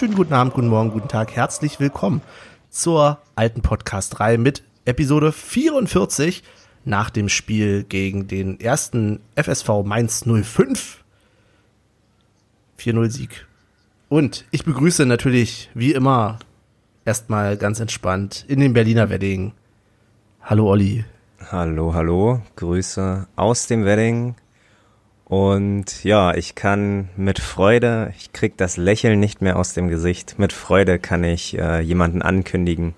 wunderschönen guten Abend, guten Morgen, guten Tag. Herzlich willkommen zur alten Podcast-Reihe mit Episode 44 nach dem Spiel gegen den ersten FSV Mainz 05. 4-0 Sieg. Und ich begrüße natürlich, wie immer, erstmal ganz entspannt in den Berliner Wedding. Hallo Olli. Hallo, hallo. Grüße aus dem Wedding. Und ja, ich kann mit Freude, ich krieg das Lächeln nicht mehr aus dem Gesicht. Mit Freude kann ich äh, jemanden ankündigen,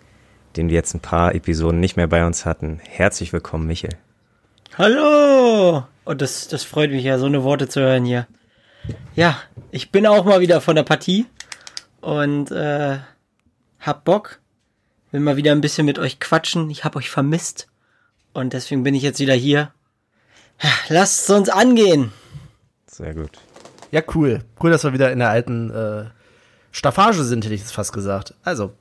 den wir jetzt ein paar Episoden nicht mehr bei uns hatten. Herzlich willkommen, Michel. Hallo! Und das, das freut mich ja, so eine Worte zu hören hier. Ja, ich bin auch mal wieder von der Partie und äh, hab Bock. Will mal wieder ein bisschen mit euch quatschen. Ich hab euch vermisst. Und deswegen bin ich jetzt wieder hier. Lasst es uns angehen. Sehr gut. Ja, cool. Cool, dass wir wieder in der alten äh, Staffage sind, hätte ich jetzt fast gesagt. Also,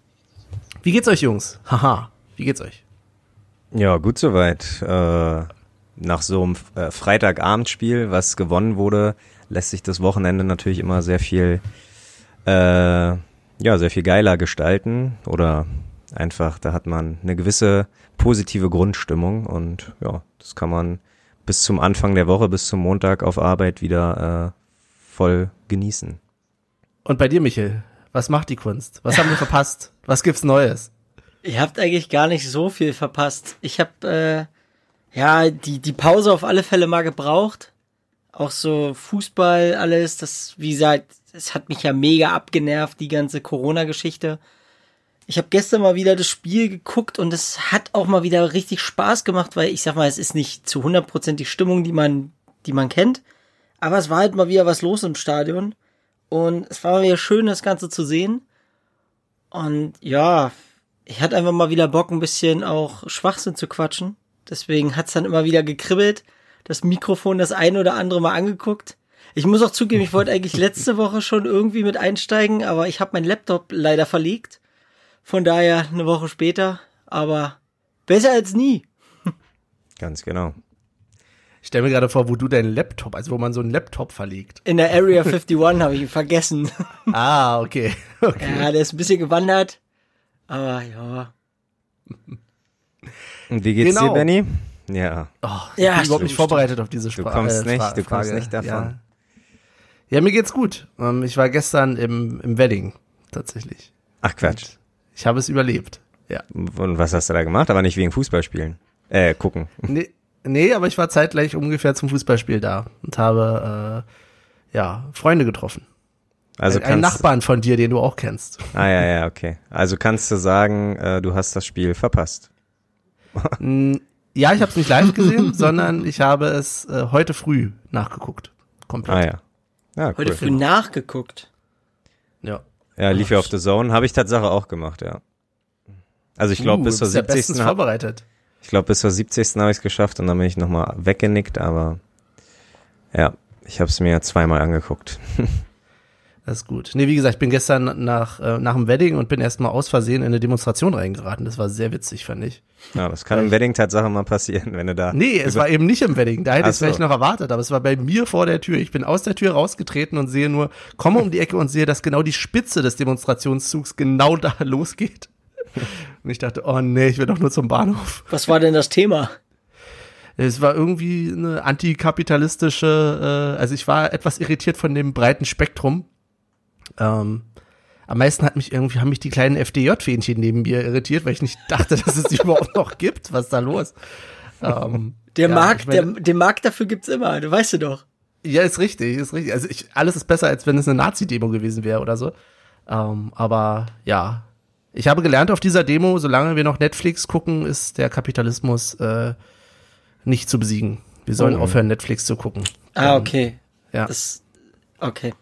wie geht's euch, Jungs? Haha, wie geht's euch? Ja, gut soweit. Äh, nach so einem äh, Freitagabendspiel, was gewonnen wurde, lässt sich das Wochenende natürlich immer sehr viel, äh, ja, sehr viel geiler gestalten. Oder einfach, da hat man eine gewisse positive Grundstimmung und ja, das kann man bis zum Anfang der Woche, bis zum Montag auf Arbeit wieder äh, voll genießen. Und bei dir, Michael, was macht die Kunst? Was haben wir verpasst? Was gibt's Neues? Ihr habt eigentlich gar nicht so viel verpasst. Ich habe äh, ja die die Pause auf alle Fälle mal gebraucht. Auch so Fußball alles, das wie gesagt, es hat mich ja mega abgenervt die ganze Corona-Geschichte. Ich habe gestern mal wieder das Spiel geguckt und es hat auch mal wieder richtig Spaß gemacht, weil ich sag mal, es ist nicht zu 100% die Stimmung, die man, die man kennt. Aber es war halt mal wieder was los im Stadion. Und es war mal wieder schön, das Ganze zu sehen. Und ja, ich hatte einfach mal wieder Bock, ein bisschen auch Schwachsinn zu quatschen. Deswegen hat's dann immer wieder gekribbelt. Das Mikrofon das ein oder andere mal angeguckt. Ich muss auch zugeben, ich wollte eigentlich letzte Woche schon irgendwie mit einsteigen, aber ich habe meinen Laptop leider verlegt. Von daher eine Woche später, aber besser als nie. Ganz genau. Ich stelle mir gerade vor, wo du deinen Laptop, also wo man so einen Laptop verlegt. In der Area 51 habe ich ihn vergessen. Ah, okay. okay. Ja, der ist ein bisschen gewandert. Aber ja. Und wie geht's Genau. dir, Benny? Ja. Oh, ich Ja, bin überhaupt nicht vorbereitet auf diese Du Sprache. kommst nicht, du kommst nicht davon. Ja. ja, mir geht's gut. Ähm, Ich war gestern im, im Wedding, tatsächlich. Ach Quatsch. Ich habe es überlebt. Ja. Und was hast du da gemacht? Aber nicht wegen Fußballspielen. Äh, gucken. Nee, nee, aber ich war zeitgleich ungefähr zum Fußballspiel da und habe, äh, ja, Freunde getroffen. Also ein, einen Nachbarn von dir, den du auch kennst. Ah ja, ja, okay. Also kannst du sagen, äh, du hast das Spiel verpasst. Ja, ich habe es nicht live gesehen, sondern ich habe es äh, heute früh nachgeguckt. Komplett. Ah ja. Ja, cool. Heute früh nachgeguckt. Ja. Ja, lief ja auf The Zone. Habe ich Tatsache auch gemacht, ja. Also ich glaube, Uh, bis zur bist ja bestens 70. hab- vorbereitet. Ich glaube, bis zur 70. habe ich es geschafft und dann bin ich nochmal weggenickt, aber ja, ich habe es mir zweimal angeguckt. Das ist gut. Nee, wie gesagt, ich bin gestern nach, äh, nach dem Wedding und bin erstmal aus Versehen in eine Demonstration reingeraten. Das war sehr witzig, fand ich. Ja, das kann im Wedding Tatsache mal passieren, wenn du da. Nee, es war eben nicht im Wedding. Da hätte ich es vielleicht noch erwartet, aber es war bei mir vor der Tür. Ich bin aus der Tür rausgetreten und sehe nur, komme um die Ecke und sehe, dass genau die Spitze des Demonstrationszugs genau da losgeht. Und ich dachte, oh nee, ich will doch nur zum Bahnhof. Was war denn das Thema? Es war irgendwie eine antikapitalistische, äh, also ich war etwas irritiert von dem breiten Spektrum. Ähm, am meisten hat mich irgendwie, haben mich die kleinen FDJ-Fähnchen neben mir irritiert, weil ich nicht dachte, dass es die überhaupt noch gibt. Was ist da los? Ähm, Der ja, Markt, ich meine- der, den Markt dafür gibt's immer, du weißt du doch. Ja, ist richtig, ist richtig. Also ich, alles ist besser, als wenn es eine Nazi-Demo gewesen wäre oder so. Ähm, aber ja, ich habe gelernt auf dieser Demo, solange wir noch Netflix gucken, ist der Kapitalismus äh, nicht zu besiegen. Wir sollen Oh. aufhören, Netflix zu gucken. Ah, Ähm, okay. Ja. Das, okay.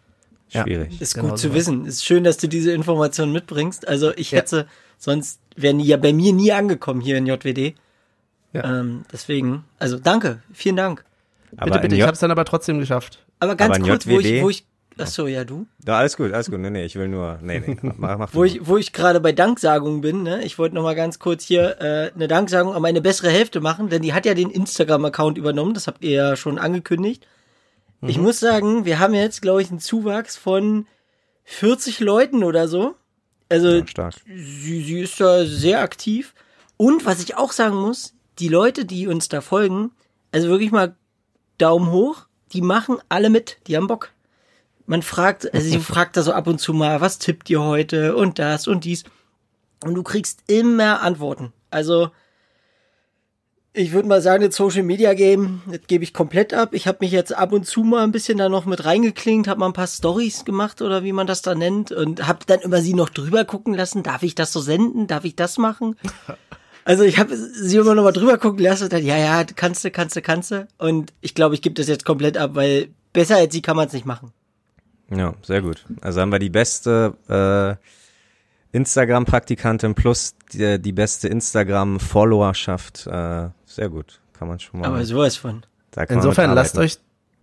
Ja. Schwierig. Ist Genau gut so zu was. wissen. Ist schön, dass du diese Information mitbringst. Also ich Ja. hätte, sonst wären die ja bei mir nie angekommen hier in JWD. Ja. Ähm, deswegen, also danke, vielen Dank. Aber bitte, bitte, ich habe es dann aber trotzdem geschafft. Aber ganz Aber kurz, wo ich, JWD? wo ich, ach so, ja du, Da, alles gut, alles gut. Nee, nee, ich will nur. Nee, nee. Mach, mach wo ich, wo ich gerade bei Danksagungen bin, ne, ich wollte noch mal ganz kurz hier äh, eine Danksagung an meine bessere Hälfte machen, denn die hat ja den Instagram-Account übernommen, das habt ihr ja schon angekündigt. Ich muss sagen, wir haben jetzt, glaube ich, einen Zuwachs von 40 Leuten oder so. Also Ja, sie, sie ist da sehr aktiv. Und was ich auch sagen muss, die Leute, die uns da folgen, also wirklich mal Daumen hoch, die machen alle mit, die haben Bock. Man fragt, also sie fragt da so ab und zu mal, was tippt ihr heute und das und dies. Und du kriegst immer Antworten. Also, ich würde mal sagen, das Social Media Game, das gebe ich komplett ab. Ich habe mich jetzt ab und zu mal ein bisschen da noch mit reingeklingt, habe mal ein paar Stories gemacht oder wie man das da nennt und habe dann über sie noch drüber gucken lassen. Darf ich das so senden? Darf ich das machen? Also ich habe sie immer noch mal drüber gucken lassen und dann, ja, ja, kannst du, kannst du, kannst du. Und ich glaube, ich gebe das jetzt komplett ab, weil besser als sie kann man es nicht machen. Ja, sehr gut. Also haben wir die beste äh, Instagram-Praktikantin plus die, die beste Instagram-Followerschaft. Äh, sehr gut. Kann man schon mal. Aber sowas von. Insofern lasst euch,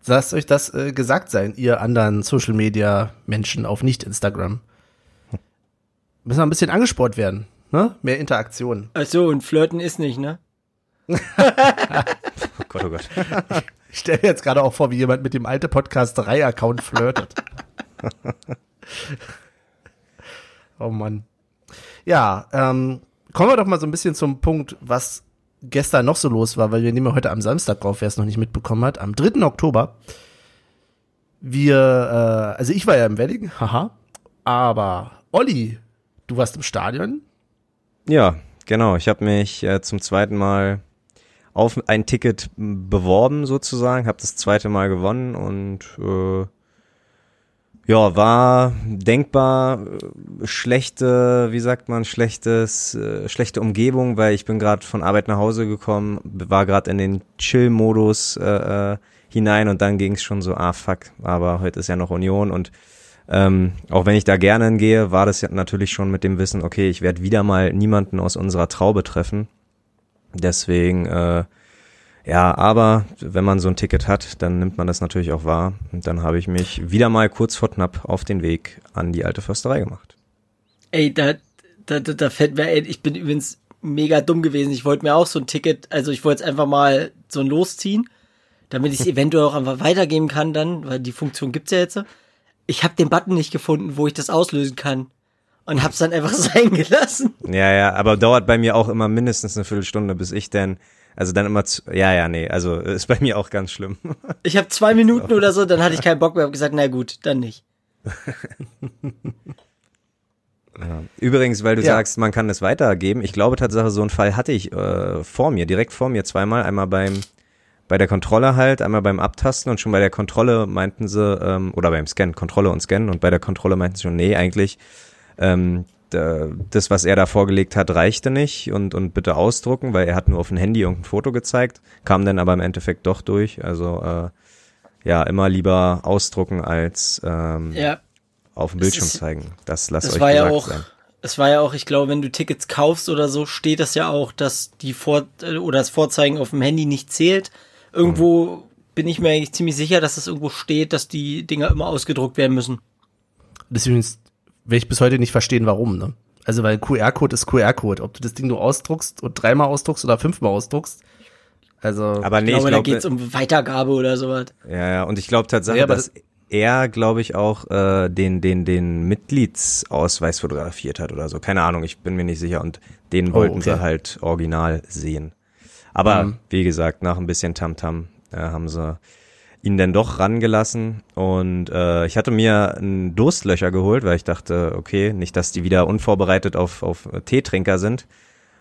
lasst euch das äh, gesagt sein, ihr anderen Social Media Menschen auf nicht Instagram. Müssen wir ein bisschen angespornt werden, ne? Mehr Interaktion. Ach so, und flirten ist nicht, ne? Oh Gott, oh Gott. Ich stelle mir jetzt gerade auch vor, wie jemand mit dem alte Podcast 3 Account flirtet. oh Mann. Ja, ähm, kommen wir doch mal so ein bisschen zum Punkt, was gestern noch so los war, weil wir nehmen ja heute am Samstag drauf, wer es noch nicht mitbekommen hat, am 3. Oktober. Wir, äh, also ich war ja im Wedding, haha, aber Olli, du warst im Stadion. Ja, genau. Ich habe mich äh, zum zweiten Mal auf ein Ticket beworben sozusagen, habe das zweite Mal gewonnen und äh, ja, war denkbar äh, schlechte, wie sagt man, schlechtes, äh, schlechte Umgebung, weil ich bin gerade von Arbeit nach Hause gekommen, war gerade in den Chill-Modus äh, äh, hinein und dann ging es schon so, ah fuck, aber heute ist ja noch Union und ähm, auch wenn ich da gerne hingehe, war das ja natürlich schon mit dem Wissen, okay, ich werde wieder mal niemanden aus unserer Traube treffen. Deswegen, äh, ja, aber wenn man so ein Ticket hat, dann nimmt man das natürlich auch wahr. Und dann habe ich mich wieder mal kurz vor knapp auf den Weg an die alte Försterei gemacht. Ey, da, da, da, da fällt mir, ey, ich bin übrigens mega dumm gewesen. Ich wollte mir auch so ein Ticket, also ich wollte es einfach mal so ein losziehen, damit ich es eventuell auch einfach weitergeben kann dann, weil die Funktion gibt's ja jetzt. Ich habe den Button nicht gefunden, wo ich das auslösen kann. Und hab's dann einfach sein gelassen. Ja, ja, aber dauert bei mir auch immer mindestens eine Viertelstunde, bis ich denn, also dann immer, zu, ja, ja, nee, also ist bei mir auch ganz schlimm. Ich habe zwei Minuten oder so, dann hatte ich keinen Bock mehr, hab gesagt, na gut, dann nicht. Ja. Übrigens, weil du Ja. sagst, man kann es weitergeben. Ich glaube tatsächlich, so einen Fall hatte ich äh, vor mir, direkt vor mir zweimal. Einmal beim bei der Kontrolle halt, einmal beim Abtasten und schon bei der Kontrolle meinten sie, ähm, oder beim Scan, Kontrolle und Scan und bei der Kontrolle meinten sie schon, nee, eigentlich ähm, das, was er da vorgelegt hat, reichte nicht und, und bitte ausdrucken, weil er hat nur auf dem Handy irgendein Foto gezeigt, kam dann aber im Endeffekt doch durch. Also äh, ja, immer lieber ausdrucken als ähm, Ja, auf dem Bildschirm ist- zeigen. Das lasst das euch war ja gesagt auch, sein. es war ja auch, ich glaube, wenn du Tickets kaufst oder so, steht das ja auch, dass die Vor äh, oder das Vorzeigen auf dem Handy nicht zählt. Irgendwo bin ich mir eigentlich ziemlich sicher, dass das irgendwo steht, dass die Dinger immer ausgedruckt werden müssen. Deswegen will ich bis heute nicht verstehen, warum, ne? Also, weil QR-Code ist QR-Code. Ob du das Ding nur ausdruckst und dreimal ausdruckst oder fünfmal ausdruckst. Also, Aber nee, ich glaube, ich da glaube, geht's um Weitergabe oder sowas. ja, ja, und ich glaube tatsächlich, Ja, aber dass er, glaube ich, auch äh, den, den, den Mitgliedsausweis fotografiert hat oder so. Keine Ahnung, ich bin mir nicht sicher. Und den Oh, wollten okay. sie halt original sehen. Aber Mhm. wie gesagt, nach ein bisschen Tamtam äh, haben sie ihn dann doch rangelassen und äh, ich hatte mir einen Durstlöcher geholt, weil ich dachte, okay, nicht, dass die wieder unvorbereitet auf, auf Teetrinker sind.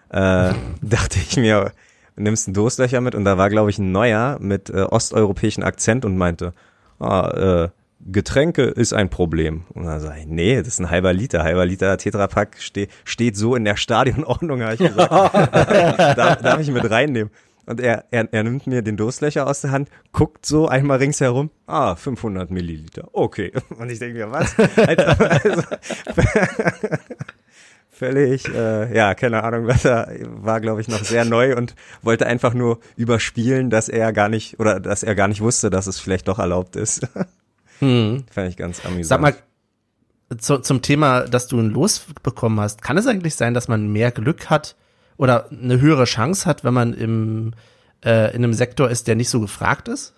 Äh, dachte ich mir, nimmst einen Durstlöcher mit und da war, glaube ich, ein neuer mit äh, osteuropäischen Akzent und meinte, ah, äh, Getränke ist ein Problem. Und dann sage ich, nee, das ist ein halber Liter. Halber Liter Tetrapack ste steht so in der Stadionordnung, habe ich gesagt. darf, darf ich mit reinnehmen? Und er, er, er nimmt mir den Durstlöcher aus der Hand, guckt so einmal ringsherum, ah, 500 Milliliter, okay. Und ich denke mir, was? Also, völlig, äh, ja, keine Ahnung, was er war, glaube ich, noch sehr neu und wollte einfach nur überspielen, dass er gar nicht, oder dass er gar nicht wusste, dass es vielleicht doch erlaubt ist. hm. Fand ich ganz amüsant. Sag mal, zu, zum Thema, dass du ein Los bekommen hast, kann es eigentlich sein, dass man mehr Glück hat oder eine höhere Chance hat, wenn man im, äh, in einem Sektor ist, der nicht so gefragt ist?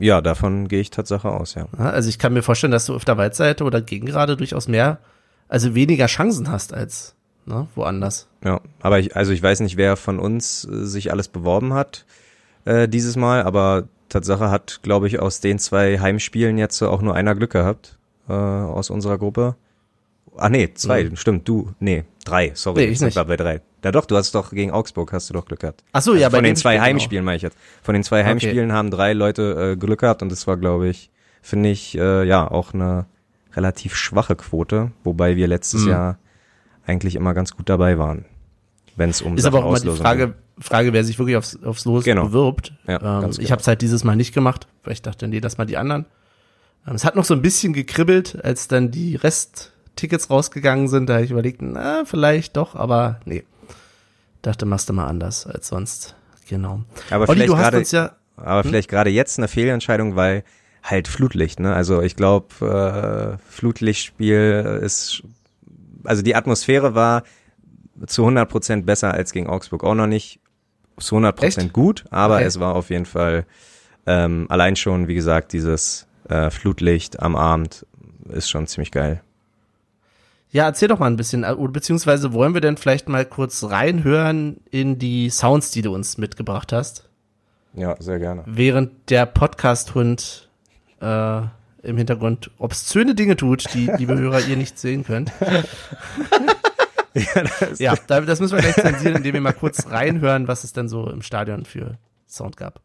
Ja, davon gehe ich Tatsache aus, ja. Also ich kann mir vorstellen, dass du auf der Waldseite oder gegen gerade durchaus mehr, also weniger Chancen hast als ne, woanders. Ja, aber ich, also ich weiß nicht, wer von uns äh, sich alles beworben hat äh, dieses Mal, aber Tatsache hat, glaube ich, aus den zwei Heimspielen jetzt so auch nur einer Glück gehabt äh, aus unserer Gruppe. Ah nee, zwei, stimmt, du, nee, drei, sorry, Nee, ich nicht. wir bei drei. Ja doch, du hast doch gegen Augsburg hast du doch Glück gehabt. Ach so, ja, bei Von den zwei Spiel, genau. Heimspielen meine ich jetzt. Von den zwei Okay. Heimspielen haben drei Leute äh, Glück gehabt und das war, glaube ich, finde ich, äh, ja, auch eine relativ schwache Quote, wobei wir letztes Mhm. Jahr eigentlich immer ganz gut dabei waren, wenn es um Ist aber auch immer die Frage, Frage, wer sich wirklich aufs, aufs Los Genau. bewirbt. Ja, ähm, ganz Ich genau. habe es halt dieses Mal nicht gemacht, weil ich dachte, nee, das mal die anderen. Ähm, es hat noch so ein bisschen gekribbelt, als dann die Resttickets rausgegangen sind. Da habe ich überlegt, na, vielleicht doch, aber nee. Dachte, machst du mal anders als sonst. Genau. Aber Olli, vielleicht gerade, ja, aber vielleicht gerade jetzt eine Fehlentscheidung, weil halt Flutlicht, ne? Also ich glaube, äh, Flutlichtspiel ist, also die Atmosphäre war zu 100 Prozent besser als gegen Augsburg. Auch noch nicht zu 100 Prozent gut, aber Okay. es war auf jeden Fall ähm, allein schon, wie gesagt, dieses äh, Flutlicht am Abend ist schon ziemlich geil. Ja, erzähl doch mal ein bisschen, äh, beziehungsweise wollen wir denn vielleicht mal kurz reinhören in die Sounds, die du uns mitgebracht hast? Ja, sehr gerne. während der Podcast-Hund äh, im Hintergrund obszöne Dinge tut, die, liebe Hörer, ihr nicht sehen könnt. ja, da- das müssen wir gleich zensieren, indem wir mal kurz reinhören, was es denn so im Stadion für Sound gab.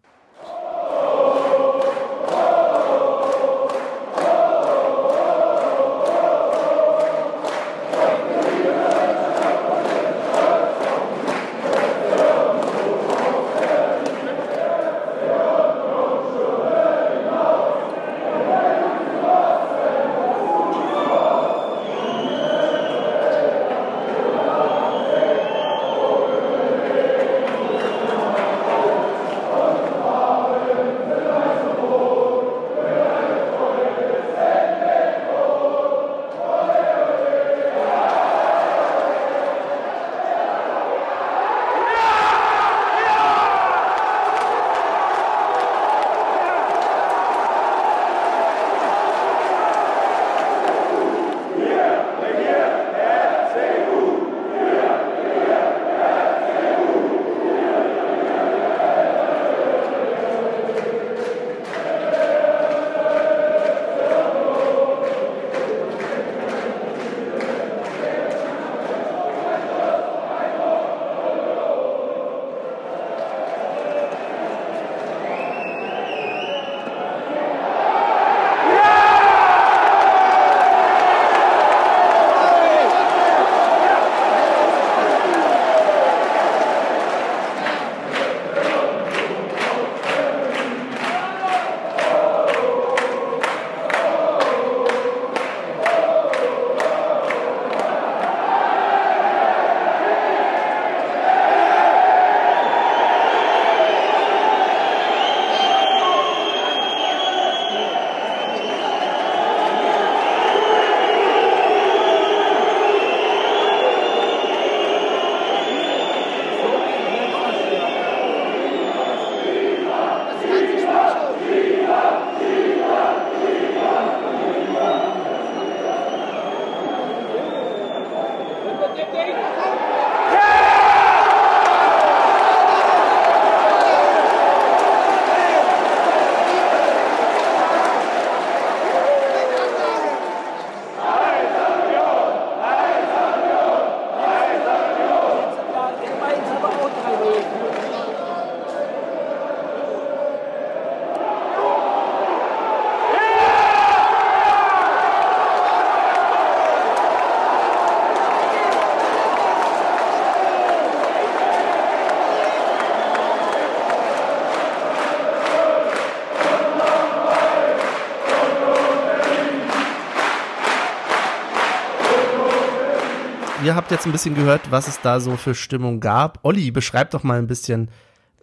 Ihr habt jetzt ein bisschen gehört, was es da so für Stimmung gab. Olli, beschreib doch mal ein bisschen.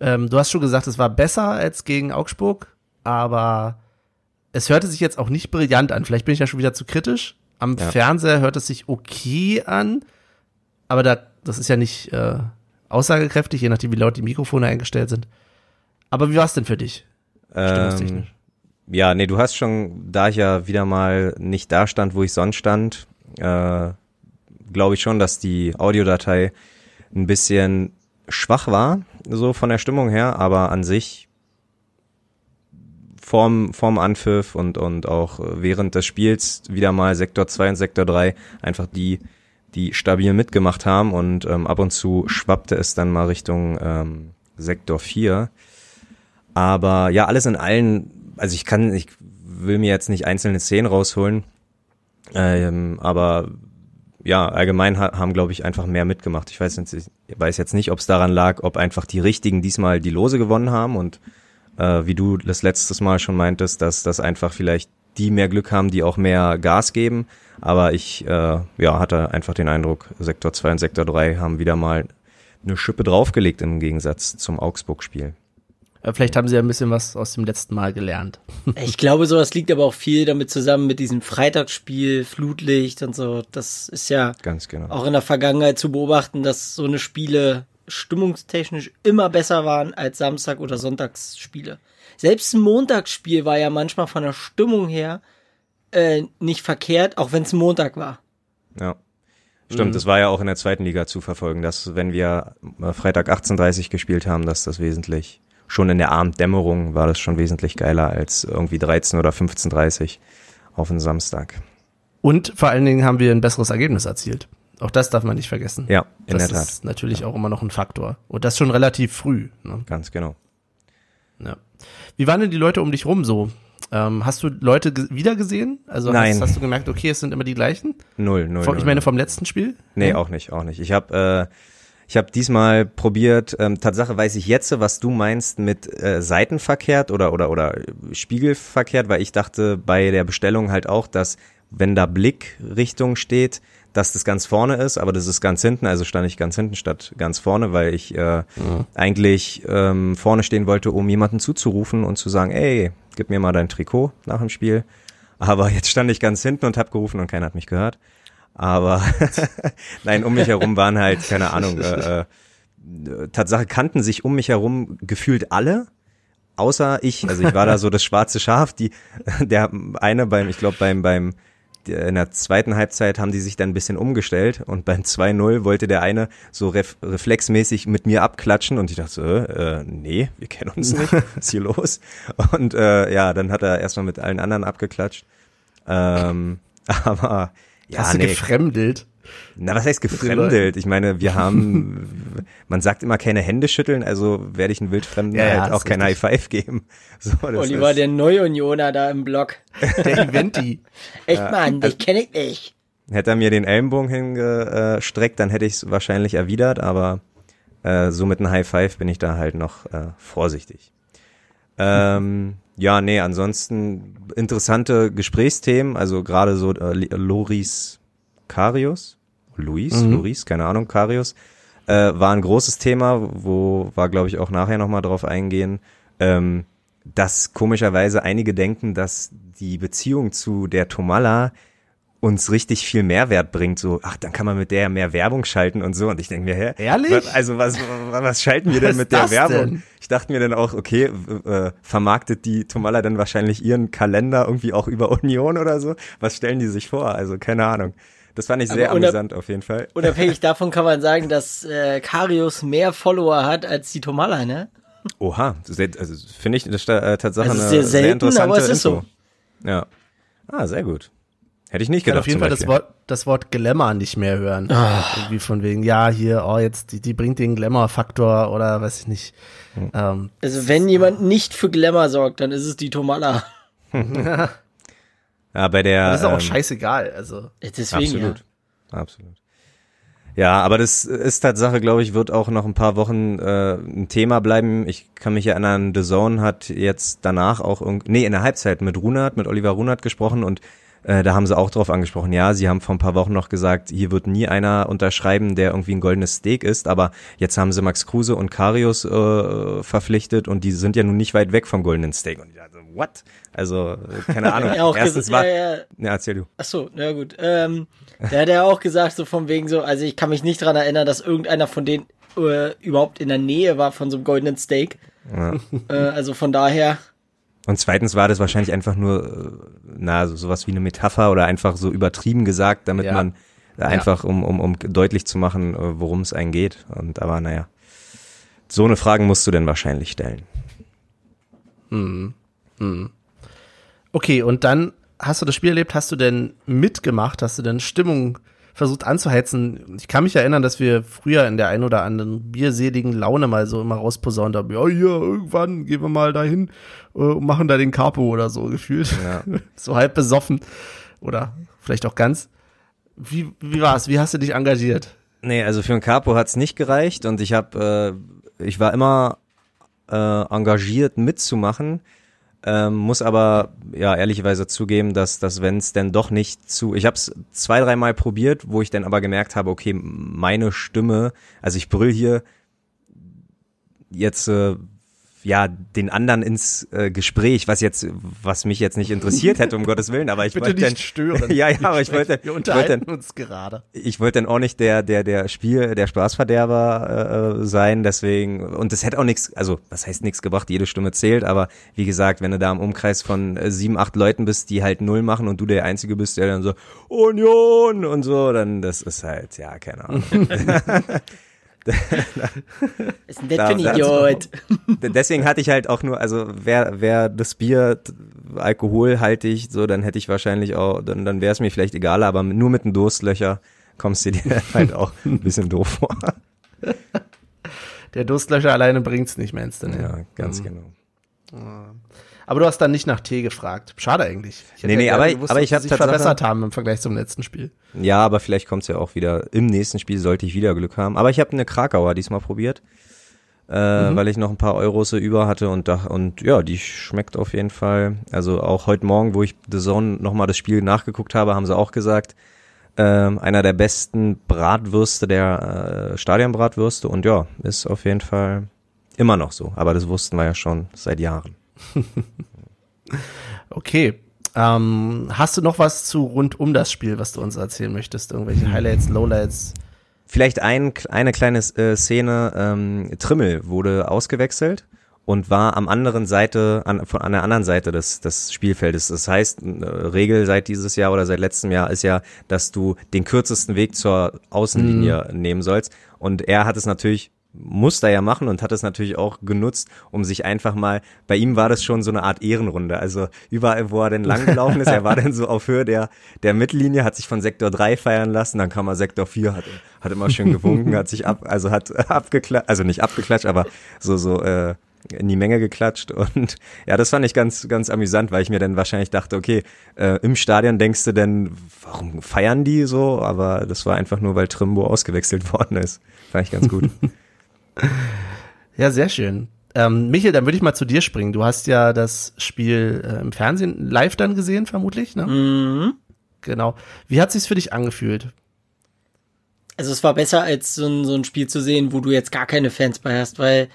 Ähm, du hast schon gesagt, es war besser als gegen Augsburg, aber es hörte sich jetzt auch nicht brillant an. Vielleicht bin ich ja schon wieder zu kritisch. Am Ja. Fernseher hört es sich okay an, aber da, das ist ja nicht äh, aussagekräftig, je nachdem, wie laut die Mikrofone eingestellt sind. Aber wie war es denn für dich? Ähm, Stimmungstechnisch. ja, nee, du hast schon, da ich ja wieder mal nicht da stand, wo ich sonst stand, äh, glaube ich schon, dass die Audiodatei ein bisschen schwach war, so von der Stimmung her, aber an sich vorm, vorm Anpfiff und, und auch während des Spiels wieder mal Sektor 2 und Sektor 3 einfach die, die stabil mitgemacht haben und ähm, ab und zu schwappte es dann mal Richtung ähm, Sektor 4. Aber ja, alles in allen, also ich kann, ich will mir jetzt nicht einzelne Szenen rausholen, ähm, aber ja, allgemein ha haben, glaube ich, einfach mehr mitgemacht. Ich weiß, jetzt, ich weiß jetzt nicht, ob es daran lag, ob einfach die Richtigen diesmal die Lose gewonnen haben und äh, wie du das letztes Mal schon meintest, dass das einfach vielleicht die mehr Glück haben, die auch mehr Gas geben. Aber ich äh, ja, hatte einfach den Eindruck, Sektor 2 und Sektor 3 haben wieder mal eine Schippe draufgelegt im Gegensatz zum Augsburg-Spiel. Vielleicht haben sie ja ein bisschen was aus dem letzten Mal gelernt. Ich glaube, sowas liegt aber auch viel damit zusammen mit diesem Freitagsspiel, Flutlicht und so. Das ist ja Ganz genau. auch in der Vergangenheit zu beobachten, dass so eine Spiele stimmungstechnisch immer besser waren als Samstag- oder Sonntagsspiele. Selbst ein Montagsspiel war ja manchmal von der Stimmung her äh, nicht verkehrt, auch wenn es Montag war. Ja. Stimmt, das war ja auch in der zweiten Liga zu verfolgen, dass wenn wir äh, Freitag 18.30 gespielt haben, dass das wesentlich, schon in der Abenddämmerung war das schon wesentlich geiler als irgendwie 13 oder 15.30 auf einen Samstag. Und vor allen Dingen haben wir ein besseres Ergebnis erzielt. Auch das darf man nicht vergessen. Ja, in das der Tat. ist natürlich auch immer noch ein Faktor. Und das schon relativ früh. Ne? Ganz genau. Ja. Wie waren denn die Leute um dich rum so? Ähm, hast du Leute ge wieder gesehen? Also Nein. Hast, hast du gemerkt, okay, es sind immer die gleichen? Null, null. Ich meine null. vom letzten Spiel? Nee, auch nicht, auch nicht. Ich habe äh, ich habe diesmal probiert, ähm, Tatsache weiß ich jetzt, was du meinst mit äh, Seitenverkehrt oder oder oder Spiegelverkehrt, weil ich dachte bei der Bestellung halt auch, dass wenn da Blickrichtung steht, dass das ganz vorne ist, aber das ist ganz hinten, also stand ich ganz hinten statt ganz vorne, weil ich äh, eigentlich ähm, vorne stehen wollte, um jemanden zuzurufen und zu sagen, ey, gib mir mal dein Trikot nach dem Spiel. Aber jetzt stand ich ganz hinten und habe gerufen und keiner hat mich gehört. Aber nein, um mich herum waren halt, keine Ahnung, äh, äh, Tatsache kannten sich um mich herum gefühlt alle, außer ich. Also ich war da so das schwarze Schaf, die, der eine beim, ich glaube beim, beim, in der zweiten Halbzeit haben die sich dann ein bisschen umgestellt und beim 2-0 wollte der eine so ref reflexmäßig mit mir abklatschen und ich dachte so, äh, nee, wir kennen uns nicht, was ist hier los? Und äh, ja, dann hat er erstmal mit allen anderen abgeklatscht. Ähm, aber ja, hast du nee, gefremdelt? na, was heißt gefremdelt? Ich meine, wir haben, man sagt immer keine Hände schütteln, also werde ich einen Wildfremden Ja, ja, halt auch kein High. Five geben. So, das Oliver, ist, der Neuunioner da im Block. Der Eventi. Echt, Mann, dich kenne ich nicht. hätte er mir den Ellenbogen hingestreckt, dann hätte ich es wahrscheinlich erwidert, aber äh, so mit einem High Five bin ich da halt noch äh, vorsichtig. Ähm, ja, nee, ansonsten interessante Gesprächsthemen, also gerade so äh, Loris Karius, Luis, Mhm. Loris, keine Ahnung, Karius, äh, war ein großes Thema, wo wir, glaube ich, auch nachher nochmal drauf eingehen, ähm, dass komischerweise einige denken, dass die Beziehung zu der Tomala uns richtig viel Mehrwert bringt. So, ach, dann kann man mit der ja mehr Werbung schalten und so. Und ich denke mir, hä? Ehrlich? Was, also was, was, was schalten wir Was denn ist mit der Werbung? denn? Ich dachte mir dann auch, okay, äh, vermarktet die Tomala dann wahrscheinlich ihren Kalender irgendwie auch über Union oder so? Was stellen die sich vor? Also keine Ahnung. Das fand ich sehr amüsant auf jeden Fall. Unabhängig davon kann man sagen, dass äh, Karius mehr Follower hat als die Tomala, ne? Oha, sehr- also finde ich das ist, äh, Tatsache Also eine sehr sehr selten, interessante aber es ist Info. Ja. Ah, sehr gut. Hätte ich nicht Ich kann gedacht. auf jeden zum Fall das. Wort, das Wort Glamour nicht mehr hören. Irgendwie von wegen, ja, hier, oh, jetzt, die, die bringt den Glamour-Faktor oder weiß ich nicht. Ähm, Also wenn jemand nicht für Glamour sorgt, dann ist es die Tomala. Ja, bei der. das ist auch ähm, scheißegal. Also, Deswegen Absolut. Absolut. Ja, aber das ist Tatsache, glaube ich, wird auch noch ein paar Wochen äh, ein Thema bleiben. Ich kann mich erinnern, The Zone hat jetzt danach auch irgend nee, in der Halbzeit mit Runert, mit Oliver Runert gesprochen und äh, da haben sie auch drauf angesprochen. Ja, sie haben vor ein paar Wochen noch gesagt, hier wird nie einer unterschreiben, der irgendwie ein goldenes Steak ist, aber jetzt haben sie Max Kruse und Karius äh, verpflichtet und die sind ja nun nicht weit weg vom goldenen Steak. Und ich dachte, what? Also, äh, keine Ahnung. Ja, auch Erstens ges- war, ja, ja. ja, erzähl du. Ach so, na gut. Ähm, der hat ja auch gesagt, so von wegen so, also ich kann mich nicht dran erinnern, dass irgendeiner von denen äh, überhaupt in der Nähe war von so einem goldenen Steak. Ja. Äh, also von daher, Und zweitens war das wahrscheinlich einfach nur, äh, na, so, sowas wie eine Metapher oder einfach so übertrieben gesagt, damit Ja. man einfach, um, um, um deutlich zu machen, äh, worum es einen geht. Und aber naja, so eine Fragen musst du denn wahrscheinlich stellen. Okay, und dann hast du das Spiel erlebt, hast du denn mitgemacht, hast du denn Stimmung versucht anzuheizen? Ich kann mich erinnern, dass wir früher in der ein oder anderen bierseligen Laune mal so immer rausposaunt haben, ja, hier, irgendwann gehen wir mal dahin äh, und machen da den Capo oder so gefühlt. Ja. so halb besoffen oder vielleicht auch ganz. Wie, wie war's? Wie hast du dich engagiert? Nee, also für ein Capo hat's nicht gereicht und ich habe, äh, ich war immer äh, engagiert mitzumachen, ähm, muss aber ja ehrlicherweise zugeben, dass, dass wenn es denn doch nicht zu, ich habe es zwei, dreimal probiert, wo ich dann aber gemerkt habe, okay, meine Stimme, also ich brüll hier jetzt äh, ja den anderen ins äh, Gespräch, was jetzt, was mich jetzt nicht interessiert hätte, um Gottes Willen, aber ich Bitte wollte nicht dann, stören. Ja, ja, aber ich wollte- Wir ich wollte- unterhalten uns gerade. ich wollte dann auch nicht der der der Spiel der Spaßverderber äh, sein, deswegen und das hätte auch nichts, also was heißt nichts gebracht, jede Stimme zählt, aber wie gesagt, wenn du da im Umkreis von äh, sieben acht Leuten bist, die halt null machen und du der einzige bist, der dann so Union und so, dann das ist halt ja keine Ahnung. Ist ein das Da- für ein Idiot. Deswegen hatte ich halt auch nur, also wer wer das Bier alkoholhaltig, so dann hätte ich wahrscheinlich auch, dann dann wäre es mir vielleicht egal, aber nur mit einem Durstlöcher kommst du dir halt auch ein bisschen doof vor. Der Durstlöscher alleine bringt's nicht, meinst du, ne? Ja, ganz Mhm. genau. Aber du hast dann nicht nach Tee gefragt. Schade eigentlich. Ich Nee, nee, ja aber- gewusst, aber ich sie hab sich verbessert haben im Vergleich zum letzten Spiel. Ja, aber vielleicht kommt's ja auch wieder. Im nächsten Spiel sollte ich wieder Glück haben. Aber ich habe eine Krakauer diesmal probiert, äh, weil ich noch ein paar Euros so über hatte und da, und ja, die schmeckt auf jeden Fall. Also auch heute Morgen, wo ich The Zone nochmal das Spiel nachgeguckt habe, haben sie auch gesagt, ähm, einer der besten Bratwürste der äh, Stadionbratwürste und ja, ist auf jeden Fall immer noch so. Aber das wussten wir ja schon seit Jahren. Okay. Ähm, hast du noch was zu rund um das Spiel, was du uns erzählen möchtest? Irgendwelche Highlights, Lowlights? Vielleicht ein, eine kleine äh, Szene, ähm, Trimmel wurde ausgewechselt und war am anderen Seite, an, von an der anderen Seite des, des Spielfeldes. Das heißt, eine Regel seit dieses Jahr oder seit letztem Jahr ist ja, dass du den kürzesten Weg zur Außenlinie nehmen sollst. Und er hat es natürlich muss er ja machen und hat es natürlich auch genutzt, um sich einfach mal, bei ihm war das schon so eine Art Ehrenrunde, also überall, wo er denn langgelaufen ist, er war dann so auf Höhe der, der Mittellinie, hat sich von Sektor 3 feiern lassen, dann kam er Sektor 4, hat, hat immer schön gewunken, hat sich ab, also hat abgeklatscht, also nicht abgeklatscht, aber so, so, äh, in die Menge geklatscht und ja, das fand ich ganz, ganz amüsant, weil ich mir dann wahrscheinlich dachte, okay, äh, im Stadion denkst du denn, warum feiern die so? Aber das war einfach nur, weil Trimbo ausgewechselt worden ist. Fand ich ganz gut. Ja, sehr schön. Ähm, Michael, dann würde ich mal zu dir springen. Du hast ja das Spiel äh, im Fernsehen live dann gesehen, vermutlich, ne? Mhm. Genau. Wie hat sich's für dich angefühlt? Also es war besser, als so ein, so ein Spiel zu sehen, wo du jetzt gar keine Fans bei hast, weil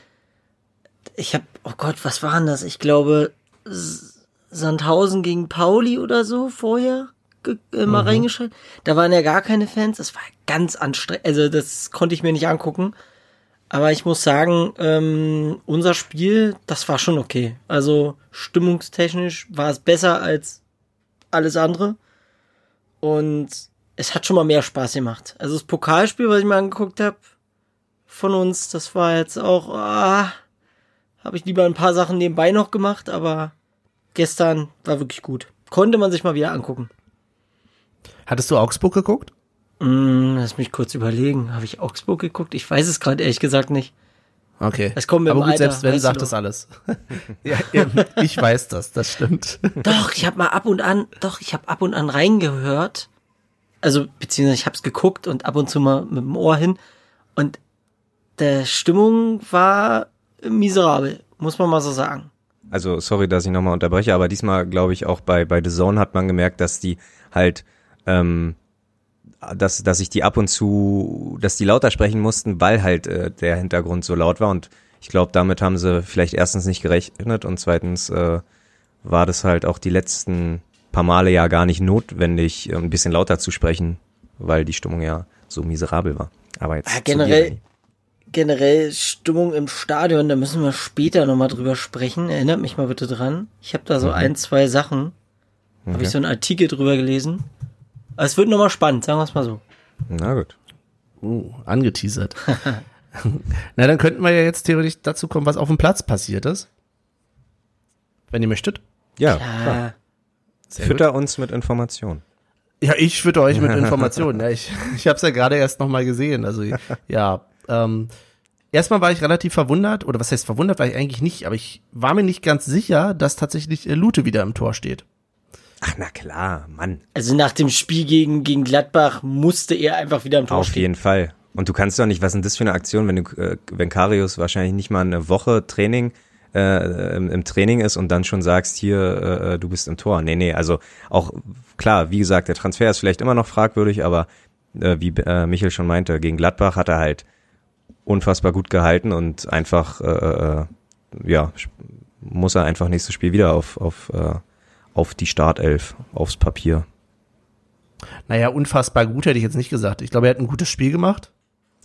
ich hab, oh Gott, was war denn das? Ich glaube, S- Sandhausen gegen Pauli oder so vorher äh, mal reingeschaltet. Da waren ja gar keine Fans. Das war ganz anstrengend. Also das konnte ich mir nicht angucken. Aber ich muss sagen, ähm, unser Spiel, das war schon okay. Also stimmungstechnisch war es besser als alles andere. Und es hat schon mal mehr Spaß gemacht. Also das Pokalspiel, was ich mir angeguckt habe von uns, das war jetzt auch, ah, habe ich lieber ein paar Sachen nebenbei noch gemacht, aber gestern war wirklich gut. Konnte man sich mal wieder angucken. Hattest du Augsburg geguckt? Hm, lass mich kurz überlegen. Habe ich Augsburg geguckt? Ich weiß es gerade ehrlich gesagt nicht. Okay. Es kommt mit Aber gut, Alter, selbst wenn, sagt das alles. ja, eben, ich weiß das, das stimmt. Doch, ich habe mal ab und an, doch, ich habe ab und an reingehört. Also, beziehungsweise ich habe es geguckt und ab und zu mal mit dem Ohr hin. Und der Stimmung war miserabel, muss man mal so sagen. Also sorry, dass ich nochmal unterbreche, aber diesmal glaube ich auch bei bei The Zone hat man gemerkt, dass die halt ähm, dass dass ich die ab und zu, dass die lauter sprechen mussten, weil halt äh, der Hintergrund so laut war und ich glaube, damit haben sie vielleicht erstens nicht gerechnet und zweitens äh, war das halt auch die letzten paar Male ja gar nicht notwendig, äh, ein bisschen lauter zu sprechen, weil die Stimmung ja so miserabel war. Aber jetzt dir, generell- generell Stimmung im Stadion, da müssen wir später nochmal drüber sprechen. Erinnert mich mal bitte dran. Ich habe da so ein, zwei Sachen. Habe ich so einen Artikel drüber gelesen. Aber es wird nochmal spannend, sagen wir es mal so. Na gut. Uh, angeteasert. Na, dann könnten wir ja jetzt theoretisch dazu kommen, was auf dem Platz passiert ist. Wenn ihr möchtet. Ja, Ja, Sehr fütter uns mit Informationen. Ja, ich fütter euch mit Informationen. Ja, ich ich habe es ja gerade erst noch mal gesehen. Also ja, ähm, erstmal war ich relativ verwundert, oder was heißt verwundert, war ich eigentlich nicht, aber ich war mir nicht ganz sicher, dass tatsächlich äh, Lute wieder im Tor steht. Ach, na klar, Mann. also nach dem Spiel gegen, gegen Gladbach musste er einfach wieder im Tor Auf stehen. jeden Fall. Und du kannst doch nicht, was ist denn das für eine Aktion, wenn du, äh, wenn Karius wahrscheinlich nicht mal eine Woche Training äh, im, im Training ist und dann schon sagst, hier, äh, du bist im Tor. Nee, nee, also auch klar, wie gesagt, der Transfer ist vielleicht immer noch fragwürdig, aber äh, wie äh, Michael schon meinte, gegen Gladbach hat er halt unfassbar gut gehalten und einfach, äh, äh, ja, sp- muss er einfach nächstes Spiel wieder auf, auf, äh, auf die Startelf, aufs Papier. Naja, unfassbar gut hätte ich jetzt nicht gesagt. Ich glaube, er hat ein gutes Spiel gemacht.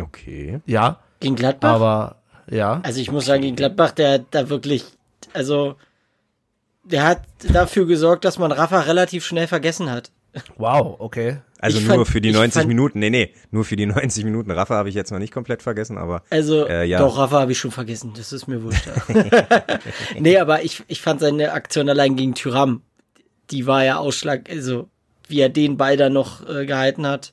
Okay. Ja, Gegen Gladbach? aber ja. Also ich muss sagen, gegen Gladbach, der hat da wirklich, also der hat dafür gesorgt, dass man Rafa relativ schnell vergessen hat. Wow, okay. Also Ich nur fand- für die ich 90 fand- Minuten, nee, nee, nur für die 90 Minuten. Rafa habe ich jetzt noch nicht komplett vergessen, aber Also Äh, ja. doch, Rafa habe ich schon vergessen, das ist mir wurscht. nee, aber ich, ich fand seine Aktion allein gegen Tyram, die war ja Ausschlag, also wie er den Ball da noch äh, gehalten hat.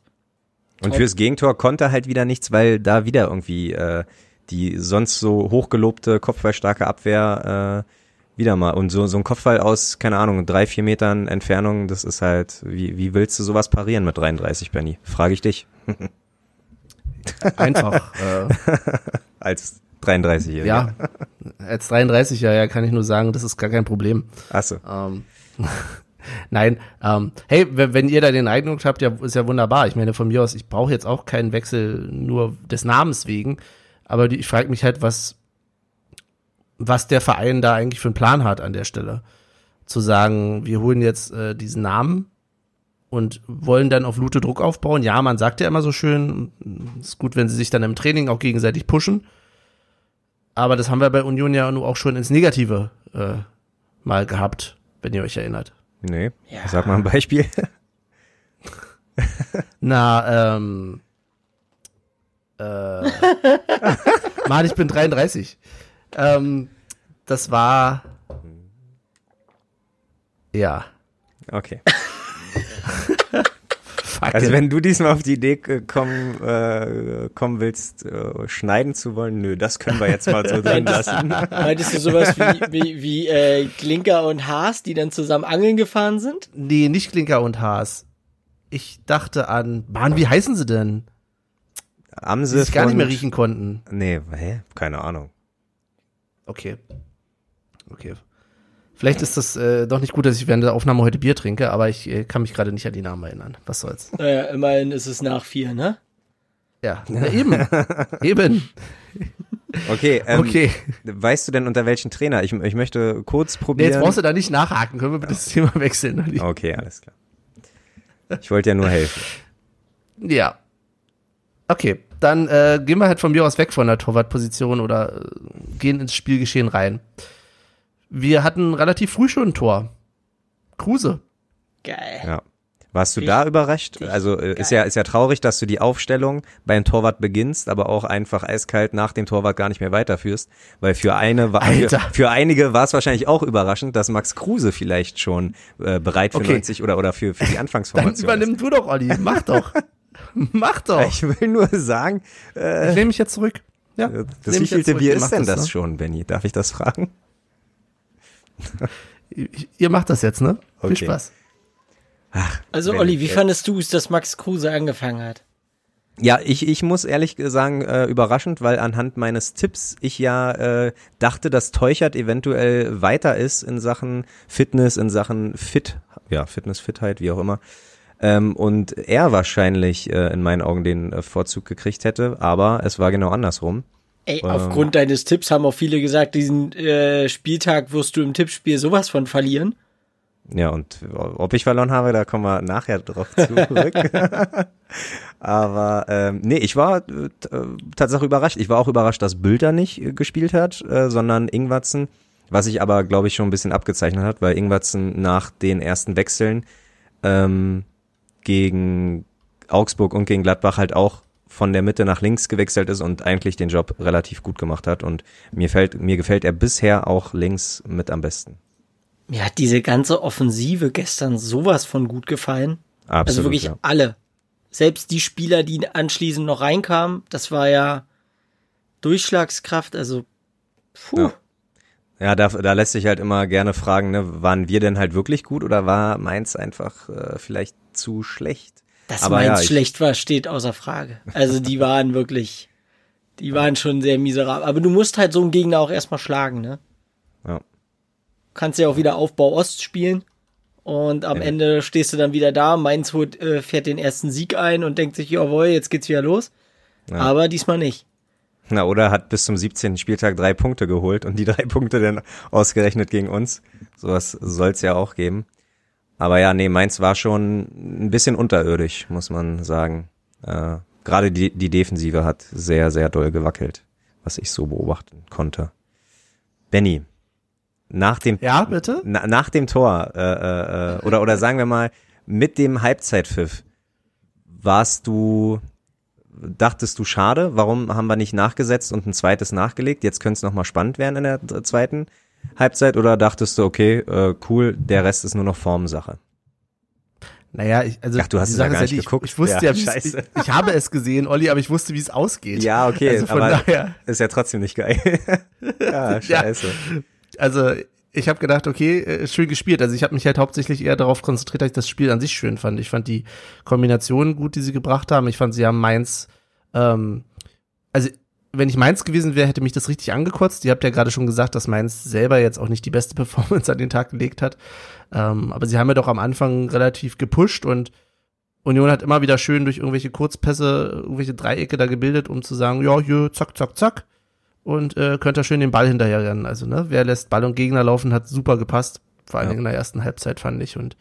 und fürs Gegentor konnte er halt wieder nichts, weil da wieder irgendwie äh, die sonst so hochgelobte kopfballstarke Abwehr äh, wieder mal und so so ein Kopfball aus keine Ahnung drei vier Metern Entfernung, das ist halt wie wie willst du sowas parieren mit 33 Benny? Frage ich dich Einfach. äh, als 33-Jähriger. ja, als 33er ja, kann ich nur sagen, das ist gar kein Problem. Achso. Ähm, Nein, ähm, hey, wenn, ihr da den Eindruck habt, ja, ist ja wunderbar. Ich meine, von mir aus, ich brauche jetzt auch keinen Wechsel nur des Namens wegen, aber die, ich frage mich halt, was, was der Verein da eigentlich für einen Plan hat an der Stelle. Zu sagen, wir holen jetzt äh, diesen Namen und wollen dann auf Lute Druck aufbauen. Ja, man sagt ja immer so schön, ist gut, wenn sie sich dann im Training auch gegenseitig pushen. Aber das haben wir bei Union ja nur auch schon ins Negative äh, mal gehabt, wenn ihr euch erinnert. Nee. Ja. Sag mal ein Beispiel. Na, ähm. Äh, Mann, ich bin 33. Ähm, das war. Ja. Okay. Fuck Also it. wenn du diesmal auf die Idee äh, kommen, äh, kommen willst, äh, schneiden zu wollen, nö, das können wir jetzt mal so drin lassen. Meintest du sowas wie, wie, wie äh, Klinker und Haas, die dann zusammen angeln gefahren sind? nee, nicht Klinker und Haas. Ich dachte an. Mann, wie heißen sie denn? Die Amse sich gar nicht mehr riechen konnten. Nee, hä? Keine Ahnung. Okay. Okay. Vielleicht ist das äh, doch nicht gut, dass ich während der Aufnahme heute Bier trinke, aber ich äh, kann mich gerade nicht an die Namen erinnern. Was soll's. Naja, immerhin ist es nach vier, ne? Ja, na eben. eben. Okay, ähm, Okay. weißt du denn unter welchen Trainer? Ich, ich möchte kurz Nee, probieren. jetzt brauchst du da nicht nachhaken. Können wir bitte das Thema wechseln? okay, alles klar. Ich wollte ja nur helfen. Ja. Okay, dann äh, gehen wir halt von mir aus weg von der Torwartposition oder äh, gehen ins Spielgeschehen rein. Wir hatten relativ früh schon ein Tor. Kruse. Geil. Ja. Warst du da überrascht? Richtig Also äh, ist ja ist ja traurig, dass du die Aufstellung beim Torwart beginnst, aber auch einfach eiskalt nach dem Torwart gar nicht mehr weiterführst, weil für eine war für, für einige war es wahrscheinlich auch überraschend, dass Max Kruse vielleicht schon äh, bereit für Okay. 90 oder oder für für die Dann Anfangsformation übernimm du doch, Olli. Mach doch. Mach doch. ist. Ich will nur sagen, äh, Ich nehme mich jetzt zurück. Ja, das mich jetzt wievielte. Bier ist denn das, ne? schon, Benny? Darf ich das fragen? Ihr- macht das jetzt, ne? Viel Okay. Spaß. Also Wenn- Olli, wie fandest du es, dass Max Kruse angefangen hat? Ja, ich, ich muss ehrlich sagen, äh, überraschend, weil anhand meines Tipps ich ja äh, dachte, dass Teuchert eventuell weiter ist in Sachen Fitness, in Sachen Fit, ja, Fitness, Fitheit, wie auch immer. Ähm, und er wahrscheinlich äh, in meinen Augen den äh, Vorzug gekriegt hätte, aber es war genau andersrum. Ey, Ähm. aufgrund deines Tipps haben auch viele gesagt, diesen äh, Spieltag wirst du im Tippspiel sowas von verlieren. Ja, und ob ich verloren habe, da kommen wir nachher drauf zurück. Aber ähm, nee, ich war äh, tatsächlich überrascht. Ich war auch überrascht, dass Bülter nicht äh, gespielt hat, äh, sondern Ingwatzen. Was sich aber, glaube ich, schon ein bisschen abgezeichnet hat, weil Ingwatzen nach den ersten Wechseln ähm, gegen Augsburg und gegen Gladbach halt auch von der Mitte nach links gewechselt ist und eigentlich den Job relativ gut gemacht hat. Und mir fällt, mir gefällt er bisher auch links mit am besten. Mir hat diese ganze Offensive gestern sowas von gut gefallen. Absolut, also wirklich ja. alle. Selbst die Spieler, die anschließend noch reinkamen, das war ja Durchschlagskraft, also puh. Ja. Ja, da, da lässt sich halt immer gerne fragen, ne, waren wir denn halt wirklich gut oder war Mainz einfach äh, vielleicht zu schlecht? Dass Aber Mainz ja, schlecht war, steht außer Frage. Also die waren wirklich, die waren schon sehr miserabel. Aber du musst halt so einen Gegner auch erstmal schlagen, ne? Ja. Kannst ja auch wieder Aufbau Ost spielen. Und am Ja. Ende stehst du dann wieder da. Mainz holt, äh, fährt den ersten Sieg ein und denkt sich, jawohl, jetzt geht's wieder los. Ja. Aber diesmal nicht. Na, oder hat bis zum 17. Spieltag drei Punkte geholt und die drei Punkte dann ausgerechnet gegen uns. Sowas soll's ja auch geben. Aber ja, nee, Mainz war schon ein bisschen unterirdisch, muss man sagen. Äh, Gerade die, die Defensive hat sehr, sehr doll gewackelt, was ich so beobachten konnte. Benny, nach dem Ja, bitte? na, nach dem Tor äh, äh, äh, oder oder sagen wir mal mit dem Halbzeitpfiff warst du dachtest du schade, warum haben wir nicht nachgesetzt und ein zweites nachgelegt? Jetzt könnte es noch mal spannend werden in der zweiten Halbzeit oder dachtest du okay, äh, cool, der Rest ist nur noch Formsache. Naja, ich, also Ach, du hast es ja gar ist nicht ich, geguckt. Ich wusste Ja, ja, scheiße. ich, ich habe es gesehen, Olli, aber ich wusste, wie es ausgeht. Ja, okay, Also von daher, ist ja trotzdem nicht geil. ja, scheiße. also ich habe gedacht, okay, äh, schön gespielt. Also ich habe mich halt hauptsächlich eher darauf konzentriert, dass ich das Spiel an sich schön fand. Ich fand die Kombinationen gut, die sie gebracht haben. Ich fand, sie haben Mainz, ähm, also wenn ich Mainz gewesen wäre, hätte mich das richtig angekotzt. Ihr habt ja gerade schon gesagt, dass Mainz selber jetzt auch nicht die beste Performance an den Tag gelegt hat. Ähm, aber sie haben ja doch am Anfang relativ gepusht und Union hat immer wieder schön durch irgendwelche Kurzpässe, irgendwelche Dreiecke da gebildet, um zu sagen, ja, hier, zack, zack, zack. Und äh, könnt ihr schön den Ball hinterher rennen. Also, ne, wer lässt Ball und Gegner laufen, hat super gepasst. Vor allen Ja. Dingen in der ersten Halbzeit, fand ich. Und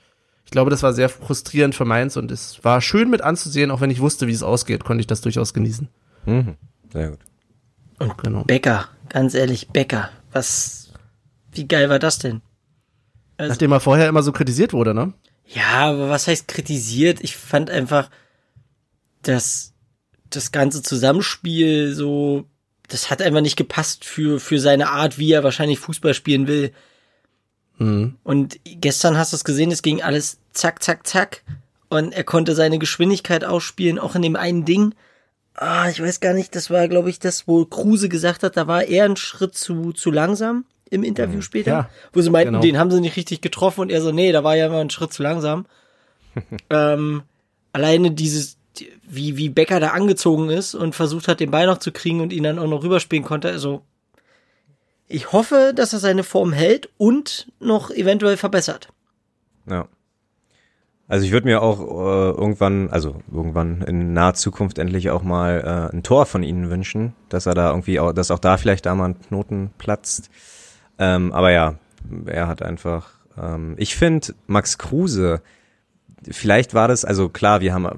ich glaube, das war sehr frustrierend für Mainz und es war schön mit anzusehen, auch wenn ich wusste, wie es ausgeht, konnte ich das durchaus genießen. Mhm. Sehr gut. Genau. Becker, ganz ehrlich, Becker. Was, wie geil war das denn? Also, Nachdem er vorher immer so kritisiert wurde, ne? Ja, aber was heißt kritisiert? Ich fand einfach, dass das ganze Zusammenspiel so, das hat einfach nicht gepasst für, für seine Art, wie er wahrscheinlich Fußball spielen will. Mhm. Und gestern hast du es gesehen, es ging alles zack, zack, zack. Und er konnte seine Geschwindigkeit ausspielen, auch in dem einen Ding. Ah, ich weiß gar nicht, das war, glaube ich, das, wo Kruse gesagt hat, da war er ein Schritt zu, zu langsam im Interview später. Ja, wo sie meinten, genau. den haben sie nicht richtig getroffen und er so, nee, da war ja immer ein Schritt zu langsam. ähm, alleine dieses, die- wie, wie Becker da angezogen ist und versucht hat, den Ball noch zu kriegen und ihn dann auch noch rüberspielen konnte, also ich hoffe, dass er seine Form hält und noch eventuell verbessert. Ja. Also ich würde mir auch äh, irgendwann, also irgendwann in naher Zukunft endlich auch mal äh, ein Tor von ihnen wünschen, dass er da irgendwie, auch, dass auch da vielleicht da mal ein Knoten platzt. Ähm, aber ja, er hat einfach. Ähm, ich finde Max Kruse, vielleicht war das, also klar, wir haben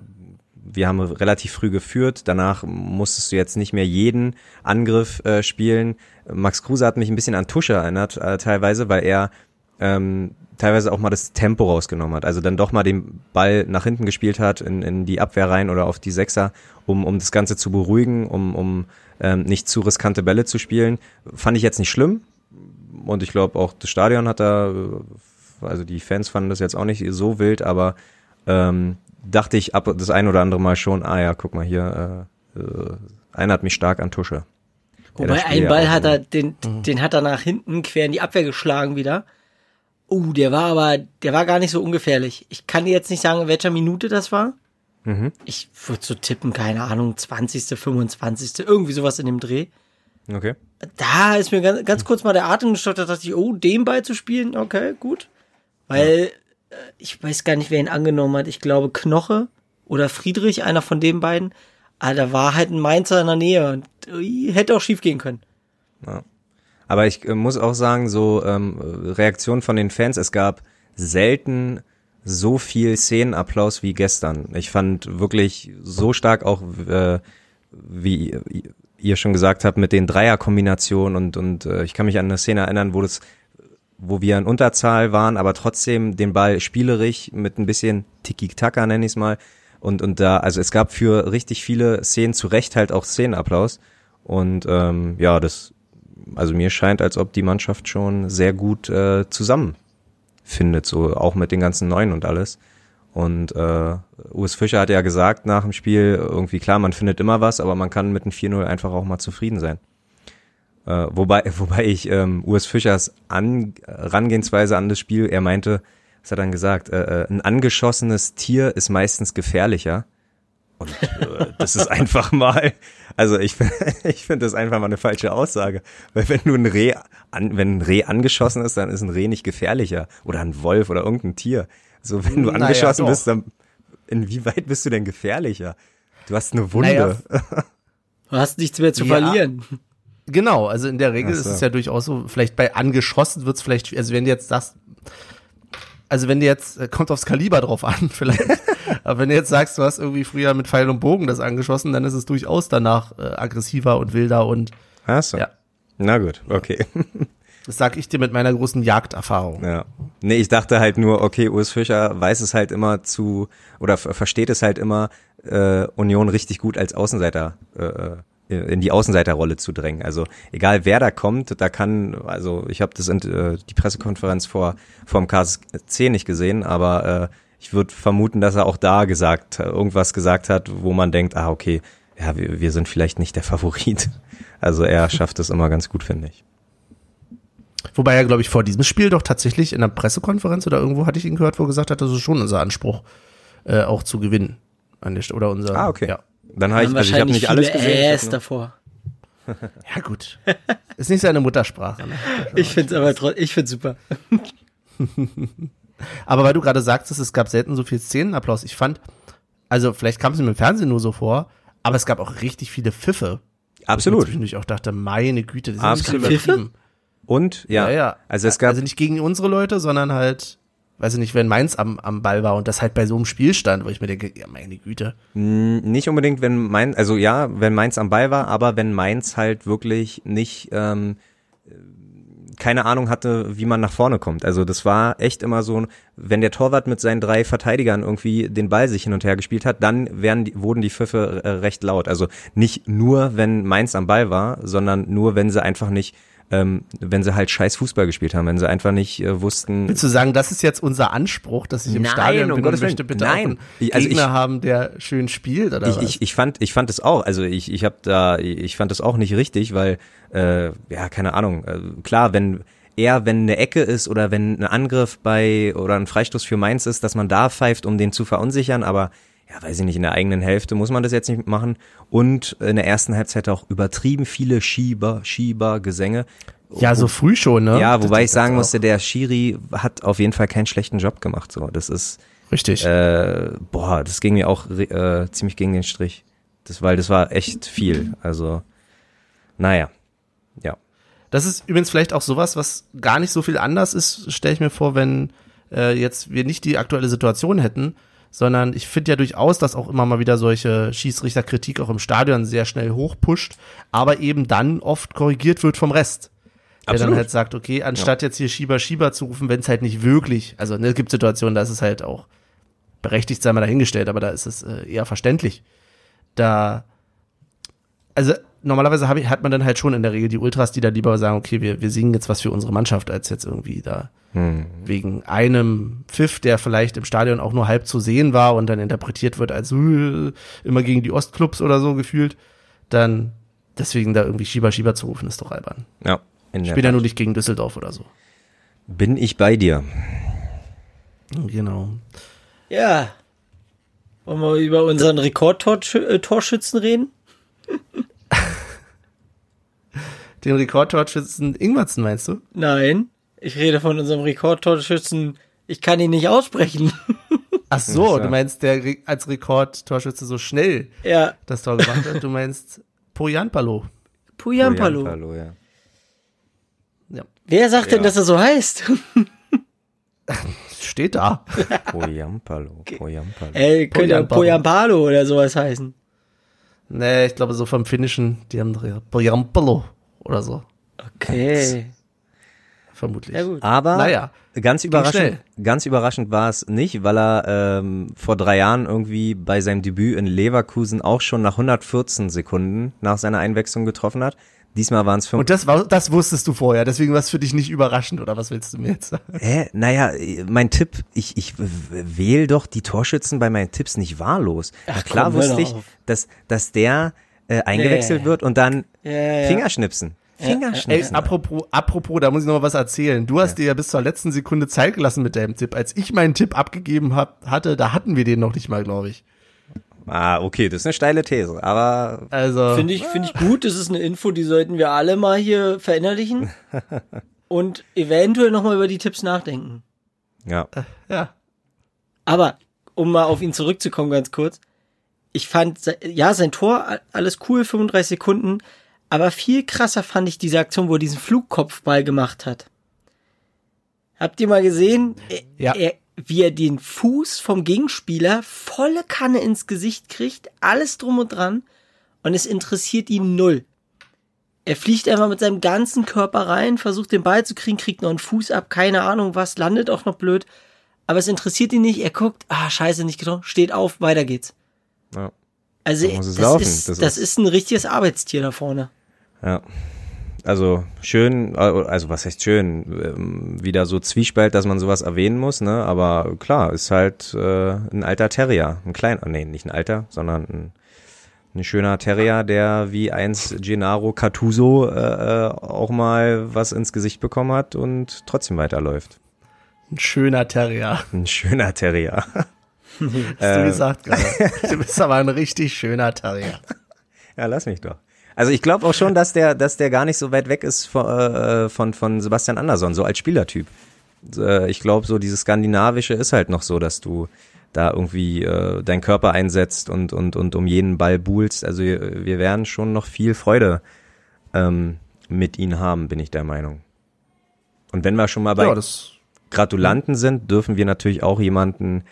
wir haben relativ früh geführt. Danach musstest du jetzt nicht mehr jeden Angriff äh, spielen. Max Kruse hat mich ein bisschen an Tusche erinnert, äh, teilweise, weil er ähm, teilweise auch mal das Tempo rausgenommen hat. Also dann doch mal den Ball nach hinten gespielt hat, in, in die Abwehr rein oder auf die Sechser, um, um das Ganze zu beruhigen, um, um ähm, nicht zu riskante Bälle zu spielen. Fand ich jetzt nicht schlimm. Und ich glaube auch das Stadion hat da, also die Fans fanden das jetzt auch nicht so wild, aber ähm, dachte ich ab das ein oder andere Mal schon, ah ja, guck mal hier, äh, äh, erinnert mich stark an Tusche. Wobei Spiel ein ja Ball hat er, den, den hat er nach hinten quer in die Abwehr geschlagen wieder. Uh, der war aber, der war gar nicht so ungefährlich. Ich kann dir jetzt nicht sagen, in welcher Minute das war. Mhm. Ich würde so tippen, keine Ahnung, 20., 25., irgendwie sowas in dem Dreh. Okay. Da ist mir ganz, ganz kurz mal der Atem gestockt, da dachte ich, oh, den Ball zu spielen, okay, gut. Weil äh, ich weiß gar nicht, wer ihn angenommen hat. Ich glaube Knoche oder Friedrich, einer von den beiden. Aber da war halt ein Mainzer in der Nähe und ui, hätte auch schief gehen können. Aber ich äh, muss auch sagen, so ähm, Reaktionen von den Fans, es gab selten so viel Szenenapplaus wie gestern. Ich fand wirklich so stark auch, äh, wie ihr schon gesagt habt, mit den Dreierkombinationen und, und äh, ich kann mich an eine Szene erinnern, wo das wo wir in Unterzahl waren, aber trotzdem den Ball spielerisch mit ein bisschen Tiki-Taka, nenne ich es mal. Und, und da, also es gab für richtig viele Szenen zu Recht halt auch Szenenapplaus. Und ähm, ja, das, also mir scheint, als ob die Mannschaft schon sehr gut äh, zusammenfindet, so auch mit den ganzen Neuen und alles. Und äh, Urs Fischer hat ja gesagt nach dem Spiel, irgendwie klar, man findet immer was, aber man kann mit einem 4-0 einfach auch mal zufrieden sein. Äh, wobei, wobei ich ähm, Urs Fischers an, Rangehensweise an das Spiel, er meinte, was hat er dann gesagt, äh, äh ein angeschossenes Tier ist meistens gefährlicher. Und äh, das ist einfach mal, also ich, ich finde das einfach mal eine falsche Aussage. Weil wenn du ein Reh, an, wenn ein Reh angeschossen ist, dann ist ein Reh nicht gefährlicher. Oder ein Wolf oder irgendein Tier. So, wenn du naja, angeschossen doch. bist, dann inwieweit bist du denn gefährlicher? Du hast eine Wunde. Naja. Du hast nichts mehr zu ja. verlieren. Genau, also in der Regel so. ist es ja durchaus so, vielleicht bei angeschossen wird es vielleicht, also wenn du jetzt sagst, also wenn du jetzt, äh, kommt aufs Kaliber drauf an, vielleicht, aber wenn du jetzt sagst, du hast irgendwie früher mit Pfeil und Bogen das angeschossen, dann ist es durchaus danach äh, aggressiver und wilder und. Ach so. Ja. Na gut, okay. Das sag ich dir mit meiner großen Jagderfahrung. Ja. Nee, ich dachte halt nur, okay, Urs Fischer weiß es halt immer zu, oder versteht es halt immer, äh, Union richtig gut als Außenseiter äh, äh in die Außenseiterrolle zu drängen. Also egal wer da kommt, da kann, also ich habe das in, äh, die Pressekonferenz vor vom KSC nicht gesehen, aber äh, ich würde vermuten, dass er auch da gesagt, irgendwas gesagt hat, wo man denkt, ah okay, ja, wir, wir sind vielleicht nicht der Favorit. Also er schafft es immer ganz gut, finde ich. Wobei er, glaube ich, vor diesem Spiel doch tatsächlich in einer Pressekonferenz oder irgendwo hatte ich ihn gehört, wo er gesagt hat, das ist schon unser Anspruch, äh, auch zu gewinnen. Oder unser, ah, okay. Ja. Dann habe ich, also ich habe nicht alles gesehen. Äs davor. ja gut, ist nicht seine Muttersprache. Ne? Ich finde es aber trotzdem, ich finde super. aber weil du gerade sagtest, es gab selten so viel Szenenapplaus. Ich fand, also vielleicht kam es mir im Fernsehen nur so vor, aber es gab auch richtig viele Pfiffe. Absolut. Wo ich auch dachte, meine Güte, das ist Absolut. Pfiffe? Und ja, ja, ja, also es gab also nicht gegen unsere Leute, sondern halt weiß ich nicht, wenn Mainz am, am Ball war und das halt bei so einem Spiel stand, wo ich mir denke, ja, meine Güte. Nicht unbedingt, wenn Mainz, also ja, wenn Mainz am Ball war, aber wenn Mainz halt wirklich nicht, ähm, keine Ahnung hatte, wie man nach vorne kommt. Also das war echt immer so, wenn der Torwart mit seinen drei Verteidigern irgendwie den Ball sich hin und her gespielt hat, dann werden wurden die Pfiffe äh, recht laut. Also nicht nur, wenn Mainz am Ball war, sondern nur, wenn sie einfach nicht ähm, wenn sie halt scheiß Fußball gespielt haben, wenn sie einfach nicht äh, wussten. Willst du sagen, das ist jetzt unser Anspruch, dass ich im Nein, Stadion um bin Gottes und möchte bitte Nein. auch einen also Gegner ich, haben, der schön spielt oder ich, was? Ich, ich fand, ich fand es auch, also ich, ich habe da, ich fand es auch nicht richtig, weil äh, ja keine Ahnung, äh, klar, wenn eher wenn eine Ecke ist oder wenn ein Angriff bei oder ein Freistoß für Mainz ist, dass man da pfeift, um den zu verunsichern, aber ja, weiß ich nicht, in der eigenen Hälfte muss man das jetzt nicht machen. Und in der ersten Halbzeit auch übertrieben viele Schieber, Schieber, Gesänge. Ja, so früh schon, ne? Ja, wobei ich sagen musste, der Schiri hat auf jeden Fall keinen schlechten Job gemacht. So, das ist richtig. Äh, boah, das ging mir auch äh, ziemlich gegen den Strich. Das, weil das war echt viel. Also, naja, ja. Das ist übrigens vielleicht auch sowas, was gar nicht so viel anders ist, stelle ich mir vor, wenn äh, jetzt wir nicht die aktuelle Situation hätten, sondern ich finde ja durchaus, dass auch immer mal wieder solche Schießrichterkritik auch im Stadion sehr schnell hochpusht, aber eben dann oft korrigiert wird vom Rest. Der Absolut. dann halt sagt, okay, anstatt ja. jetzt hier Schieber, Schieber zu rufen, wenn es halt nicht wirklich, also ne, es gibt Situationen, da ist es halt auch berechtigt, sei mal dahingestellt, aber da ist es äh, eher verständlich. Da, also normalerweise hab ich, hat man dann halt schon in der Regel die Ultras, die da lieber sagen, okay, wir, wir singen jetzt was für unsere Mannschaft, als jetzt irgendwie da hm. wegen einem Pfiff, der vielleicht im Stadion auch nur halb zu sehen war und dann interpretiert wird als uh, immer gegen die Ostclubs oder so gefühlt, dann deswegen da irgendwie Schieber, Schieber zu rufen, ist doch albern. Ja. Später nur nicht gegen Düsseldorf oder so. Bin ich bei dir. Genau. Ja. Wollen wir über unseren Rekordtorschützen reden? Den Rekordtorschützen Ingwertsen meinst du? Nein, ich rede von unserem Rekordtorschützen. Ich kann ihn nicht aussprechen. Ach so, du meinst der als Rekordtorschütze so schnell ja. das Tor gemacht hat. Du meinst Poyanpalo. Poyanpalo. Poyanpalo, ja. Ja. Wer sagt ja. denn, dass er so heißt? Steht da. Poyampalo, Poyampalo. Ey, könnte ja Poyampalo. Poyampalo oder sowas heißen. Nee, ich glaube so vom Finnischen, die haben Pojampalo oder so, Okay. vermutlich. Ja gut. Aber Naja, ganz überraschend, ganz überraschend war es nicht, weil er ähm, vor drei Jahren irgendwie bei seinem Debüt in Leverkusen auch schon nach 114 Sekunden nach seiner Einwechslung getroffen hat. Diesmal waren es fünf. Und das, war, das wusstest du vorher, deswegen war es für dich nicht überraschend, oder was willst du mir jetzt sagen? Hä? Naja, mein Tipp, ich, ich wähle doch die Torschützen bei meinen Tipps nicht wahllos. Ach, Na klar komm, wusste ich, dass, dass der äh, eingewechselt Nee. wird und dann Ja, ja. Fingerschnipsen. Ey, Fingerschnipsen. apropos, apropos, da muss ich noch mal was erzählen. Du hast dir ja bis zur letzten Sekunde Zeit gelassen mit deinem Tipp. Als ich meinen Tipp abgegeben hab, hatte, da hatten wir den noch nicht mal, glaube ich. ah, okay, das ist eine steile These, aber Also, Finde ich, finde ich gut. Das ist eine Info, die sollten wir alle mal hier verinnerlichen. Und eventuell nochmal über die Tipps nachdenken. ja. ja. Aber, um mal auf ihn zurückzukommen, ganz kurz. Ich fand, ja, sein Tor, alles cool, 35 Sekunden. Aber viel krasser fand ich diese Aktion, wo er diesen Flugkopfball gemacht hat. Habt ihr mal gesehen, Ja. er, wie er den Fuß vom Gegenspieler volle Kanne ins Gesicht kriegt, alles drum und dran, und es interessiert ihn null. Er fliegt einfach mit seinem ganzen Körper rein, versucht den Ball zu kriegen, kriegt noch einen Fuß ab, keine Ahnung was, landet auch noch blöd. Aber es interessiert ihn nicht. Er guckt, ah, scheiße, nicht getroffen, steht auf, weiter geht's. Ja. Also, es das, laufen. Ist, Das das, ist- ist, ein richtiges Arbeitstier da vorne. Ja. Also schön, also was heißt schön, ähm, wieder so Zwiespalt, dass man sowas erwähnen muss, ne? Aber klar, ist halt äh, ein alter Terrier, ein kleiner, nee, nicht ein alter, sondern ein, ein schöner Terrier, der wie einst Gennaro Cattuso äh, äh, auch mal was ins Gesicht bekommen hat und trotzdem weiterläuft. Ein schöner Terrier, Ein schöner Terrier. hast du gesagt gerade. Du bist aber ein richtig schöner Terrier. Ja, lass mich doch. Also ich glaube auch schon, dass der, dass der gar nicht so weit weg ist von, äh, von, von Sebastian Andersson, so als Spielertyp. Äh, ich glaube, so dieses Skandinavische ist halt noch so, dass du da irgendwie äh, deinen Körper einsetzt und, und, und um jeden Ball buhlst. Also wir wir werden schon noch viel Freude ähm, mit ihnen haben, bin ich der Meinung. Und wenn wir schon mal bei Ja, das, Gratulanten sind, dürfen wir natürlich auch jemanden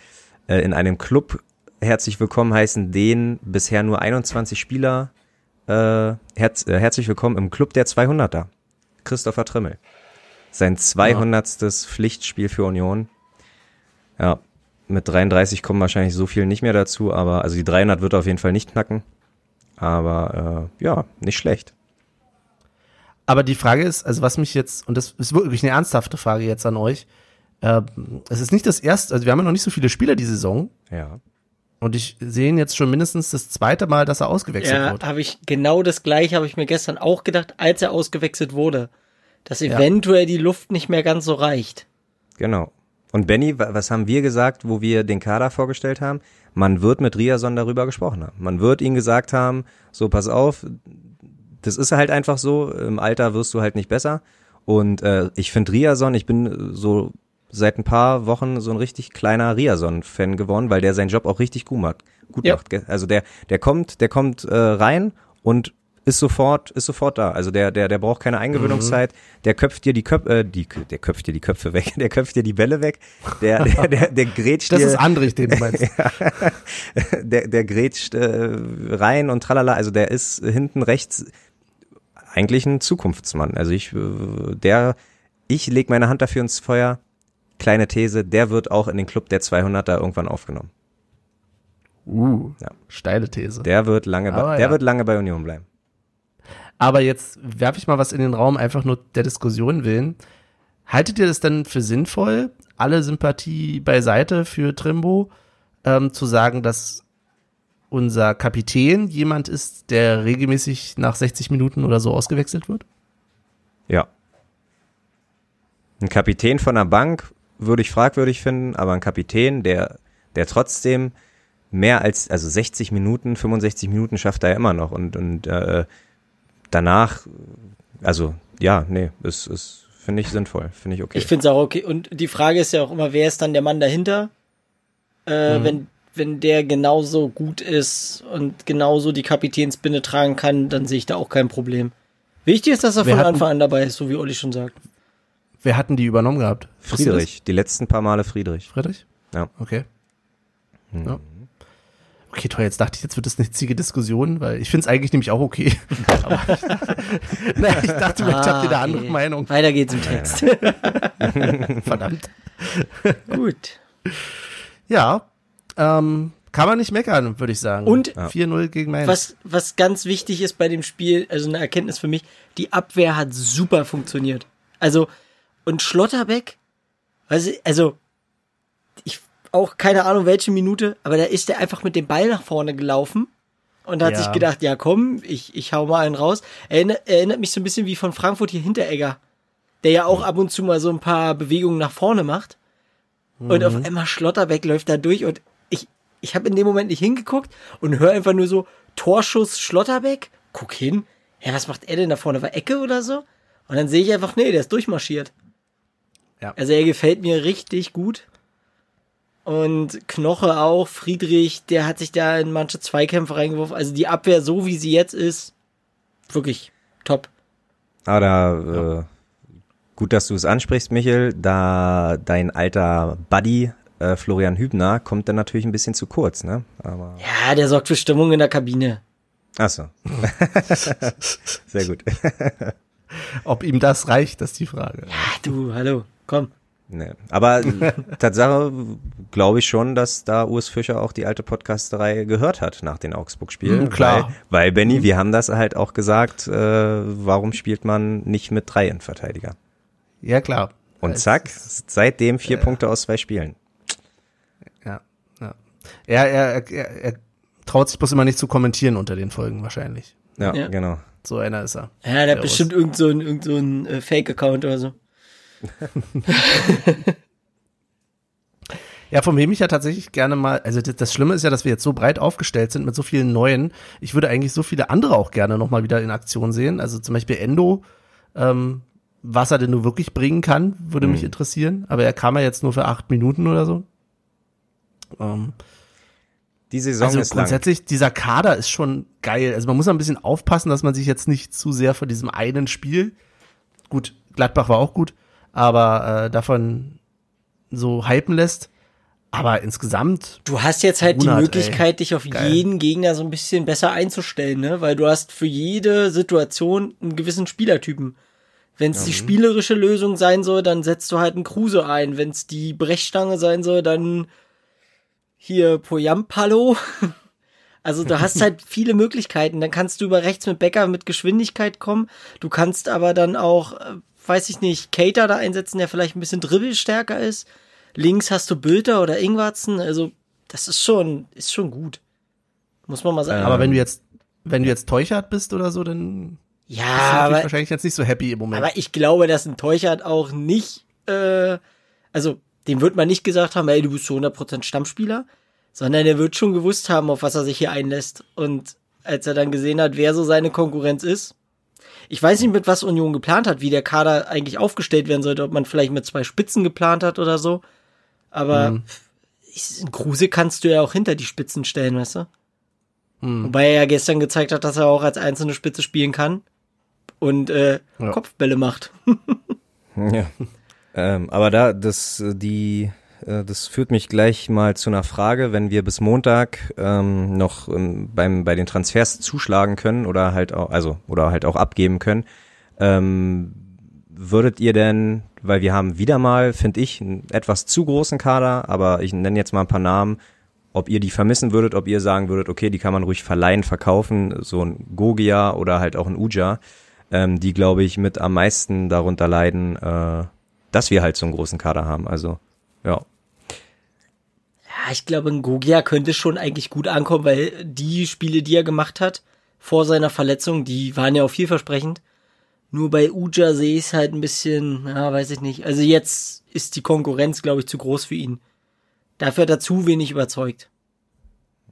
äh, in einem Club herzlich willkommen heißen, den bisher nur 21 Spieler äh, herz, äh, herzlich willkommen im Club der 200er. Christopher Trimmel. Sein 200. Pflichtspiel für Union. Ja, mit 33 kommen wahrscheinlich so viel nicht mehr dazu, aber also die 300 wird er auf jeden Fall nicht knacken. Aber äh, ja, nicht schlecht. aber die Frage ist, also was mich jetzt, und das ist wirklich eine ernsthafte Frage jetzt an euch, ähm, es ist nicht das erste, also wir haben ja noch nicht so viele Spieler die Saison, Ja. und ich sehe ihn jetzt schon mindestens das zweite Mal, dass er ausgewechselt Ja, wird. habe ich genau das gleiche habe ich mir gestern auch gedacht, als er ausgewechselt wurde, dass Ja. eventuell die Luft nicht mehr ganz so reicht. Genau. Und Benny, wa- was haben wir gesagt, wo wir den Kader vorgestellt haben? Man wird mit Riason darüber gesprochen haben. Man wird ihnen gesagt haben, so pass auf, das ist halt einfach so, im Alter wirst du halt nicht besser. Und äh, ich finde Riason, ich bin äh, so seit ein paar Wochen so ein richtig kleiner Riason-Fan geworden, weil der seinen Job auch richtig gut macht. Gut Ja. macht. gell? Also der, der kommt, der kommt äh, rein und ist sofort, ist sofort da. Also der, der, der braucht keine Eingewöhnungszeit. Der köpft dir die Köpfe, äh, die, der köpft dir die Köpfe weg. Der köpft dir die Bälle weg. Der, der, der, der grätscht Das dir, ist Andrich, den du meinst. der, der grätscht äh, rein und tralala. Also der ist hinten rechts eigentlich ein Zukunftsmann. Also ich, äh, der, ich leg meine Hand dafür ins Feuer. Kleine These, der wird auch in den Club der 200er irgendwann aufgenommen. Uh, Ja. steile These. Der wird lange, bei, der ja. wird lange bei Union bleiben. Aber jetzt werfe ich mal was in den Raum, einfach nur der Diskussion willen. Haltet ihr das denn für sinnvoll, alle Sympathie beiseite für Trimbo, ähm, zu sagen, dass unser Kapitän jemand ist, der regelmäßig nach 60 Minuten oder so ausgewechselt wird? Ja. Ein Kapitän von der Bank würde ich fragwürdig finden, aber ein Kapitän, der, der trotzdem mehr als, also 60 Minuten, 65 Minuten schafft er ja immer noch und, und äh, danach, also ja, nee, ist, ist finde ich sinnvoll, finde ich okay. Ich finde es auch okay. Und die Frage ist ja auch immer, wer ist dann der Mann dahinter? Äh, Mhm. wenn, wenn der genauso gut ist und genauso die Kapitänsbinde tragen kann, dann sehe ich da auch kein Problem. Wichtig ist, dass er Wir von hatten- Anfang an dabei ist, so wie Olli schon sagt. Wer hatten die übernommen gehabt? Friedrich, die letzten paar Male Friedrich. Friedrich? Ja. Okay. Hm. Ja. Okay, toll, jetzt dachte ich, jetzt wird das eine hitzige Diskussion, weil ich finde es eigentlich nämlich auch okay. Aber ich dachte, ich dachte, vielleicht habt ihr da Ah, andere okay. Meinung. Weiter geht's im Text. Verdammt. Gut. Ja, ähm, kann man nicht meckern, würde ich sagen. Und 4-0 gegen Mainz. was, was ganz wichtig ist bei dem Spiel, also eine Erkenntnis für mich, die Abwehr hat super funktioniert. Also, und Schlotterbeck, also, also ich auch keine Ahnung welche Minute, aber da ist er einfach mit dem Ball nach vorne gelaufen und hat Ja. sich gedacht, ja komm, ich, ich hau mal einen raus. Erinnert, erinnert mich so ein bisschen wie von Frankfurt hier Hinteregger, der ja auch ab und zu mal so ein paar Bewegungen nach vorne macht. Und auf einmal Schlotterbeck läuft da durch und ich, ich habe in dem Moment nicht hingeguckt und höre einfach nur so Torschuss Schlotterbeck. Guck hin. Ja, was macht er denn da vorne? War Ecke oder so? Und dann sehe ich einfach, nee, der ist durchmarschiert. Ja. Also er gefällt mir richtig gut. Und Knoche auch, Friedrich, der hat sich da in manche Zweikämpfe reingeworfen. Also die Abwehr, so wie sie jetzt ist, wirklich top. Aber da, äh, gut, dass du es ansprichst, Michel, da dein alter Buddy äh, Florian Hübner kommt dann natürlich ein bisschen zu kurz, ne? Aber, Ja, der sorgt für Stimmung in der Kabine. ach so. Sehr gut. Ob ihm das reicht, das ist die Frage. Ah, du, hallo, komm. Nee. Aber Tatsache glaube ich schon, dass da Urs Fischer auch die alte Podcasterei gehört hat nach den Augsburg-Spielen. Mhm, klar. Weil, weil Benny, wir haben das halt auch gesagt, äh, warum spielt man nicht mit drei Innenverteidiger? Ja, klar. Und Es zack, ist- seitdem vier Punkte aus zwei Spielen. Ja, ja. Er, er, er, er traut sich bloß immer nicht zu kommentieren unter den Folgen wahrscheinlich. Ja, Ja. genau. So einer ist er. Ja, der hat Servus. bestimmt irgend so ein, irgend so ein äh, Fake-Account oder so. Ja, von wem ich ja tatsächlich gerne mal, also das, Schlimme ist ja, dass wir jetzt so breit aufgestellt sind mit so vielen neuen. Ich würde eigentlich so viele andere auch gerne nochmal wieder in Aktion sehen. Also zum Beispiel Endo, ähm, was er denn nur wirklich bringen kann, würde mich interessieren. Aber er kam ja jetzt nur für acht Minuten oder so. Ähm, Die Saison also ist lang. grundsätzlich, dieser Kader ist schon geil. Also man muss ein bisschen aufpassen, dass man sich jetzt nicht zu sehr von diesem einen Spiel, gut, Gladbach war auch gut, aber äh, davon so hypen lässt. Aber insgesamt, Du hast jetzt halt die Monat, Möglichkeit, dich auf Geil. jeden Gegner so ein bisschen besser einzustellen, ne? Weil du hast für jede Situation einen gewissen Spielertypen. Wenn es die spielerische Lösung sein soll, dann setzt du halt einen Kruse ein. Wenn es die Brechstange sein soll, dann hier Poyampalo. Also du hast halt viele Möglichkeiten. Dann kannst du über rechts mit Becker mit Geschwindigkeit kommen. Du kannst aber dann auch, äh, weiß ich nicht, Cater da einsetzen, der vielleicht ein bisschen dribbelstärker ist. Links hast du Bülter oder Ingwarzen. Also das ist schon, ist schon gut. Muss man mal sagen. aber wenn du jetzt, wenn du jetzt Teuchert bist oder so, dann ja, bist du natürlich aber, wahrscheinlich jetzt nicht so happy im Moment. aber ich glaube, dass ein Teuchert auch nicht, äh, also dem wird man nicht gesagt haben, ey, du bist zu 100% Stammspieler, sondern er wird schon gewusst haben, auf was er sich hier einlässt. Und als er dann gesehen hat, wer so seine Konkurrenz ist, ich weiß nicht, mit was Union geplant hat, wie der Kader eigentlich aufgestellt werden sollte, ob man vielleicht mit zwei Spitzen geplant hat oder so. Aber Mhm. Kruse kannst du ja auch hinter die Spitzen stellen, weißt du? Mhm. Wobei er ja gestern gezeigt hat, dass er auch als einzelne Spitze spielen kann und äh, Ja. Kopfbälle macht. Ja. ähm, aber da, das, äh, die, das führt mich gleich mal zu einer Frage, wenn wir bis Montag ähm, noch ähm, beim, bei den Transfers zuschlagen können oder halt auch, also, oder halt auch abgeben können, ähm, würdet ihr denn, weil wir haben wieder mal, finde ich, einen etwas zu großen Kader, aber ich nenne jetzt mal ein paar Namen, ob ihr die vermissen würdet, ob ihr sagen würdet, okay, die kann man ruhig verleihen, verkaufen, so ein Gogia oder halt auch ein Uja, ähm, die, glaube ich, mit am meisten darunter leiden, äh, dass wir halt so einen großen Kader haben. Also, ja. Ja, ich glaube, ein Gogia könnte schon eigentlich gut ankommen, weil die Spiele, die er gemacht hat vor seiner Verletzung, die waren ja auch vielversprechend. Nur bei Uja sehe ich es halt ein bisschen, ja, weiß ich nicht. Also jetzt ist die Konkurrenz, glaube ich, zu groß für ihn. Dafür hat er zu wenig überzeugt.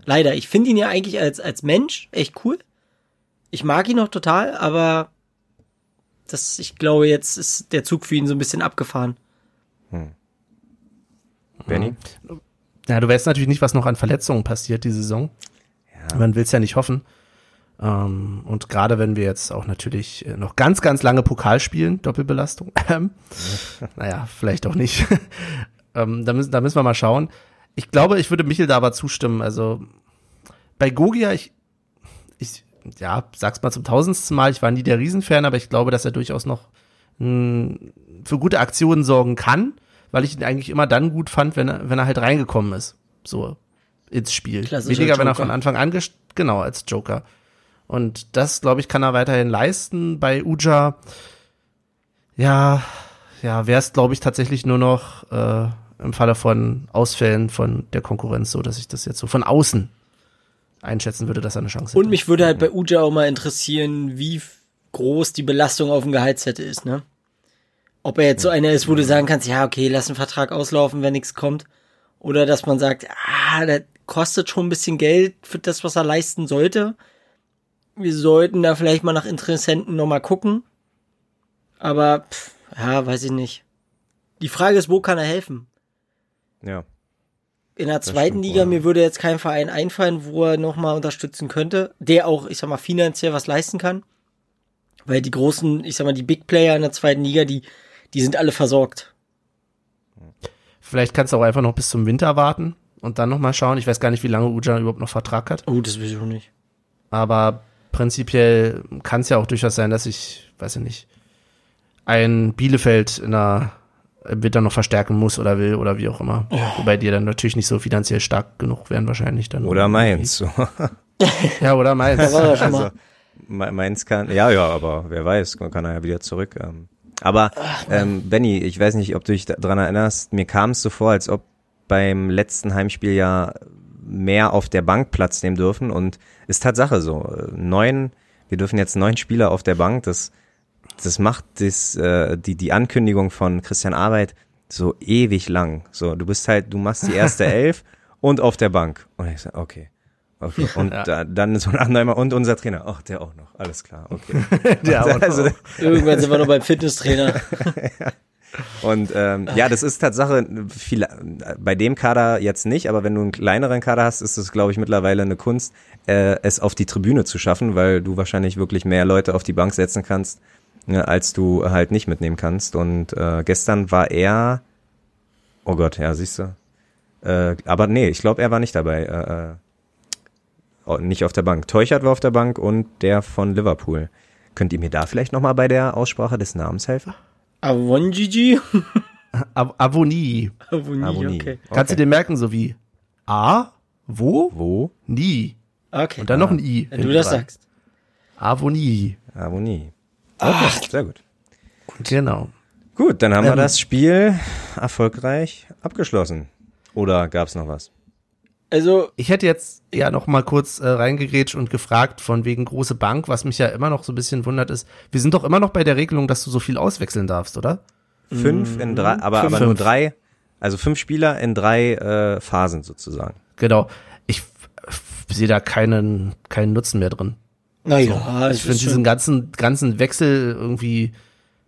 Leider. Ich finde ihn ja eigentlich als, als Mensch echt cool. Ich mag ihn noch total, aber das, ich glaube, jetzt ist der Zug für ihn so ein bisschen abgefahren. Benny? Ja, du weißt natürlich nicht, was noch an Verletzungen passiert die Saison. Man will es ja nicht hoffen. Ähm, und gerade wenn wir jetzt auch natürlich äh, noch ganz, ganz lange Pokal spielen, Doppelbelastung, ähm, naja, vielleicht auch nicht. ähm, da, müssen, da müssen wir mal schauen. Ich glaube, ich würde Michel da aber zustimmen. Also bei Gogia, ich, ich ja, sag's mal zum tausendsten Mal, ich war nie der Riesenfan, aber ich glaube, dass er durchaus noch mh, für gute Aktionen sorgen kann, weil ich ihn eigentlich immer dann gut fand, wenn er, wenn er halt reingekommen ist. So ins Spiel. Weniger, wenn er Joker. von Anfang an, genau, als Joker. Und das, glaube ich, kann er weiterhin leisten. Bei Uja, ja, ja, wäre es, glaube ich, tatsächlich nur noch äh, im Falle von Ausfällen von der Konkurrenz so, dass ich das jetzt so von außen einschätzen würde, dass er eine Chance Und hätte. mich würde halt bei Uja auch mal interessieren, wie groß die Belastung auf dem Gehaltszettel ist, ne? Ob er jetzt so einer ist, wo du sagen kannst, ja, okay, lass den Vertrag auslaufen, wenn nichts kommt. Oder dass man sagt, ah, das kostet schon ein bisschen Geld für das, was er leisten sollte. Wir sollten da vielleicht mal nach Interessenten nochmal gucken. Aber, pff, ja, weiß ich nicht. Die Frage ist, wo kann er helfen? Ja. In der zweiten stimmt Liga, wohl. mir würde jetzt kein Verein einfallen, wo er nochmal unterstützen könnte, der auch, ich sag mal, finanziell was leisten kann. Weil die großen, ich sag mal, die Big Player in der zweiten Liga, die, die sind alle versorgt. Vielleicht kannst du auch einfach noch bis zum Winter warten und dann noch mal schauen. Ich weiß gar nicht, wie lange Uja überhaupt noch Vertrag hat. Oh, das will ich auch nicht. Aber prinzipiell kann es ja auch durchaus sein, dass ich, weiß ich nicht, ein Bielefeld in der im Winter noch verstärken muss oder will oder wie auch immer. Wobei die dann natürlich nicht so finanziell stark genug wären wahrscheinlich dann. Oder Mainz. Ja, oder Mainz. Da war er schon mal. Also, Mainz kann, ja, ja, aber wer weiß, kann er ja wieder zurück. Ähm. Aber ähm, Benny, ich weiß nicht, ob du dich da- dran erinnerst, mir kam es so vor, als ob beim letzten Heimspiel ja mehr auf der Bank Platz nehmen dürfen und ist Tatsache so. Äh, Neun, wir dürfen jetzt neun Spieler auf der Bank, das, das macht das, äh, die, die Ankündigung von Christian Arbeit so ewig lang. So, du bist halt, du machst die erste Elf und auf der Bank. Und ich so, okay. Okay. Und Ja. da, dann so ein anderer und unser Trainer. Ach, der auch noch. Alles klar. Okay. Der auch noch. also, Irgendwann sind wir noch beim Fitnesstrainer. und ähm, ja, das ist Tatsache viel, bei dem Kader jetzt nicht, aber wenn du einen kleineren Kader hast, ist es, glaube ich, mittlerweile eine Kunst, äh, es auf die Tribüne zu schaffen, weil du wahrscheinlich wirklich mehr Leute auf die Bank setzen kannst, ne, als du halt nicht mitnehmen kannst. Und äh, gestern war er, oh Gott, ja, siehst du. Äh, aber nee, ich glaube, er war nicht dabei. Äh, äh, nicht auf der Bank. Teuchert war auf der Bank und der von Liverpool. Könnt ihr mir da vielleicht nochmal bei der Aussprache des Namens helfen? Avonjiji? Av Avonie. Avoni, Avonie. okay. Kannst du dir merken, so wie A, wo, Wo? nie. Okay. Und dann noch ein I. Wenn du das dran. sagst. Avonie. Avonie. Ach, Sehr gut. Genau. Gut, dann haben wir Ähm. das Spiel erfolgreich abgeschlossen. Oder gab's noch was? Also, Ich hätte jetzt ja noch mal kurz äh, reingegrätscht und gefragt von wegen große Bank, was mich ja immer noch so ein bisschen wundert ist. Wir sind doch immer noch bei der Regelung, dass du so viel auswechseln darfst, oder? Fünf in drei, aber, aber Fünf. nur drei, also fünf Spieler in drei äh, Phasen sozusagen. Genau. Ich sehe da keinen, keinen Nutzen mehr drin. naja, ich finde diesen ganzen, ganzen Wechsel irgendwie,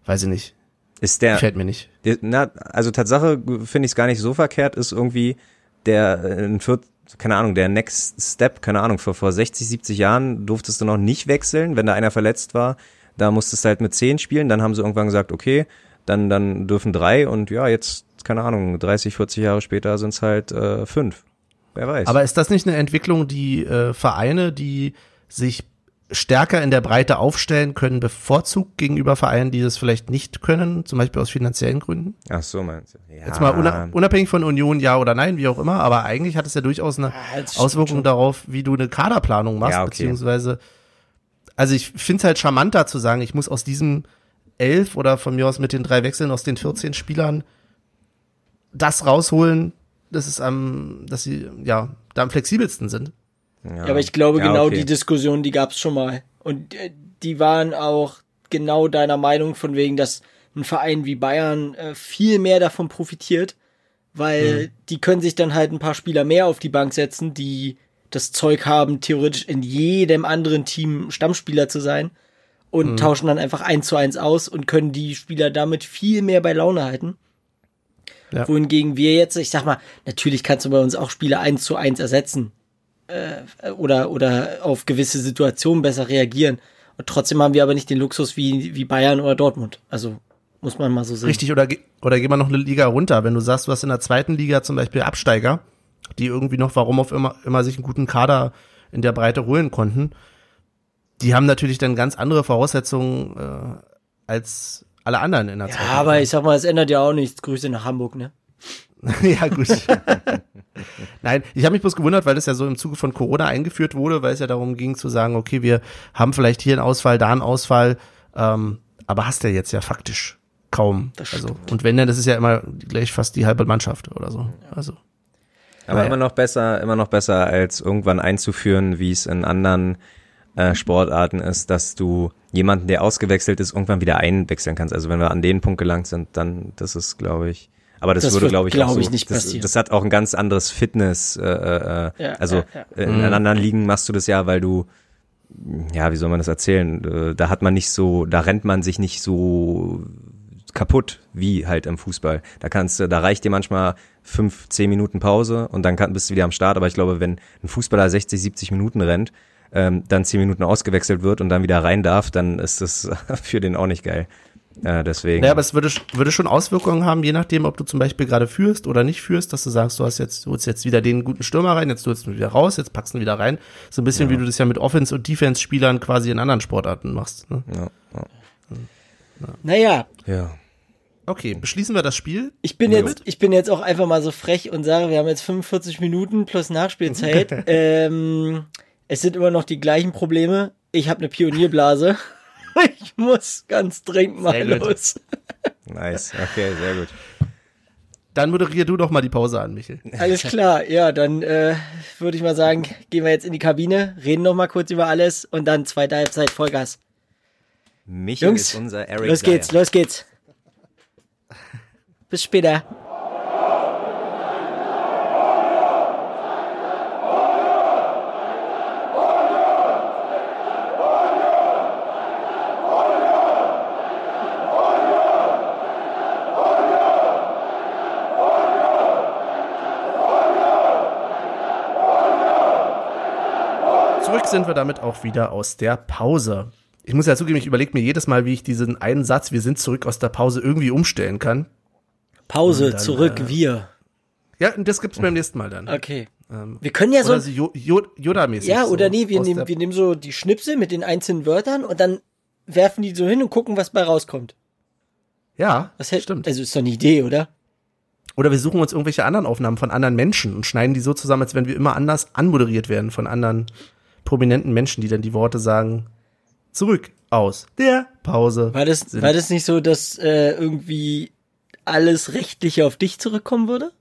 weiß ich nicht, Ist der, gefällt mir nicht. der na, also Tatsache finde ich es gar nicht so verkehrt, ist irgendwie der äh, ein Viert, keine Ahnung, der Next Step, keine Ahnung, vor, vor 60, 70 Jahren durftest du noch nicht wechseln, wenn da einer verletzt war, da musstest du halt mit zehn spielen, dann haben sie irgendwann gesagt, okay, dann, dann dürfen drei und ja, jetzt, keine Ahnung, 30, 40 Jahre später sind es halt äh, fünf. Wer weiß. Aber ist das nicht eine Entwicklung, die äh, Vereine, die sich stärker in der Breite aufstellen können, bevorzugt gegenüber Vereinen, die das vielleicht nicht können, zum Beispiel aus finanziellen Gründen? Ach so meinst du. Ja. Jetzt mal una unabhängig von Union, ja oder nein, wie auch immer, aber eigentlich hat es ja durchaus eine das stimmt Auswirkung schon. darauf, wie du eine Kaderplanung machst, Ja, okay. beziehungsweise, also ich finde es halt charmanter zu sagen, ich muss aus diesem elf oder von mir aus mit den drei Wechseln aus den 14 Spielern das rausholen, das ist am, dass sie, ja, da am flexibelsten sind. Ja, aber ich glaube, Ja, genau okay. die Diskussion, die gab's schon mal. Und äh, die waren auch genau deiner Meinung von wegen, dass ein Verein wie Bayern äh, viel mehr davon profitiert, weil die können sich dann halt ein paar Spieler mehr auf die Bank setzen, die das Zeug haben, theoretisch in jedem anderen Team Stammspieler zu sein und tauschen dann einfach eins zu eins aus und können die Spieler damit viel mehr bei Laune halten. Ja. Wohingegen wir jetzt, ich sag mal, natürlich kannst du bei uns auch Spieler eins zu eins ersetzen äh, oder, oder auf gewisse Situationen besser reagieren. Und trotzdem haben wir aber nicht den Luxus wie, wie Bayern oder Dortmund. Also muss man mal so sehen. Richtig, oder, oder geh mal noch eine Liga runter. Wenn du sagst, du hast in der zweiten Liga zum Beispiel Absteiger, die irgendwie noch, warum auf immer, immer sich einen guten Kader in der Breite holen konnten, die haben natürlich dann ganz andere Voraussetzungen äh, als alle anderen in der ja, zweiten aber Liga. ich sag mal, es ändert ja auch nichts. Grüße nach Hamburg, ne? ja, gut. Nein, ich habe mich bloß gewundert, weil das ja so im Zuge von Corona eingeführt wurde, weil es ja darum ging zu sagen, okay, wir haben vielleicht hier einen Ausfall, da einen Ausfall, ähm, aber hast ja jetzt ja faktisch kaum. Das also, und wenn dann, das ist ja immer gleich fast die halbe Mannschaft oder so. Also. Aber Naja. immer noch besser, immer noch besser, als irgendwann einzuführen, wie es in anderen äh, Sportarten ist, dass du jemanden, der ausgewechselt ist, irgendwann wieder einwechseln kannst. Also wenn wir an den Punkt gelangt sind, dann das ist, glaube ich. Aber das, Das würde, glaube ich, glaub auch so, ich, nicht das, passieren. das hat auch ein ganz anderes Fitness. Äh, äh, Ja, also ja, ja. in Mhm. anderen Ligen machst du das ja, weil du ja, wie soll man das erzählen? Äh, Da hat man nicht so, da rennt man sich nicht so kaputt wie halt im Fußball. Da kannst du, da reicht dir manchmal fünf, zehn Minuten Pause und dann kann, bist du wieder am Start. Aber ich glaube, wenn ein Fußballer 60, 70 Minuten rennt, ähm, dann zehn Minuten ausgewechselt wird und dann wieder rein darf, dann ist das für den auch nicht geil. Äh, deswegen. Naja, aber es würde, würde schon Auswirkungen haben, je nachdem, ob du zum Beispiel gerade führst oder nicht führst, dass du sagst, du hast jetzt, du holst jetzt wieder den guten Stürmer rein, jetzt holst du ihn wieder raus, jetzt packst du ihn wieder rein. So ein bisschen wie du das ja mit Offense- und Defense-Spielern quasi in anderen Sportarten machst. Ne? ja, ja. Naja, ja. Okay, beschließen wir das Spiel. ich bin Ja, jetzt, ich bin jetzt auch einfach mal so frech und sage, wir haben jetzt 45 Minuten plus Nachspielzeit. ähm, es sind immer noch die gleichen Probleme. Ich habe eine Pionierblase. Ich muss ganz dringend mal Sehr gut. los. Nice. Okay, sehr gut. Dann moderier du doch mal die Pause an, Michel. Alles klar, ja, dann äh, würde ich mal sagen, gehen wir jetzt in die Kabine, reden noch mal kurz über alles und dann zweite Halbzeit Vollgas. Michael Jungs, ist unser Eric los geht's, Dyer. los geht's. Bis später. Zurück sind wir damit auch wieder aus der Pause. Ich muss ja zugeben, ich überlege mir jedes Mal, wie ich diesen einen Satz, wir sind zurück aus der Pause, irgendwie umstellen kann. Pause, dann, zurück, äh, wir. Ja, und das gibt's beim nächsten Mal dann. Okay. Ähm, Wir können ja so, oder so Yoda-mäßig. ja, so oder nee, wir nehmen, wir nehmen so die Schnipsel mit den einzelnen Wörtern und dann werfen die so hin und gucken, was bei rauskommt. Ja, Was hält, stimmt. Also ist doch eine Idee, oder? Oder wir suchen uns irgendwelche anderen Aufnahmen von anderen Menschen und schneiden die so zusammen, als wenn wir immer anders anmoderiert werden von anderen prominenten Menschen, die dann die Worte sagen, zurück aus der Pause. War das, Sind- war das nicht so, dass äh, irgendwie alles Rechtliche auf dich zurückkommen würde?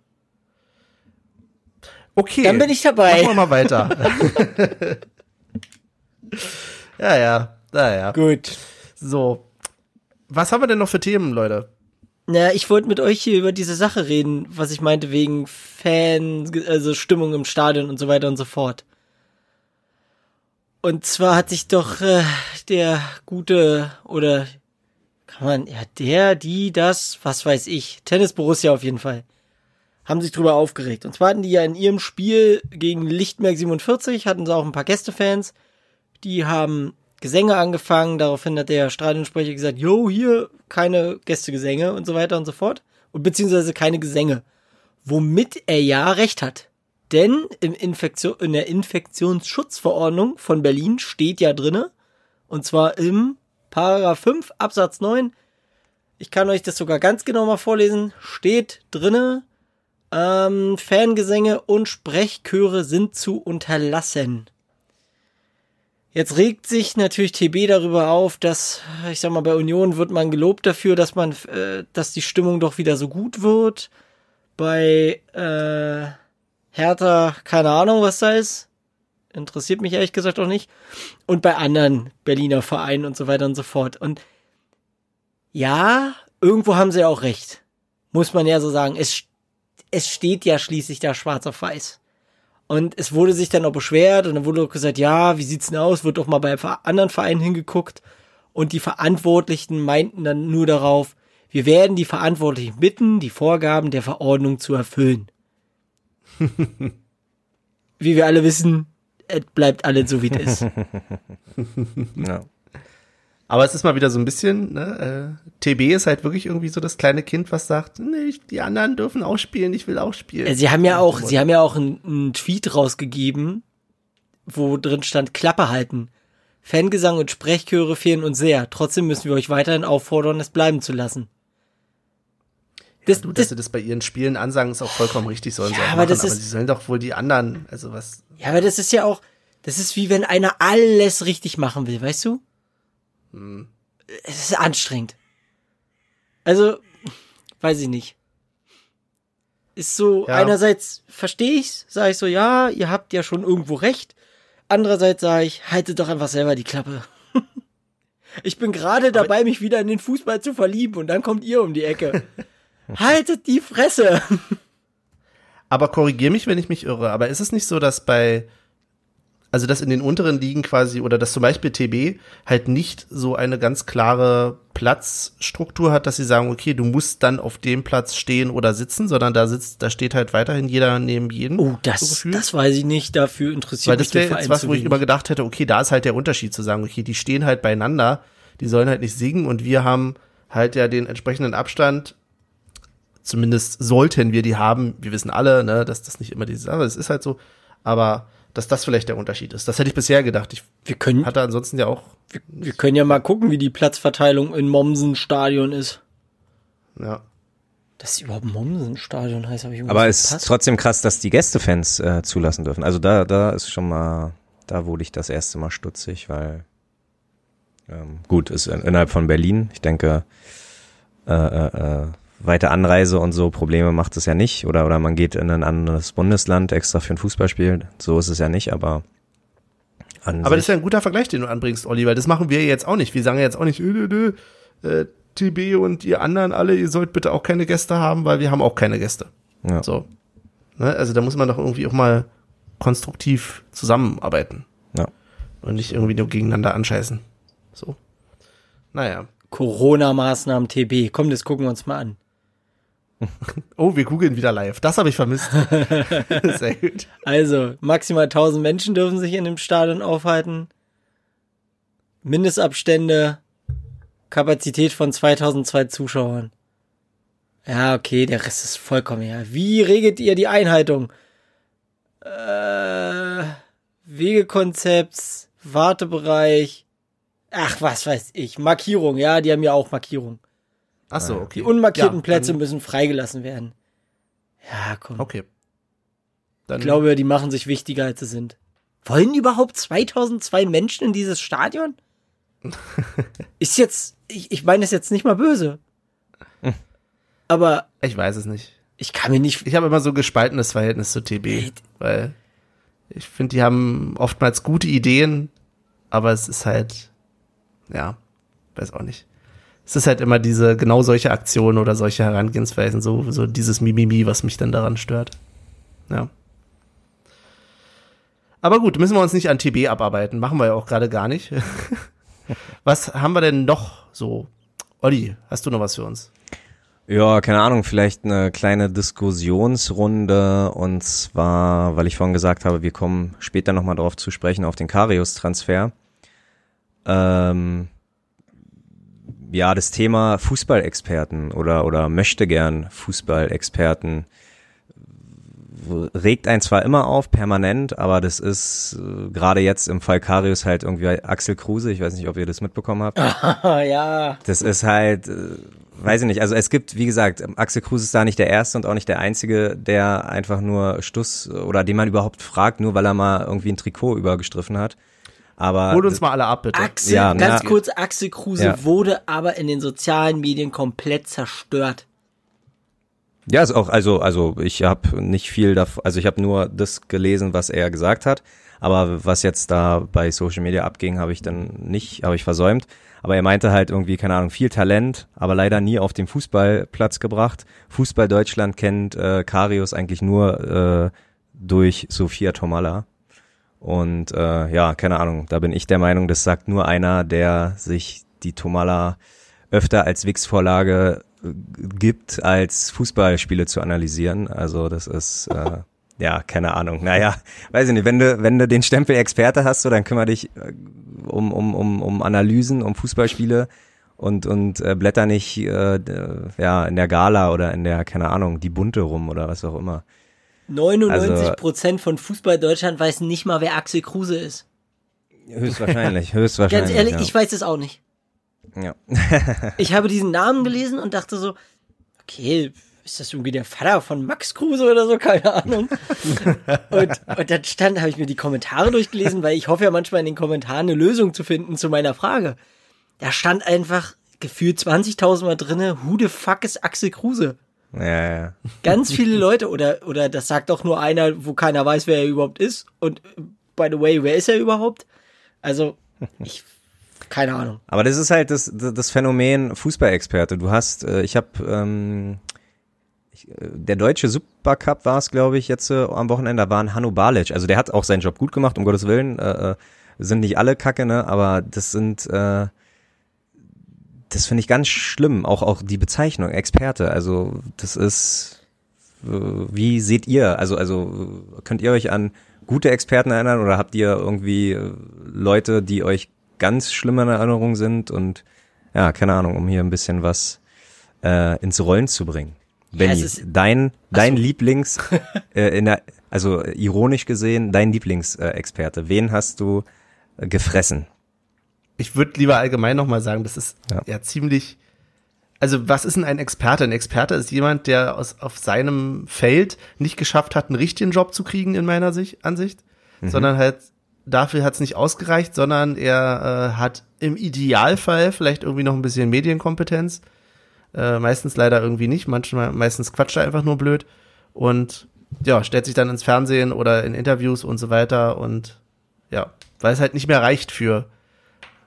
Okay. Dann bin ich dabei. Machen wir mal weiter. ja, ja, naja. Gut. So. Was haben wir denn noch für Themen, Leute? Na, ich wollte mit euch hier über diese Sache reden, was ich meinte wegen Fan, also Stimmung im Stadion und so weiter und so fort. Und zwar hat sich doch äh, der gute oder kann man ja der, die, das, was weiß ich, Tennis Borussia auf jeden Fall, haben sich drüber aufgeregt. Und zwar hatten die ja in ihrem Spiel gegen Lichtmerk 47 hatten sie auch ein paar Gästefans, die haben Gesänge angefangen, daraufhin hat der Stadionsprecher gesagt, yo, hier keine Gästegesänge und so weiter und so fort. Und beziehungsweise keine Gesänge. Womit er ja recht hat. Denn im Infektion, in der Infektionsschutzverordnung von Berlin steht ja drinne, und zwar im Paragraph 5 Absatz 9, ich kann euch das sogar ganz genau mal vorlesen, steht drinne, ähm, Fangesänge und Sprechchöre sind zu unterlassen. Jetzt regt sich natürlich TB darüber auf, dass, ich sag mal, bei Union wird man gelobt dafür, dass man, äh, dass die Stimmung doch wieder so gut wird. Bei äh, Hertha, keine Ahnung, was da ist. Interessiert mich ehrlich gesagt auch nicht. Und bei anderen Berliner Vereinen und so weiter und so fort. Und ja, irgendwo haben sie auch recht. Muss man ja so sagen. Es, es steht ja schließlich da schwarz auf weiß. Und es wurde sich dann auch beschwert und dann wurde auch gesagt, ja, wie sieht's denn aus? Wird doch mal bei anderen Vereinen hingeguckt. Und die Verantwortlichen meinten dann nur darauf, wir werden die Verantwortlichen bitten, die Vorgaben der Verordnung zu erfüllen. Wie wir alle wissen, es bleibt alles so, wie es ist. Ja. Aber es ist mal wieder so ein bisschen, ne, äh, TB ist halt wirklich irgendwie so das kleine Kind, was sagt, nee, ich- die anderen dürfen auch spielen, ich will auch spielen. Äh, Sie haben ja auch, sie haben ja auch einen, einen Tweet rausgegeben, wo drin stand, Klappe halten. Fangesang und Sprechchöre fehlen uns sehr. Trotzdem müssen wir euch weiterhin auffordern, es bleiben zu lassen. Das, du, dass das, sie das bei ihren Spielen ansagen, ist auch vollkommen richtig, sollen sie Ja, auch aber machen, das aber ist- sie sollen doch wohl die anderen, also was, ja, aber das ist ja auch, das ist wie wenn einer alles richtig machen will, weißt du? Hm. Es ist anstrengend. Also, weiß ich nicht. Ist so, Ja. einerseits verstehe ich's, sage ich so, ja, ihr habt ja schon irgendwo recht. Andererseits sage ich, haltet doch einfach selber die Klappe. ich bin gerade dabei, mich wieder in den Fußball zu verlieben und dann kommt ihr um die Ecke. haltet die Fresse. Aber korrigier mich, wenn ich mich irre. Aber ist es nicht so, dass bei, also dass in den unteren Ligen quasi, oder dass zum Beispiel TB halt nicht so eine ganz klare Platzstruktur hat, dass sie sagen, okay, du musst dann auf dem Platz stehen oder sitzen, sondern da sitzt, da steht halt weiterhin jeder neben jedem. Oh, so das, gefühlt? das weiß ich nicht. Dafür interessiert Weil mich das wäre jetzt was, wo ich immer gedacht hätte, okay, da ist halt der Unterschied zu sagen, okay, die stehen halt beieinander, die sollen halt nicht singen und wir haben halt ja den entsprechenden Abstand. Zumindest sollten wir die haben. Wir wissen alle, ne, dass das nicht immer diese Sache ist. Es ist halt so. Aber dass das vielleicht der Unterschied ist. Das hätte ich bisher gedacht. Ich wir können, hatte ansonsten ja auch, wir, wir können ja mal gucken, wie die Platzverteilung in Mommsen-Stadion ist. ja. Dass überhaupt Mommsen-Stadion heißt, habe ich Aber es ist trotzdem krass, dass die Gästefans äh, zulassen dürfen. Also da, da ist schon mal, da wurde ich das erste Mal stutzig, weil ähm, gut, ist in, innerhalb von Berlin. Ich denke, äh, äh, äh, weite Anreise und so Probleme macht es ja nicht. Oder oder man geht in ein anderes Bundesland extra für ein Fußballspiel. So ist es ja nicht, aber an Aber das ist ja ein guter Vergleich, den du anbringst, Olli, weil das machen wir jetzt auch nicht. Wir sagen ja jetzt auch nicht, äh, äh, äh, TB und ihr anderen alle, ihr sollt bitte auch keine Gäste haben, weil wir haben auch keine Gäste. ja. So. Ne? Also da muss man doch irgendwie auch mal konstruktiv zusammenarbeiten. Ja. Und nicht irgendwie nur gegeneinander anscheißen. So. Naja. Corona-Maßnahmen TB. Komm, das gucken wir uns mal an. Oh, wir googeln wieder live. Das habe ich vermisst. Sehr gut. Also, maximal 1000 Menschen dürfen sich in dem Stadion aufhalten. Mindestabstände, Kapazität von 2002 Zuschauern. Ja, okay, der Rest ist vollkommen ja. Wie regelt ihr die Einhaltung? Äh, Wegekonzepts, Wartebereich. Ach, was weiß ich. Markierung, ja, die haben ja auch Markierung. Ach so, okay. Die unmarkierten Ja, Plätze müssen freigelassen werden. Ja, komm. Okay. Dann Ich glaube, die machen sich wichtiger, als sie sind. Wollen überhaupt 2002 Menschen in dieses Stadion? Ist jetzt, ich, ich meine es jetzt nicht mal böse. Aber ich weiß es nicht. ich kann mir nicht, Ich habe immer so gespaltenes Verhältnis zu TB, weil ich finde, die haben oftmals gute Ideen, aber es ist halt, ja, weiß auch nicht. Es ist halt immer diese, genau solche Aktionen oder solche Herangehensweisen, so, so dieses Mimimi, was mich dann daran stört. Ja. Aber gut, müssen wir uns nicht an TB abarbeiten. Machen wir ja auch gerade gar nicht. was haben wir denn noch so? Olli, hast du noch was für uns? Ja, keine Ahnung, vielleicht eine kleine Diskussionsrunde und zwar, weil ich vorhin gesagt habe, wir kommen später nochmal darauf zu sprechen, auf den Karius-Transfer. Ähm, ja, das Thema Fußballexperten oder, oder möchte gern Fußballexperten regt einen zwar immer auf, permanent, aber das ist äh, gerade jetzt im Fall Karius halt irgendwie Axel Kruse, ich weiß nicht, ob ihr das mitbekommen habt. ja, Das ist halt, äh, weiß ich nicht. Also es gibt, wie gesagt, Axel Kruse ist da nicht der Erste und auch nicht der Einzige, der einfach nur Stuss oder den man überhaupt fragt, nur weil er mal irgendwie ein Trikot übergestriffen hat. Aber Hol uns mal alle ab, bitte. Axel, Ja, ganz na- kurz, Axel Kruse Ja. wurde aber in den sozialen Medien komplett zerstört. Ja, ist auch, also, also ich habe nicht viel davon, also ich habe nur das gelesen, was er gesagt hat, aber was jetzt da bei Social Media abging, habe ich dann nicht, habe ich versäumt. Aber er meinte halt irgendwie, keine Ahnung, viel Talent, aber leider nie auf dem Fußballplatz gebracht. Fußball Deutschland kennt äh, Karius eigentlich nur äh, durch Sophia Tomalla. Und äh, ja, keine Ahnung, da bin ich der Meinung, das sagt nur einer, der sich die Tomalla öfter als Wix-Vorlage äh, gibt, als Fußballspiele zu analysieren. Also das ist, äh, ja, keine Ahnung. Naja, weiß ich nicht, wenn du, wenn du den Stempel Experte hast, so, dann kümmere dich äh, um, um, um, um Analysen, um Fußballspiele und, und äh, blätter nicht äh, ja, in der Gala oder in der, keine Ahnung, die Bunte rum oder was auch immer. 99 Prozent also, von Fußball Deutschland weiß nicht mal, wer Axel Kruse ist. Höchstwahrscheinlich, höchstwahrscheinlich. Ganz ehrlich, ja. ich weiß es auch nicht. Ja. ich habe diesen Namen gelesen und dachte so, okay, ist das irgendwie der Vater von Max Kruse oder so? Keine Ahnung. und, und dann stand, habe ich mir die Kommentare durchgelesen, weil ich hoffe ja manchmal in den Kommentaren eine Lösung zu finden zu meiner Frage. Da stand einfach gefühlt 20.000 Mal drinne, who the fuck ist Axel Kruse? Ja, ja. Ganz viele Leute, oder, oder das sagt doch nur einer, wo keiner weiß, wer er überhaupt ist. Und by the way, wer ist er überhaupt? Also, ich keine Ahnung. Aber das ist halt das, das Phänomen Fußballexperte. Du hast, äh, ich habe ähm, ich, äh, der deutsche Supercup war es, glaube ich, jetzt äh, am Wochenende, da war ein Hanno Balic. Also der hat auch seinen Job gut gemacht, um Gottes Willen. Äh, äh sind nicht alle Kacke, ne? Aber das sind, äh, das finde ich ganz schlimm. Auch auch die Bezeichnung Experte. Also das ist, äh, wie seht ihr? Also also könnt ihr euch an gute Experten erinnern oder habt ihr irgendwie Leute, die euch ganz schlimme Erinnerungen sind und ja, keine Ahnung, um hier ein bisschen was äh, ins Rollen zu bringen. Benny, ja, dein, dein so. Lieblings, äh, in der, also ironisch gesehen, dein Lieblingsexperte. Äh, Wen hast du äh, gefressen? Ich würde lieber allgemein nochmal sagen, das ist ja. ja. ziemlich, also was ist denn ein Experte? Ein Experte ist jemand, der aus, auf seinem Feld nicht geschafft hat, einen richtigen Job zu kriegen, in meiner Sicht, Ansicht, mhm. sondern halt dafür hat es nicht ausgereicht, sondern er äh, hat im Idealfall vielleicht irgendwie noch ein bisschen Medienkompetenz. Äh, meistens leider irgendwie nicht. Manchmal, meistens quatscht er einfach nur blöd. Und ja, stellt sich dann ins Fernsehen oder in Interviews und so weiter. Und ja, weil es halt nicht mehr reicht für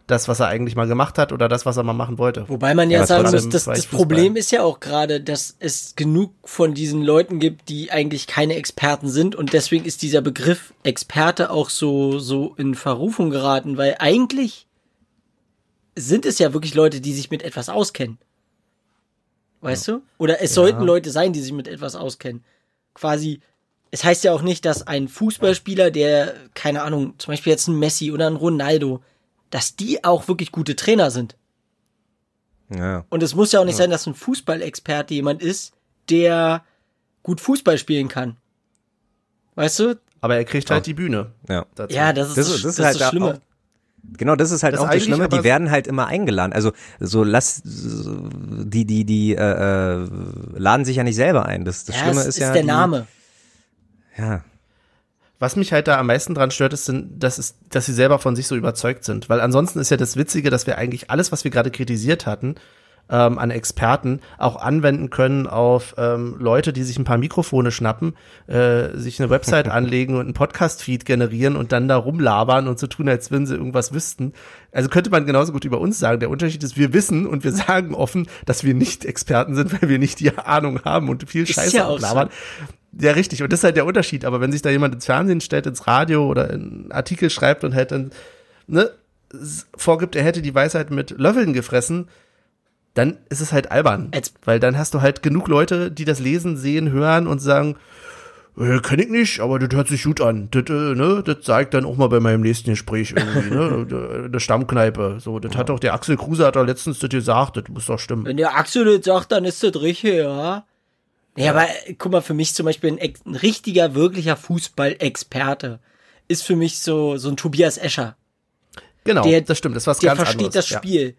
das, was er eigentlich mal gemacht hat oder das, was er mal machen wollte. Wobei man ja, ja sagen muss, das, das Problem ist ja auch gerade, dass es genug von diesen Leuten gibt, die eigentlich keine Experten sind und deswegen ist dieser Begriff Experte auch so, so in Verrufung geraten, weil eigentlich sind es ja wirklich Leute, die sich mit etwas auskennen. Weißt ja. du? Oder es ja. sollten Leute sein, die sich mit etwas auskennen. Quasi, es heißt ja auch nicht, dass ein Fußballspieler, der, keine Ahnung, zum Beispiel jetzt ein Messi oder ein Ronaldo, dass die auch wirklich gute Trainer sind. Ja. Und es muss ja auch nicht ja. sein, dass ein Fußballexperte jemand ist, der gut Fußball spielen kann. Weißt du? Aber er kriegt halt die Bühne. Ja, dazu. ja das ist das, das, das, ist halt das Schlimme. Auch, genau, das ist halt das auch das Schlimme. Die werden halt immer eingeladen. Also so lass die die die äh, äh, laden sich ja nicht selber ein. Das, das ja, Schlimme ist, ist ja der die, Name. Ja. Was mich halt da am meisten dran stört, ist, dass, es, dass sie selber von sich so überzeugt sind. Weil ansonsten ist ja das Witzige, dass wir eigentlich alles, was wir gerade kritisiert hatten, ähm, an Experten auch anwenden können auf ähm, Leute, die sich ein paar Mikrofone schnappen, äh, sich eine Website anlegen und einen Podcast-Feed generieren und dann da rumlabern und so tun, als wenn sie irgendwas wüssten. Also könnte man genauso gut über uns sagen. Der Unterschied ist, wir wissen und wir sagen offen, dass wir nicht Experten sind, weil wir nicht die Ahnung haben und viel Scheiße ja ablabern. So. Ja, richtig. Und das ist halt der Unterschied. Aber wenn sich da jemand ins Fernsehen stellt, ins Radio oder einen Artikel schreibt und halt dann ne, vorgibt, er hätte die Weisheit mit Löffeln gefressen, dann ist es halt albern. Weil dann hast du halt genug Leute, die das lesen, sehen, hören und sagen, äh, kenn ich nicht, aber das hört sich gut an. Das, äh, ne, das ich dann auch mal bei meinem nächsten Gespräch irgendwie, ne? Der Stammkneipe. So, das ja. hat doch der Axel Kruse hat doch letztens das gesagt, das muss doch stimmen. Wenn der Axel das sagt, dann ist das richtig, ja. Ja, aber äh, guck mal, für mich zum Beispiel ein, ein richtiger, wirklicher Fußballexperte ist für mich so, so ein Tobias Escher. Genau, der, das stimmt, das was der ganz versteht anderes. das Spiel. Ja.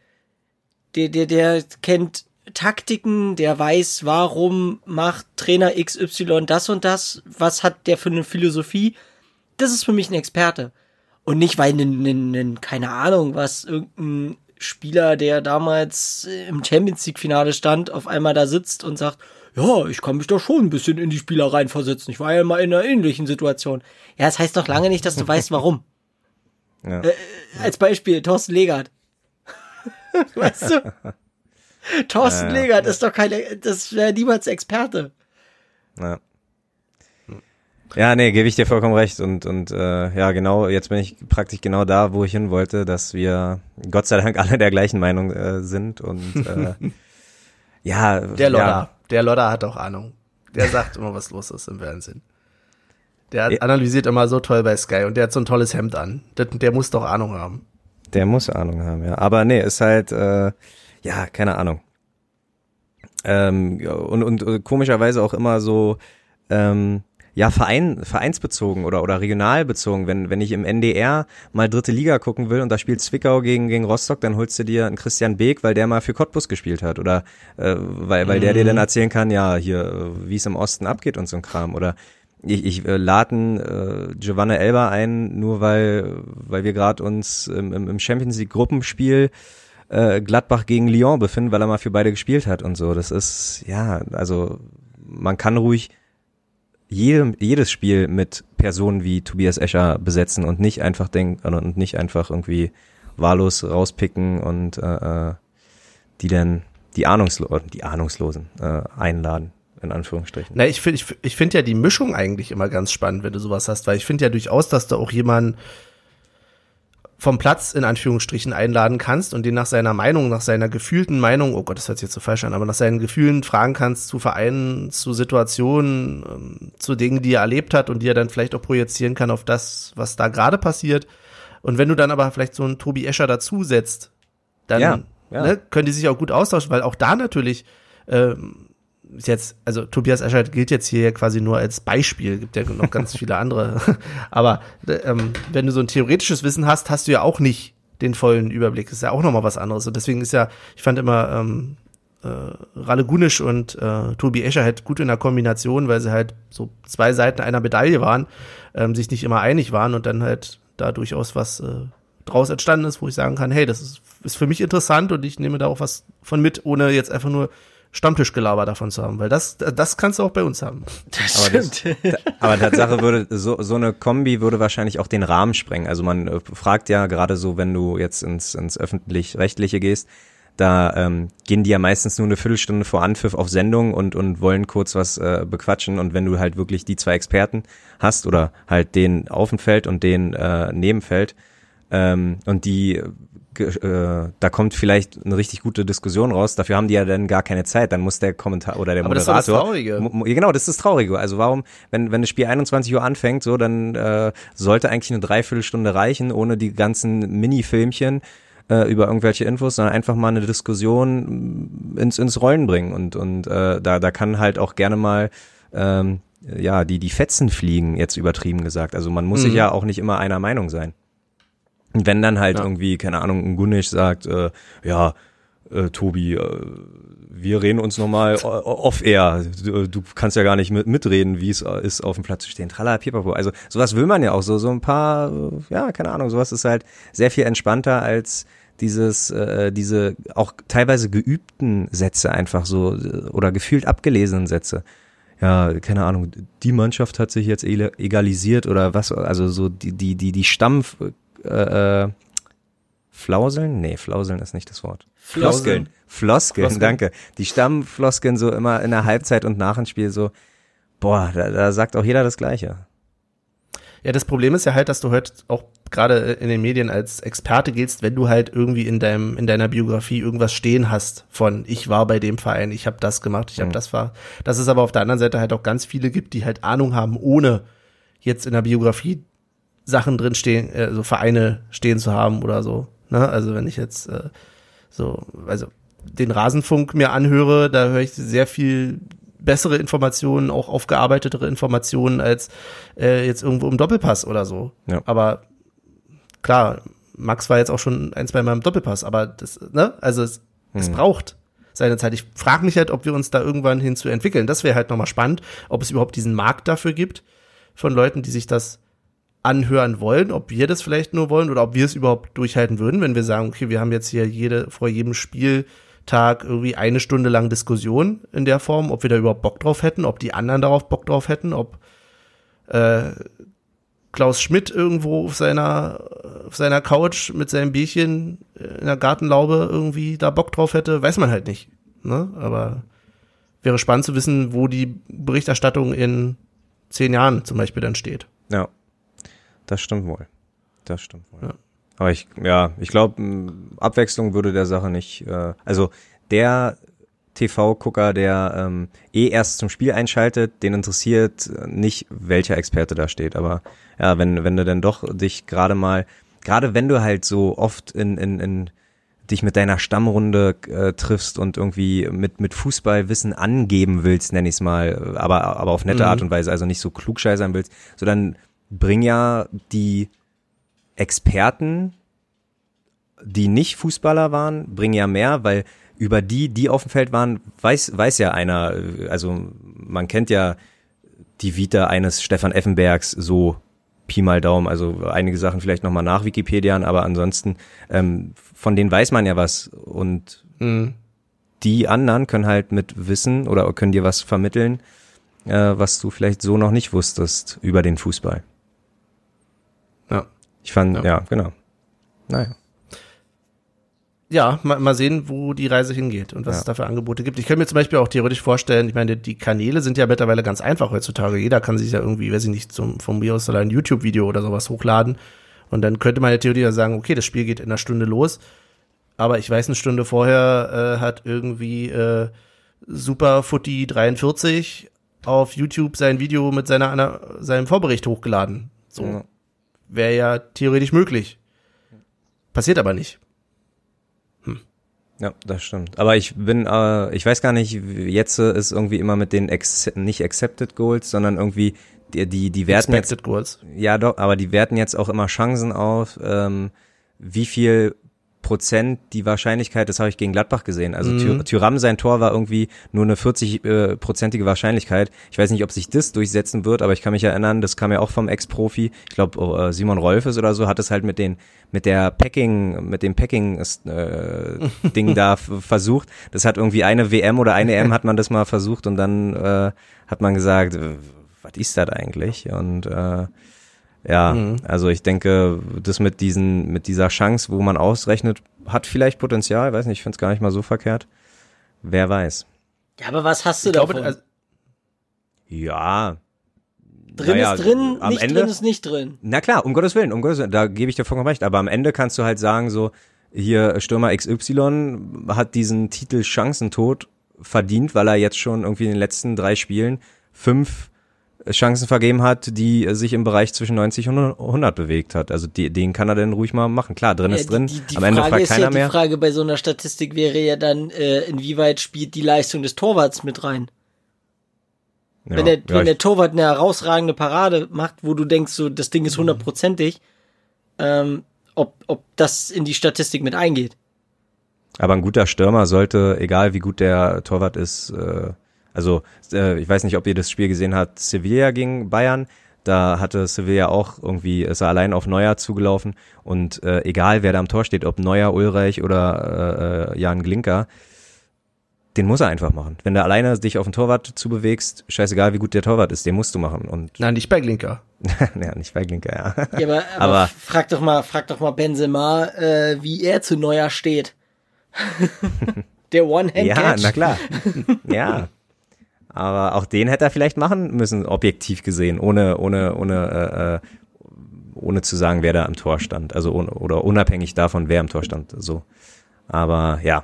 Der, der, der kennt Taktiken, der weiß, warum macht Trainer XY das und das, was hat der für eine Philosophie. Das ist für mich ein Experte. Und nicht, weil, n, n, n, keine Ahnung, was irgendein Spieler, der damals im Champions League Finale stand, auf einmal da sitzt und sagt, ja, ich kann mich doch schon ein bisschen in die Spieler reinversetzen. Ich war ja mal in einer ähnlichen Situation. Ja, das heißt doch lange nicht, dass du weißt, warum. Ja. Äh, als Beispiel, Thorsten Legert. weißt du? Thorsten ja, ja. Legert ist doch keine, das wäre niemals Experte. Ja. Ja, nee, gebe ich dir vollkommen recht. Und, und äh, ja, genau, jetzt bin ich praktisch genau da, wo ich hin wollte, dass wir Gott sei Dank alle der gleichen Meinung äh, sind. Und äh, ja. Der Lodder. Ja. Der Lodder hat auch Ahnung. Der sagt immer, was los ist im Fernsehen. Der analysiert immer so toll bei Sky und der hat so ein tolles Hemd an. Der, der muss doch Ahnung haben. Der muss Ahnung haben, ja. Aber nee, ist halt, äh, ja, keine Ahnung. Ähm, ja, und, und äh, komischerweise auch immer so, ähm, ja, Verein, vereinsbezogen oder, oder regionalbezogen. Wenn, wenn ich im NDR mal dritte Liga gucken will und da spielt Zwickau gegen, gegen Rostock, dann holst du dir einen Christian Beek, weil der mal für Cottbus gespielt hat. Oder äh, weil, weil der dir dann erzählen kann, ja, hier, äh, wie es im Osten abgeht und so ein Kram. Oder ich, ich äh, laden äh, Giovanna Elba ein, nur weil, weil wir gerade uns im, im im Champions League Gruppenspiel äh, Gladbach gegen Lyon befinden, weil er mal für beide gespielt hat und so. Das ist, ja, also man kann ruhig jedem, jedes Spiel mit Personen wie Tobias Escher besetzen und nicht einfach denken und nicht einfach irgendwie wahllos rauspicken und äh, äh, die dann die Ahnungslo die Ahnungslosen äh, einladen, in Anführungsstrichen. Na, ich finde ich, ich finde ja die Mischung eigentlich immer ganz spannend, wenn du sowas hast, weil ich finde ja durchaus, dass du auch jemanden vom Platz in Anführungsstrichen einladen kannst und den nach seiner Meinung, nach seiner gefühlten Meinung, oh Gott, das hört sich jetzt so falsch an, aber nach seinen Gefühlen fragen kannst zu Vereinen, zu Situationen, ähm, zu Dingen, die er erlebt hat und die er dann vielleicht auch projizieren kann auf das, was da gerade passiert. Und wenn du dann aber vielleicht so einen Tobi Escher dazusetzt, dann Ja, ja. Ne, können die sich auch gut austauschen, weil auch da natürlich ähm, ist jetzt, also Tobias Escher gilt jetzt hier quasi nur als Beispiel, gibt ja noch ganz viele andere. Aber ähm, wenn du so ein theoretisches Wissen hast, hast du ja auch nicht den vollen Überblick. Das ist ja auch nochmal was anderes. Und deswegen ist ja, ich fand immer ähm, äh, Ralle Gunisch und äh, Tobi Escher halt gut in der Kombination, weil sie halt so zwei Seiten einer Medaille waren, ähm, sich nicht immer einig waren und dann halt da durchaus was äh, draus entstanden ist, wo ich sagen kann, hey, das ist, ist für mich interessant und ich nehme da auch was von mit, ohne jetzt einfach nur Stammtischgelaber davon zu haben, weil das, das kannst du auch bei uns haben. Das Aber das- stimmt. Aber Tatsache würde, so, so eine Kombi würde wahrscheinlich auch den Rahmen sprengen. Also man äh, fragt ja gerade so, wenn du jetzt ins, ins öffentlich-rechtliche gehst, da ähm, gehen die ja meistens nur eine Viertelstunde vor Anpfiff auf Sendung und, und wollen kurz was äh, bequatschen. Und wenn du halt wirklich die zwei Experten hast oder halt den auf dem Feld und den äh, neben Feld ähm, und die äh, da kommt vielleicht eine richtig gute Diskussion raus. Dafür haben die ja dann gar keine Zeit. Dann muss der Kommentar oder der Aber das ist das Moderator. Traurige. Mo- genau, das ist das Traurige. Also warum, wenn wenn das Spiel 21 Uhr anfängt, so dann äh, sollte eigentlich eine Dreiviertelstunde reichen, ohne die ganzen Mini-Filmchen äh, über irgendwelche Infos, sondern einfach mal eine Diskussion mm, ins ins Rollen bringen und und äh, da da kann halt auch gerne mal ähm, ja die die Fetzen fliegen jetzt übertrieben gesagt. Also man muss sich Mhm. ja auch nicht immer einer Meinung sein. Und wenn dann halt Ja. irgendwie, keine Ahnung, ein Gunnisch sagt, äh, ja, äh, Tobi, äh, wir reden uns nochmal off-air. Du, du kannst ja gar nicht mit, mitreden, wie es ist, auf dem Platz zu stehen. Tralala, pipapo. Also sowas will man ja auch so. So ein paar, äh, ja, keine Ahnung, sowas ist halt sehr viel entspannter als dieses, äh, diese auch teilweise geübten Sätze einfach so äh, oder gefühlt abgelesenen Sätze. Ja, keine Ahnung, die Mannschaft hat sich jetzt egalisiert oder was, also so die, die, die, die Stamm, äh, äh, Flauseln? Nee, Flauseln ist nicht das Wort. Floskeln. Floskeln, Floskeln. danke. Die Stammfloskeln so immer in der Halbzeit und nach dem Spiel so, boah, da, da sagt auch jeder das Gleiche. Ja, das Problem ist ja halt, dass du heute auch gerade in den Medien als Experte giltst, wenn du halt irgendwie in deinem in deiner Biografie irgendwas stehen hast von ich war bei dem Verein, ich habe das gemacht, ich habe Mhm. das war. Dass es aber auf der anderen Seite halt auch ganz viele gibt, die halt Ahnung haben, ohne jetzt in der Biografie Sachen drin stehen, äh, so Vereine stehen zu haben oder so. Ne? Also wenn ich jetzt äh, so, also den Rasenfunk mir anhöre, da höre ich sehr viel bessere Informationen, auch aufgearbeitetere Informationen als äh, jetzt irgendwo im Doppelpass oder so. Ja. Aber klar, Max war jetzt auch schon ein, zwei Mal im Doppelpass, aber das, ne, also es, es braucht seine Zeit. Ich frage mich halt, ob wir uns da irgendwann hin zu entwickeln. Das wäre halt nochmal spannend, ob es überhaupt diesen Markt dafür gibt von Leuten, die sich das anhören wollen, ob wir das vielleicht nur wollen oder ob wir es überhaupt durchhalten würden, wenn wir sagen, okay, wir haben jetzt hier jede, vor jedem Spieltag irgendwie eine Stunde lang Diskussion in der Form, ob wir da überhaupt Bock drauf hätten, ob die anderen darauf Bock drauf hätten, ob äh, Klaus Schmidt irgendwo auf seiner, auf seiner Couch mit seinem Bierchen in der Gartenlaube irgendwie da Bock drauf hätte, weiß man halt nicht. Ne? Aber wäre spannend zu wissen, wo die Berichterstattung in zehn Jahren zum Beispiel dann steht. Ja, das stimmt wohl. Das stimmt wohl. Ja. Aber ich, ja, ich glaube, Abwechslung würde der Sache nicht, äh, also der Nicht-TV-Gucker, der ähm, eh erst zum Spiel einschaltet, den interessiert nicht, welcher Experte da steht. Aber ja, wenn, wenn du dann doch dich gerade mal, gerade wenn du halt so oft in, in, in dich mit deiner Stammrunde äh, triffst und irgendwie mit, mit Fußballwissen angeben willst, nenn ich's mal, aber, aber auf nette Mhm. Art und Weise, also nicht so klugscheißern willst, so dann bring ja die Experten, die nicht Fußballer waren, bringen ja mehr, weil über die, die auf dem Feld waren, weiß, weiß ja einer, also man kennt ja die Vita eines Stefan Effenbergs so Pi mal Daumen, also einige Sachen vielleicht nochmal nach Wikipedia, aber ansonsten, ähm, von denen weiß man ja was und Mhm. die anderen können halt mit Wissen oder können dir was vermitteln, äh, was du vielleicht so noch nicht wusstest über den Fußball. Ich fand, Ja. ja, genau. Naja. ja, mal, mal sehen, wo die Reise hingeht und was Ja. es da für Angebote gibt. Ich könnte mir zum Beispiel auch theoretisch vorstellen, ich meine, die Kanäle sind ja mittlerweile ganz einfach heutzutage. Jeder kann sich ja irgendwie, weiß ich nicht, zum, von mir aus ein YouTube-Video oder sowas hochladen. Und dann könnte man ja theoretisch sagen, okay, das Spiel geht in einer Stunde los, aber ich weiß, eine Stunde vorher äh, hat irgendwie äh, Super Footy 43 auf YouTube sein Video mit seiner, einer, seinem Vorbericht hochgeladen. So. Ja. Wäre ja theoretisch möglich. Passiert aber nicht. Ja, das stimmt. Aber ich bin, äh, ich weiß gar nicht, jetzt ist irgendwie immer mit den Ex nicht Accepted Goals, sondern irgendwie die, die, die werten jetzt, Expected Goals. ja doch, aber die werten jetzt auch immer Chancen auf, ähm, wie viel Prozent die Wahrscheinlichkeit, das habe ich gegen Gladbach gesehen. Also Mhm. Thür- Thuram, sein Tor war irgendwie nur eine 40-prozentige Wahrscheinlichkeit. Ich weiß nicht, ob sich das durchsetzen wird, aber ich kann mich erinnern, das kam ja auch vom Ex-Profi. Ich glaube, äh, Simon Rolfes oder so hat es halt mit den mit der Packing, mit dem Packing äh, Ding da versucht. Das hat irgendwie eine WM oder eine M hat man das mal versucht und dann äh, hat man gesagt, äh, was ist das eigentlich? Und äh, ja, Mhm. also ich denke, das mit diesen, mit dieser Chance, wo man ausrechnet, hat vielleicht Potenzial, weiß nicht, ich finde es gar nicht mal so verkehrt. Wer weiß. Ja, aber was hast du Ich glaube, davon? also, Ja. drin naja, ist drin, am nicht Ende- drin ist nicht drin. Na klar, um Gottes Willen, um Gottes Willen, da gebe ich dir vollkommen recht. Aber am Ende kannst du halt sagen, so, hier Stürmer XY hat diesen Titel Chancentod verdient, weil er jetzt schon irgendwie in den letzten drei Spielen fünf Chancen vergeben hat, die sich im Bereich zwischen 90 und 100 bewegt hat. Also die, den kann er denn ruhig mal machen. Klar, drin Ja, ist drin. Die, die, die am Ende Frage fragt keiner ja, die mehr. Frage bei so einer Statistik wäre ja dann, äh, inwieweit spielt die Leistung des Torwarts mit rein? Ja, wenn der, wenn der Torwart eine herausragende Parade macht, wo du denkst, so das Mhm. Ding ist hundertprozentig, ähm, ob, ob das in die Statistik mit eingeht. Aber ein guter Stürmer sollte, egal wie gut der Torwart ist, äh, also äh, ich weiß nicht, ob ihr das Spiel gesehen habt, Sevilla gegen Bayern. Da hatte Sevilla auch irgendwie, ist er allein auf Neuer zugelaufen und äh, egal wer da am Tor steht, ob Neuer, Ulreich oder äh, äh, Jan Glinker, den muss er einfach machen. Wenn du alleine dich auf den Torwart zubewegst, scheißegal wie gut der Torwart ist, den musst du machen. Und nein, nicht bei Glinker. ja, nicht bei Glinker, ja. Ja, aber, aber, Aber- frag doch mal, frag doch mal Benzema, äh, wie er zu Neuer steht. der One-Hand-Catch. Ja, na klar. ja. Aber auch den hätte er vielleicht machen müssen, objektiv gesehen, ohne, ohne, ohne, äh, äh, ohne zu sagen, wer da am Tor stand. Also oder unabhängig davon, wer am Tor stand. So. Aber ja.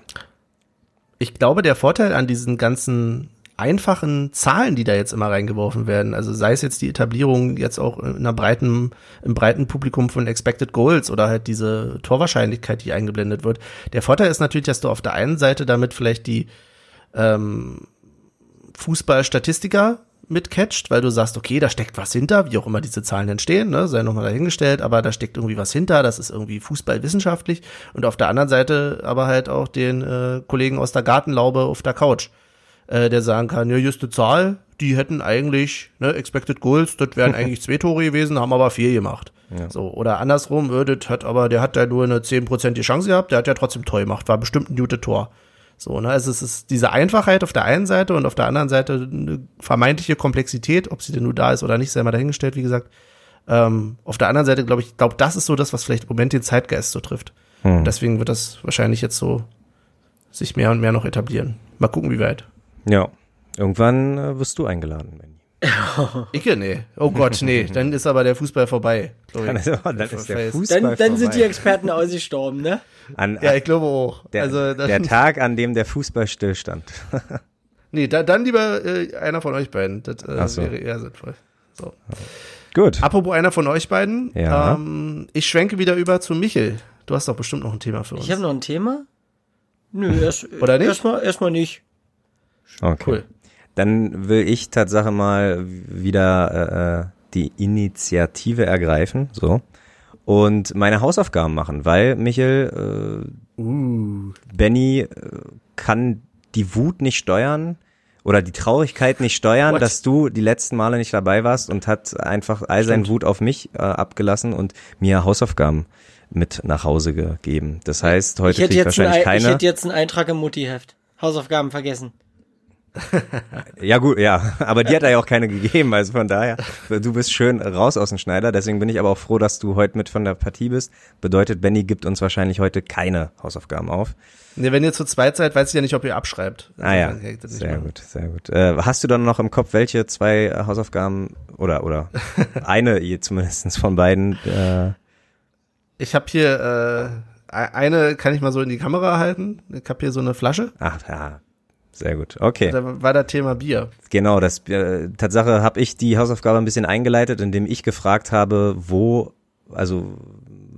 Ich glaube, der Vorteil an diesen ganzen einfachen Zahlen, die da jetzt immer reingeworfen werden, also sei es jetzt die Etablierung jetzt auch in einer breiten, im breiten Publikum von Expected Goals oder halt diese Torwahrscheinlichkeit, die eingeblendet wird. Der Vorteil ist natürlich, dass du auf der einen Seite damit vielleicht die ähm, Fußballstatistiker mitcatcht, weil du sagst, okay, da steckt was hinter, wie auch immer diese Zahlen entstehen, ne, sei nochmal dahingestellt, aber da steckt irgendwie was hinter, das ist irgendwie fußballwissenschaftlich und auf der anderen Seite aber halt auch den äh, Kollegen aus der Gartenlaube auf der Couch, äh, der sagen kann, ja, ist eine Zahl, die hätten eigentlich, ne, Expected Goals, das wären eigentlich zwei Tore gewesen, haben aber vier gemacht. Ja. So, oder andersrum, äh, das hat aber, der hat ja nur eine 10% Chance gehabt, der hat ja trotzdem Tor gemacht, war bestimmt ein gutes Tor. So, ne, also es ist diese Einfachheit auf der einen Seite und auf der anderen Seite eine vermeintliche Komplexität, ob sie denn nur da ist oder nicht, sei mal dahingestellt, wie gesagt. Ähm, auf der anderen Seite glaube ich, glaube, das ist so das, was vielleicht im Moment den Zeitgeist so trifft. Hm. Deswegen wird das wahrscheinlich jetzt so sich mehr und mehr noch etablieren. Mal gucken, wie weit. Ja. Irgendwann äh, wirst du eingeladen, Manny. Icke, nee. Oh Gott, nee. Dann ist aber der Fußball vorbei. Dann ist, dann ist der Fußball Dann, dann sind die. Experten ausgestorben, ne? an, Ja, ich glaube auch. der, also, dann, der Tag, an dem der Fußball stillstand. nee, da, dann lieber äh, einer von euch beiden. Das äh, so. wäre eher sinnvoll. So. Gut. Apropos einer von euch beiden. Ja. Ähm, ich schwenke wieder über zu Michel. Du hast doch bestimmt noch ein Thema für uns. Ich habe noch ein Thema. Nö, erst, Oder nicht? Erstmal, erstmal nicht. Okay. Cool. Dann will ich Tatsache mal wieder äh, die Initiative ergreifen, so und meine Hausaufgaben machen, weil Michel, äh, Uh. Benny äh, kann die Wut nicht steuern oder die Traurigkeit nicht steuern, What? dass du die letzten Male nicht dabei warst und hat einfach all seinen Stimmt. Wut auf mich äh, abgelassen und mir Hausaufgaben mit nach Hause gegeben. Das heißt, heute kriege ich jetzt ein, wahrscheinlich Ei- ich keine. hätte jetzt einen Eintrag im Mutti-Heft. Hausaufgaben vergessen. Ja gut, ja, aber die hat er ja auch keine gegeben, also von daher, du bist schön raus aus dem Schneider, deswegen bin ich aber auch froh, dass du heute mit von der Partie bist. Bedeutet, Benny gibt uns wahrscheinlich heute keine Hausaufgaben auf. Nee, wenn ihr zu zweit seid, weiß ich ja nicht, ob ihr abschreibt. Ah ja, sehr gut, sehr gut. Äh, hast du dann noch im Kopf, welche zwei Hausaufgaben oder oder eine zumindest von beiden? Äh, Ich habe hier äh, e- eine, kann ich mal so in die Kamera halten. Ich habe hier so eine Flasche. ach ja, sehr gut. Okay. Da war das Thema Bier. Genau, das äh, Tatsache habe ich die Hausaufgabe ein bisschen eingeleitet, indem ich gefragt habe, wo, also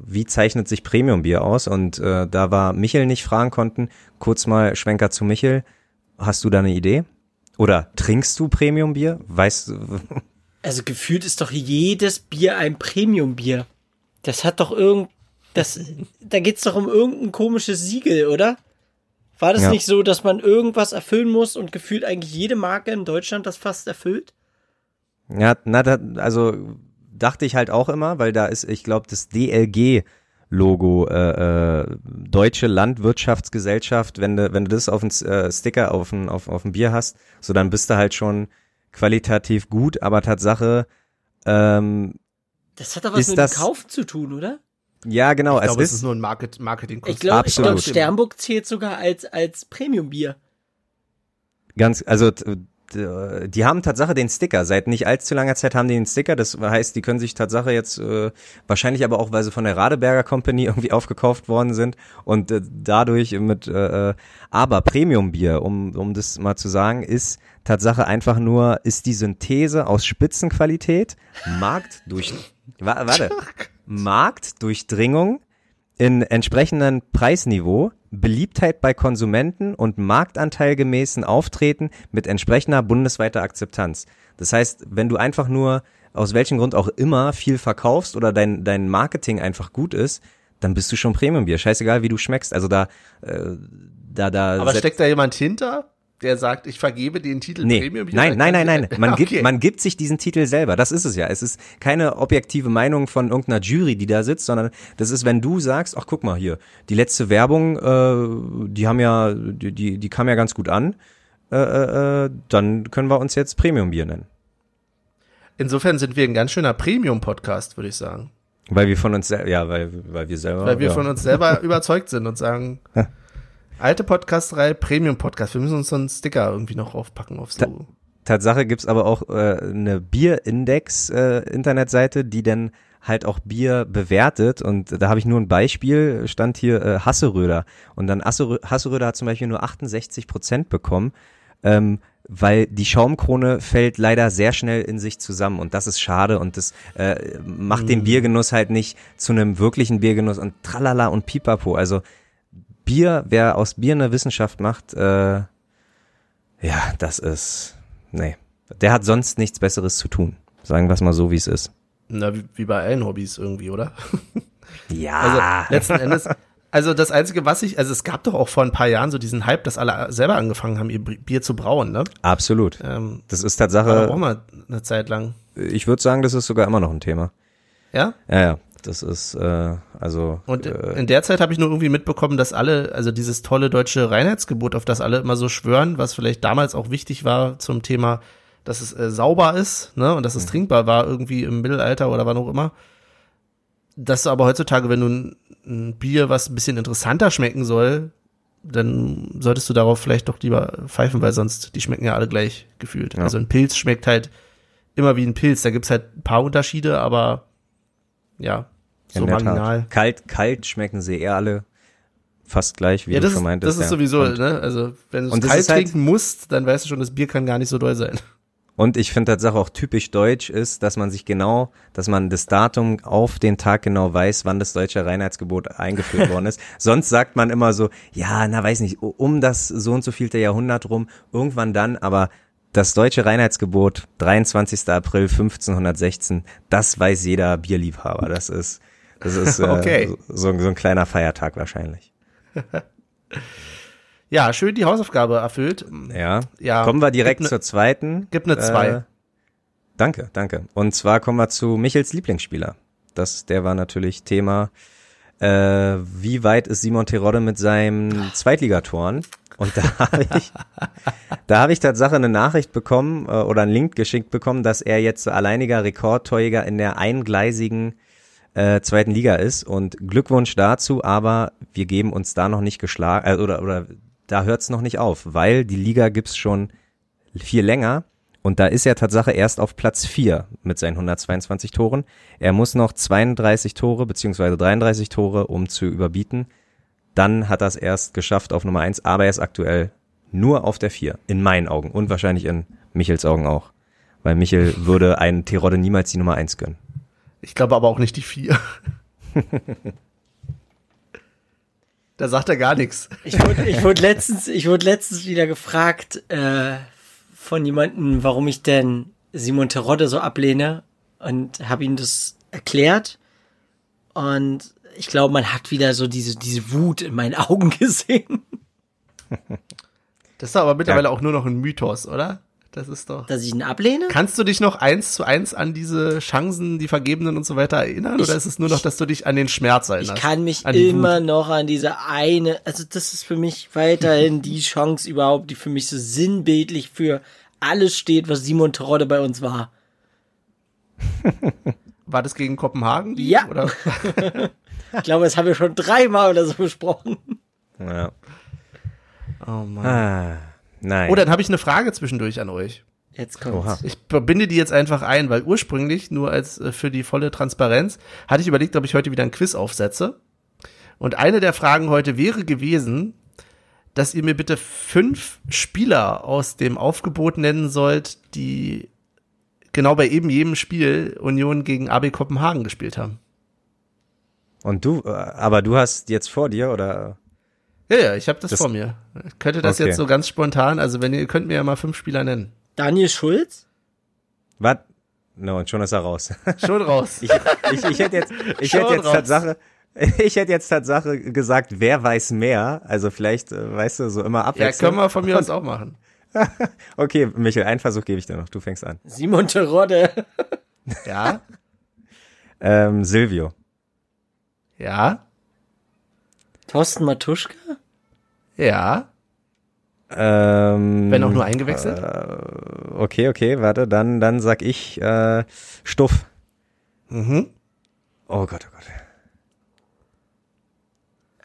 wie zeichnet sich Premium-Bier aus? Und äh, da war Michel nicht fragen konnten, kurz mal Schwenker zu Michel. Hast du da eine Idee? Oder trinkst du Premium-Bier? Weißt du? Also gefühlt ist doch jedes Bier ein Premium-Bier. Das hat doch irgend, das, da geht's doch um irgendein komisches Siegel, oder? War das Ja. nicht so, dass man irgendwas erfüllen muss und gefühlt eigentlich jede Marke in Deutschland das fast erfüllt? Ja, na, da, also dachte ich halt auch immer, weil da ist, ich glaube, das DLG Logo äh, äh, Deutsche Landwirtschaftsgesellschaft, wenn du wenn du das auf den äh, Sticker auf ein auf auf ein Bier hast, so dann bist du halt schon qualitativ gut, aber Tatsache ähm, Das hat doch was Ist mit das- dem Kauf zu tun, oder? Ja genau, Ich es glaube, es ist, ist nur ein Market Marketing. Ich glaube, ich glaub. Sternburg zählt sogar als, als Premium-Bier. Ganz, also die haben Tatsache den Sticker. Seit nicht allzu langer Zeit haben die den Sticker. Das heißt, die können sich Tatsache jetzt äh, wahrscheinlich aber auch, weil sie von der Radeberger Company irgendwie aufgekauft worden sind und äh, dadurch mit äh, äh, aber Premium-Bier, um um das mal zu sagen, ist Tatsache einfach nur ist die Synthese aus Spitzenqualität, Markt durch wa warte Marktdurchdringung in entsprechendem Preisniveau, Beliebtheit bei Konsumenten und marktanteilgemäßen Auftreten mit entsprechender bundesweiter Akzeptanz. Das heißt, wenn du einfach nur aus welchem Grund auch immer viel verkaufst oder dein, dein Marketing einfach gut ist, dann bist du schon Premiumbier. Scheißegal, wie du schmeckst. Also da, äh, da, da. Aber steckt da jemand hinter, der sagt, ich vergebe den Titel Nee, Premium Bier? nein, nein, nein, nein. Man, Okay. gibt, man gibt sich diesen Titel selber. Das ist es ja. Es ist keine objektive Meinung von irgendeiner Jury, die da sitzt, sondern das ist, wenn du sagst, ach guck mal hier, die letzte Werbung, äh, die haben ja, die, die, die kam ja ganz gut an, äh, äh, äh, dann können wir uns jetzt Premium-Bier nennen. Insofern sind wir ein ganz schöner Premium-Podcast, würde ich sagen. Weil wir von uns selber, ja, weil, weil wir selber. Weil wir ja. von uns selber überzeugt sind und sagen, alte Podcast-Reihe, Premium-Podcast. Wir müssen uns so einen Sticker irgendwie noch aufpacken auf so. Tatsache gibt's aber auch äh, eine Bierindex-Internetseite, die dann halt auch Bier bewertet. Und da habe ich nur ein Beispiel, stand hier äh, Hasseröder. Und dann Hasserö Hasseröder hat zum Beispiel nur 68 Prozent bekommen, ähm, weil die Schaumkrone fällt leider sehr schnell in sich zusammen. Und das ist schade. Und das äh, macht den Biergenuss halt nicht zu einem wirklichen Biergenuss. Und tralala und pipapo, also Bier, wer aus Bier eine Wissenschaft macht, äh, ja, das ist, nee. Der hat sonst nichts Besseres zu tun. Sagen wir es mal so, wie es ist. Na, wie, wie bei allen Hobbys irgendwie, oder? Ja. Also letzten Endes, also das Einzige, was ich, also es gab doch auch vor ein paar Jahren so diesen Hype, dass alle selber angefangen haben, ihr Bier zu brauen, ne? absolut. Ähm, Das ist doch auch Tatsache, mal eine Zeit lang. ich würde sagen, das ist sogar immer noch ein Thema. Ja? Ja, ja. Das ist, äh, also. Und äh, in der Zeit habe ich nur irgendwie mitbekommen, dass alle, also dieses tolle deutsche Reinheitsgebot, auf das alle immer so schwören, was vielleicht damals auch wichtig war zum Thema, dass es äh, sauber ist, ne, und dass es trinkbar war irgendwie im Mittelalter oder wann auch immer. Dass du aber heutzutage, wenn du ein, ein Bier, was ein bisschen interessanter schmecken soll, dann solltest du darauf vielleicht doch lieber pfeifen, weil sonst, die schmecken ja alle gleich gefühlt. Ja. Also ein Pilz schmeckt halt immer wie ein Pilz. Da gibt's halt ein paar Unterschiede, aber ja, so marginal. Kalt, kalt schmecken sie eher alle fast gleich, wie Ja, du das, schon ist, meintest. das ist ja. sowieso, Und, ne? Also, wenn du es kalt halt- trinken musst, dann weißt du schon, das Bier kann gar nicht so doll sein. und ich finde Tatsache auch typisch deutsch ist, dass man sich genau, dass man das Datum auf den Tag genau weiß, wann das deutsche Reinheitsgebot eingeführt worden ist. Sonst sagt man immer so, ja, na weiß nicht, um das so und so vielte Jahrhundert rum, irgendwann dann, aber das deutsche Reinheitsgebot, 23. April 1516, das weiß jeder Bierliebhaber. Das ist, das ist äh, Okay. so, so ein kleiner Feiertag wahrscheinlich. Ja, schön die Hausaufgabe erfüllt. Ja. Ja, Kommen wir direkt ne- zur zweiten. gib ne zwei. Äh, danke, danke. Und zwar kommen wir zu Michels Lieblingsspieler. Das, der war natürlich Thema. Äh, wie weit ist Simon Terodde mit seinen Zweitligatoren? Und da habe ich, da habe ich Tatsache eine Nachricht bekommen äh, oder einen Link geschickt bekommen, dass er jetzt alleiniger Rekordtorjäger in der eingleisigen äh, zweiten Liga ist. Und Glückwunsch dazu, aber wir geben uns da noch nicht geschlagen, äh, oder, oder da hört's noch nicht auf, weil die Liga gibt's schon viel länger. Und da ist er Tatsache erst auf Platz 4 mit seinen 122 Toren. Er muss noch 32 Tore beziehungsweise 33 Tore, um zu überbieten. Dann hat er es erst geschafft auf Nummer 1, aber er ist aktuell nur auf der 4, in meinen Augen und wahrscheinlich in Michels Augen auch. Weil Michel würde einen Terodde niemals die Nummer 1 gönnen. Ich glaube aber auch nicht die vier. da sagt er gar nichts. Ich wurde, ich wurde letztens, ich wurde letztens wieder gefragt äh, von jemandem, warum ich denn Simon Terodde so ablehne und habe ihm das erklärt. Und ich glaube, man hat wieder so diese diese Wut in meinen Augen gesehen, Das ist aber mittlerweile auch nur noch ein Mythos, oder? Das ist doch. dass ich ihn ablehne. Kannst du dich noch eins zu eins an diese Chancen, die vergebenen und so weiter erinnern? Ich- oder ist es nur noch, dass du dich an den Schmerz erinnerst? Ich kann mich immer Wut? noch an diese eine, also das ist für mich weiterhin die Chance überhaupt, die für mich so sinnbildlich für alles steht, was Simon Terodde bei uns war. War das gegen Kopenhagen? die? Ja. Oder? Ich glaube, das haben wir schon dreimal oder so besprochen. Ja. Oh Mann. Ah, nein. Oh, dann habe ich eine Frage zwischendurch an euch. Jetzt kommt's. Oha. Ich verbinde die jetzt einfach ein, weil ursprünglich, nur als äh, für die volle Transparenz, hatte ich überlegt, ob ich heute wieder ein Quiz aufsetze. Und eine der Fragen heute wäre gewesen, dass ihr mir bitte fünf Spieler aus dem Aufgebot nennen sollt, die genau bei eben jedem Spiel Union gegen AB Kopenhagen gespielt haben. Und du, äh, aber du hast jetzt vor dir oder? Ja, ja, ich habe das, Das- vor mir. Ich könnte das Okay. jetzt so ganz spontan, also wenn ihr ihr könnt mir ja mal fünf Spieler nennen. Daniel Schulz? Was? No, und schon ist er raus. Schon raus. Ich, ich, ich hätte jetzt, ich Schon hätte jetzt raus. Tatsache, ich hätte jetzt Tatsache gesagt, wer weiß mehr? Also vielleicht, äh, weißt du, so immer ja, abwechseln. können wir von mir aus auch machen. Okay, Michael, einen Versuch gebe ich dir noch. Du fängst an. Simon Terodde? Ja, Ähm, Silvio. ja, Thorsten Matuschka? ja. Ähm, Wenn auch nur eingewechselt. Okay, okay, warte, dann, dann sag ich äh, Stuff. Mhm. Oh Gott, oh Gott.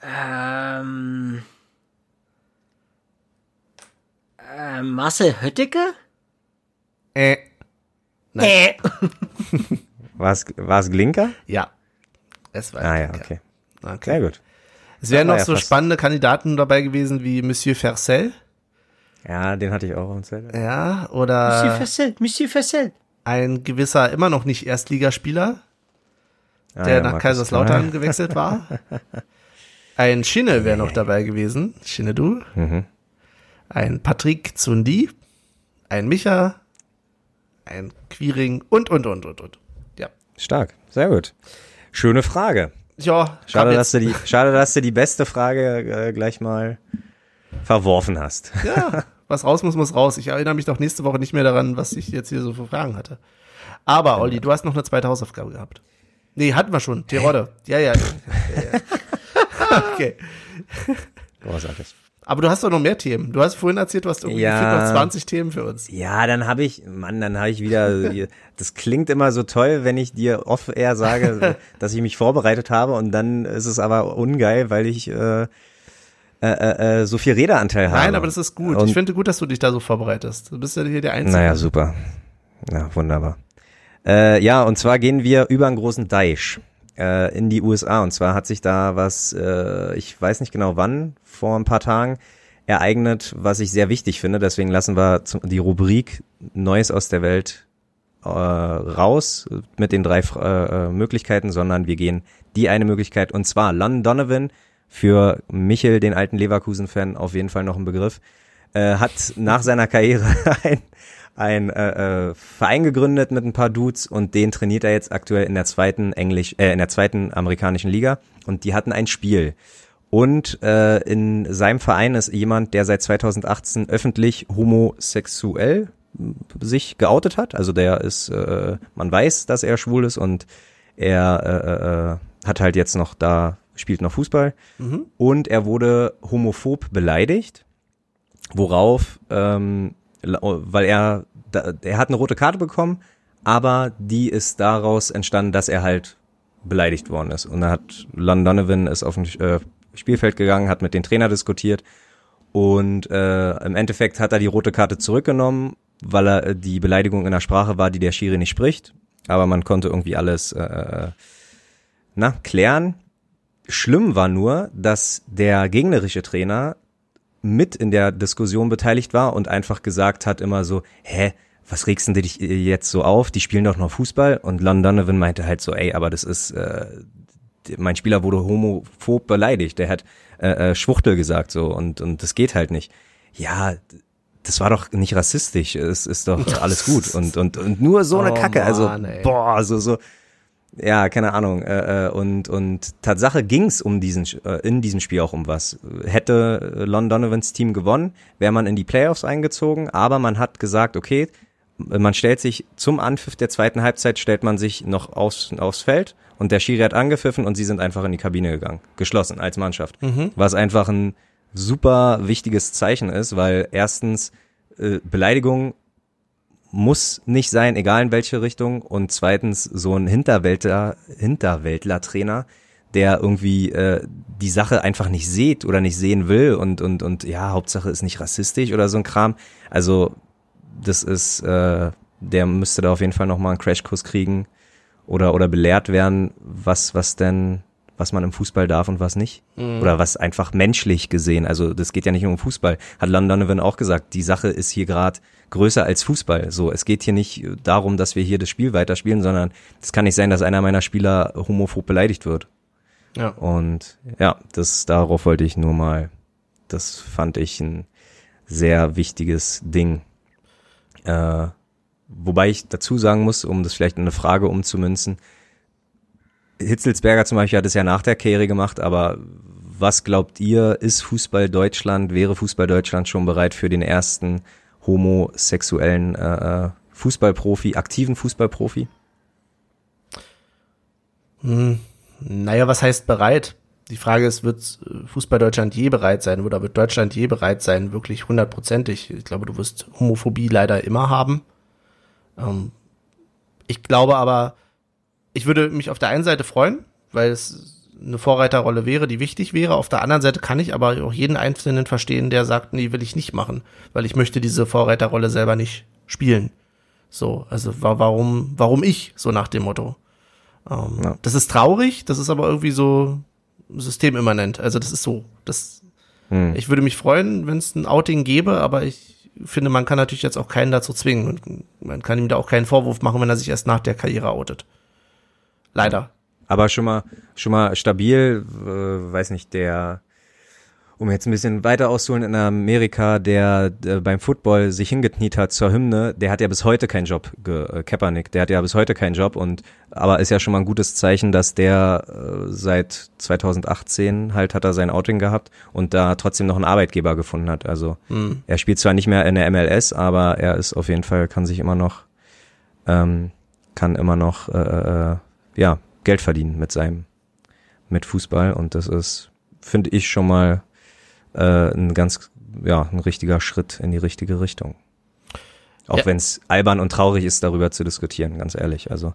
Ähm, äh, Marcel Hötteke? Äh. Nein. Äh. War es, war es Glinker? Ja. Es war Ah ja, okay. okay. Sehr gut. Es wären noch ja so fast. spannende Kandidaten dabei gewesen wie Monsieur Fercel. Ja, den hatte ich auch im Zettel. Ja, Monsieur oder Fessel, Monsieur Fessel. ein gewisser, immer noch nicht Erstligaspieler, Ah, der ja, nach Markus Kaiserslautern Knapp. gewechselt war. Ein Schinne wäre noch dabei gewesen. Schinne du. Mhm. Ein Patrick Zundi. Ein Micha. Ein Quiring und, und, und, und, und. Ja. Stark, sehr gut. Schöne Frage. Ja, Schade, dass du die, schade, dass du die beste Frage äh, gleich mal verworfen hast. Ja, was raus muss, muss raus. Ich erinnere mich doch nächste Woche nicht mehr daran, was ich jetzt hier so für Fragen hatte. Aber, Olli, du hast noch eine zweite Hausaufgabe gehabt. Nee, hatten wir schon. Terodde. Ja, ja. ja, ja. okay. Großartig. Aber du hast doch noch mehr Themen. Du hast vorhin erzählt, du hast irgendwie Ja. noch 20 Themen für uns. Ja, dann habe ich, Mann, dann habe ich wieder, das klingt immer so toll, wenn ich dir off-air sage, dass ich mich vorbereitet habe und dann ist es aber ungeil, weil ich äh, äh, äh, äh, so viel Redeanteil habe. Nein, aber das ist gut. Und- ich finde gut, dass du dich da so vorbereitest. Du bist ja hier der Einzige. Naja, super. Ja, wunderbar. Äh, ja, und zwar gehen wir über einen großen Deich äh, in die USA. Und zwar hat sich da was, äh, ich weiß nicht genau wann, vor ein paar Tagen ereignet, was ich sehr wichtig finde. Deswegen lassen wir die Rubrik Neues aus der Welt äh, raus mit den drei äh, Möglichkeiten, sondern wir gehen die eine Möglichkeit und zwar London Donovan für Michel, den alten Leverkusen-Fan, auf jeden Fall noch ein Begriff, äh, hat nach seiner Karriere ein, ein äh, äh, Verein gegründet mit ein paar Dudes und den trainiert er jetzt aktuell in der zweiten Englisch, äh, in der zweiten amerikanischen Liga und die hatten ein Spiel. Und äh, in seinem Verein ist jemand, der seit 2018 öffentlich homosexuell sich geoutet hat. Also der ist, äh, man weiß, dass er schwul ist und er äh, äh, hat halt jetzt noch da, spielt noch Fußball. Mhm. Und er wurde homophob beleidigt, worauf, ähm, weil er, da, er hat eine rote Karte bekommen, aber die ist daraus entstanden, dass er halt beleidigt worden ist. Und dann hat Lon Donovan ist auf dem äh, Spielfeld gegangen, hat mit dem Trainer diskutiert und äh, im Endeffekt hat er die rote Karte zurückgenommen, weil er äh, die Beleidigung in der Sprache war, die der Schiri nicht spricht. Aber man konnte irgendwie alles äh, na, klären. Schlimm war nur, dass der gegnerische Trainer mit in der Diskussion beteiligt war und einfach gesagt hat immer so, hä, was regst du dich jetzt so auf? Die spielen doch noch Fußball. Und Lon Donovan meinte halt so, ey, aber das ist, äh, mein Spieler wurde homophob beleidigt. Der hat äh, äh, Schwuchtel gesagt so und und das geht halt nicht. Ja, das war doch nicht rassistisch. Es ist doch alles gut und und und nur so eine oh, Kacke. Also Mann, boah, so so. Ja, keine Ahnung. Äh, äh, und und Tatsache ging's um diesen äh, in diesem Spiel auch um was. Hätte Lon Donovans Team gewonnen, wäre man in die Playoffs eingezogen. Aber man hat gesagt, okay, man stellt sich zum Anpfiff der zweiten Halbzeit stellt man sich noch aufs, aufs Feld und der Schiri hat angepfiffen und sie sind einfach in die Kabine gegangen. Geschlossen als Mannschaft. Mhm. Was einfach ein super wichtiges Zeichen ist, weil erstens äh, Beleidigung muss nicht sein, egal in welche Richtung. Und zweitens so ein Hinterwäldler, Hinterwäldler-Trainer, der irgendwie äh, die Sache einfach nicht sieht oder nicht sehen will und und und ja, Hauptsache ist nicht rassistisch oder so ein Kram. Also das ist, äh, der müsste da auf jeden Fall nochmal einen Crashkurs kriegen oder, oder belehrt werden, was, was denn, was man im Fußball darf und was nicht. Mhm. Oder was einfach menschlich gesehen, also das geht ja nicht nur um Fußball, hat London auch gesagt, die Sache ist hier gerade größer als Fußball. So, es geht hier nicht darum, dass wir hier das Spiel weiterspielen, sondern es kann nicht sein, dass einer meiner Spieler homophob beleidigt wird. Ja. Und ja, das, darauf wollte ich nur mal, das fand ich ein sehr wichtiges Ding. Äh, Wobei ich dazu sagen muss, um das vielleicht in eine Frage umzumünzen, Hitzelsberger zum Beispiel hat es ja nach der Kehre gemacht, aber was glaubt ihr, ist Fußball Deutschland, wäre Fußball Deutschland schon bereit für den ersten homosexuellen äh, äh Fußballprofi, aktiven Fußballprofi? Hm, naja, was heißt bereit? Die Frage ist, wird Fußball Deutschland je bereit sein oder wird Deutschland je bereit sein, wirklich hundertprozentig? Ich glaube, du wirst Homophobie leider immer haben. Ähm, ich glaube aber, ich würde mich auf der einen Seite freuen, weil es eine Vorreiterrolle wäre, die wichtig wäre. Auf der anderen Seite kann ich aber auch jeden Einzelnen verstehen, der sagt, nee, will ich nicht machen, weil ich möchte diese Vorreiterrolle selber nicht spielen. So, also warum, warum ich, so nach dem Motto. Ähm, ja. Das ist traurig, das ist aber irgendwie so systemimmanent. Also das ist so. Das, hm. Ich würde mich freuen, wenn es ein Outing gäbe, aber ich finde, man kann natürlich jetzt auch keinen dazu zwingen. Man kann ihm da auch keinen Vorwurf machen, wenn er sich erst nach der Karriere outet. Leider. Aber schon mal, schon mal stabil, äh, weiß nicht, der um jetzt ein bisschen weiter auszuholen, in Amerika, der, der beim Football sich hingekniet hat zur Hymne, der hat ja bis heute keinen Job, äh, Kaepernick, der hat ja bis heute keinen Job und aber ist ja schon mal ein gutes Zeichen, dass der äh, seit 2018 halt hat er sein Outing gehabt und da trotzdem noch einen Arbeitgeber gefunden hat. Also mhm. er spielt zwar nicht mehr in der MLS, aber er ist auf jeden Fall, kann sich immer noch, ähm, kann immer noch äh, äh, ja, Geld verdienen mit seinem, mit Fußball und das ist, finde ich schon mal äh, ein ganz, ja, ein richtiger Schritt in die richtige Richtung. Auch ja. wenn es albern und traurig ist, darüber zu diskutieren, ganz ehrlich. Also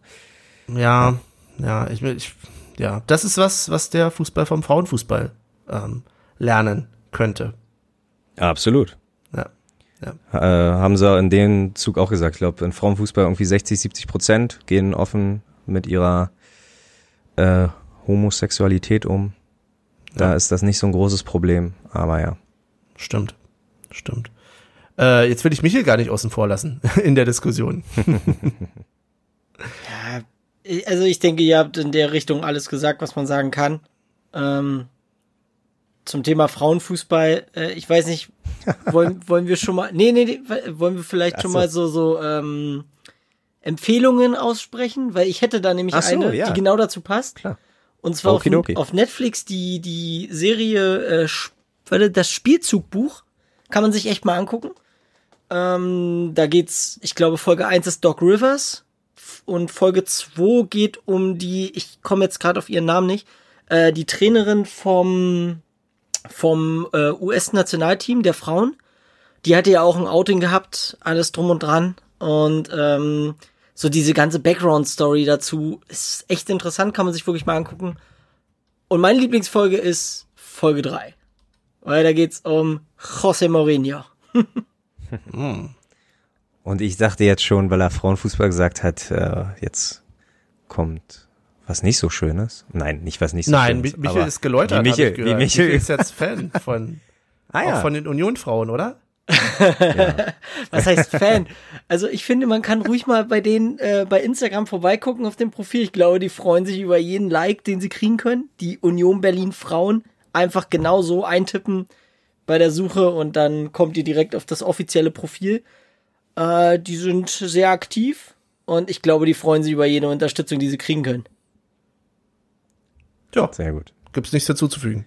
ja, ja, ich, ich ja, das ist was, was der Fußball vom Frauenfußball ähm, lernen könnte. Absolut. Ja, Äh, haben sie in dem Zug auch gesagt. Ich glaube, in Frauenfußball irgendwie 60, 70 Prozent gehen offen mit ihrer äh, Homosexualität um. Da Ja. ist das nicht so ein großes Problem. Aber ja. Stimmt. Stimmt. Äh, jetzt will ich mich hier gar nicht außen vor lassen in der Diskussion. Ja, also ich denke, ihr habt in der Richtung alles gesagt, was man sagen kann. Ähm, zum Thema Frauenfußball, äh, ich weiß nicht, wollen, wollen wir schon mal, nee, nee, nee, wollen wir vielleicht Ach schon mal so, so, ähm, Empfehlungen aussprechen, weil ich hätte da nämlich so, eine, ja. die genau dazu passt. Klar. Und zwar auf, auf Netflix die, die Serie, äh, das Spielzugbuch. Kann man sich echt mal angucken. Ähm, da geht's, ich glaube, Folge 1 ist Doc Rivers und Folge 2 geht um die, ich komme jetzt gerade auf ihren Namen nicht, äh, die Trainerin vom, vom äh, US-Nationalteam der Frauen. Die hatte ja auch ein Outing gehabt, alles drum und dran. Und ähm, so diese ganze Background-Story dazu ist echt interessant, kann man sich wirklich mal angucken. Und meine Lieblingsfolge ist Folge 3. Weil da geht's um José Mourinho. Und ich dachte jetzt schon, weil er Frauenfußball gesagt hat, äh, jetzt kommt was nicht so Schönes. Nein, nicht was nicht so Nein, Schönes. Mi- Michel ist geläutert. Wie Michel, ich wie gehört. Michel. ist jetzt Fan von, ah auch ja. von den Unionfrauen, oder? Was heißt Fan? Also ich finde, man kann ruhig mal bei denen äh, bei Instagram vorbeigucken auf dem Profil. Ich glaube, die freuen sich über jeden Like, den sie kriegen können. Die Union Berlin Frauen einfach genau so eintippen bei der Suche und dann kommt ihr direkt auf das offizielle Profil. Äh, die sind sehr aktiv und ich glaube, die freuen sich über jede Unterstützung, die sie kriegen können. Ja, Sehr gut. gibt's nichts dazuzufügen.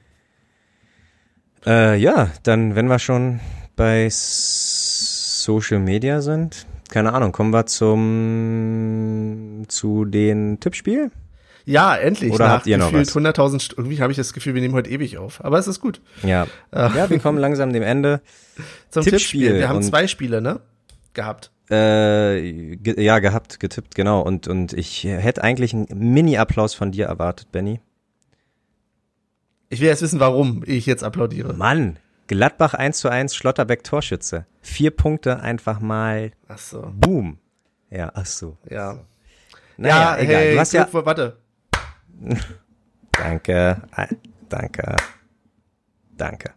Äh, ja, dann, wenn wir schon bei Social Media sind, keine Ahnung, kommen wir zum zu den Tippspiel? Ja, endlich. Oder nach habt ihr noch was? 100.000 St- Irgendwie habe ich das Gefühl, wir nehmen heute ewig auf. Aber es ist gut. Ja. Ja, wir kommen langsam dem Ende. Zum Tippspiel Tippspiel. Wir haben zwei Spiele, ne? Gehabt. Äh, ge ja, gehabt, getippt, genau. Und, und ich hätte eigentlich einen Mini-Applaus von dir erwartet, Benny. Ich will jetzt wissen, warum ich jetzt applaudiere. Mann, Gladbach 1 zu 1, Schlotterbeck Torschütze. Vier Punkte einfach mal, Ach so. boom. Ja, ach so. Ja. Naja, ja, egal. hey, du hast ja, warte. Danke. Danke. Danke.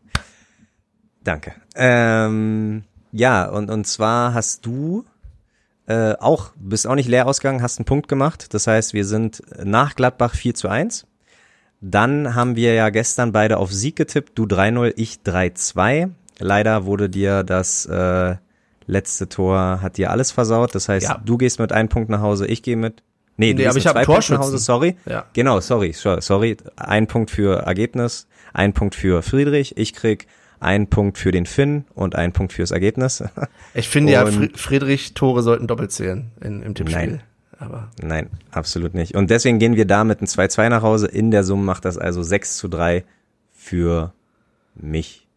Danke. Ähm, ja, und, und zwar hast du äh, auch, bist auch nicht leer ausgegangen, hast einen Punkt gemacht. Das heißt, wir sind nach Gladbach 4 zu 1. Dann haben wir ja gestern beide auf Sieg getippt. Du 3-0, ich 3-2. Leider wurde dir das äh, letzte Tor, hat dir alles versaut. Das heißt, Ja. du gehst mit einem Punkt nach Hause, ich gehe mit. Nee, du Nee, gehst aber mit zwei Punkten nach. Hause, sorry. Ja. Genau, sorry, so- sorry. Ein Punkt für Ergebnis, ein Punkt für Friedrich. Ich krieg einen Punkt für den Finn und einen Punkt fürs Ergebnis. Ich finde ja, Und- Friedrich Tore sollten doppelt zählen in, im Tippspiel. Nein. Aber Nein, absolut nicht. Und deswegen gehen wir da mit einem 2-2 nach Hause. In der Summe macht das also 6 zu 3 für mich.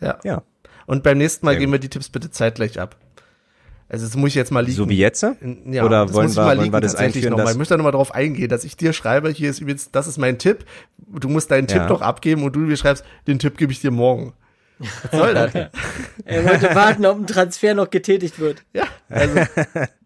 ja. Ja. Und beim nächsten Mal geben wir die Tipps bitte zeitgleich ab. Also das muss ich jetzt mal liegen. So wie jetzt? Ja, Oder das wollen muss ich wir- mal wollen wir das tatsächlich einführen, noch mal. dass- Ich möchte da nochmal drauf eingehen, dass ich dir schreibe, hier ist übrigens, das ist mein Tipp. Du musst deinen Ja. Tipp doch abgeben und du mir schreibst, den Tipp gebe ich dir morgen. Was soll das? Er wollte warten, ob ein Transfer noch getätigt wird. ja, also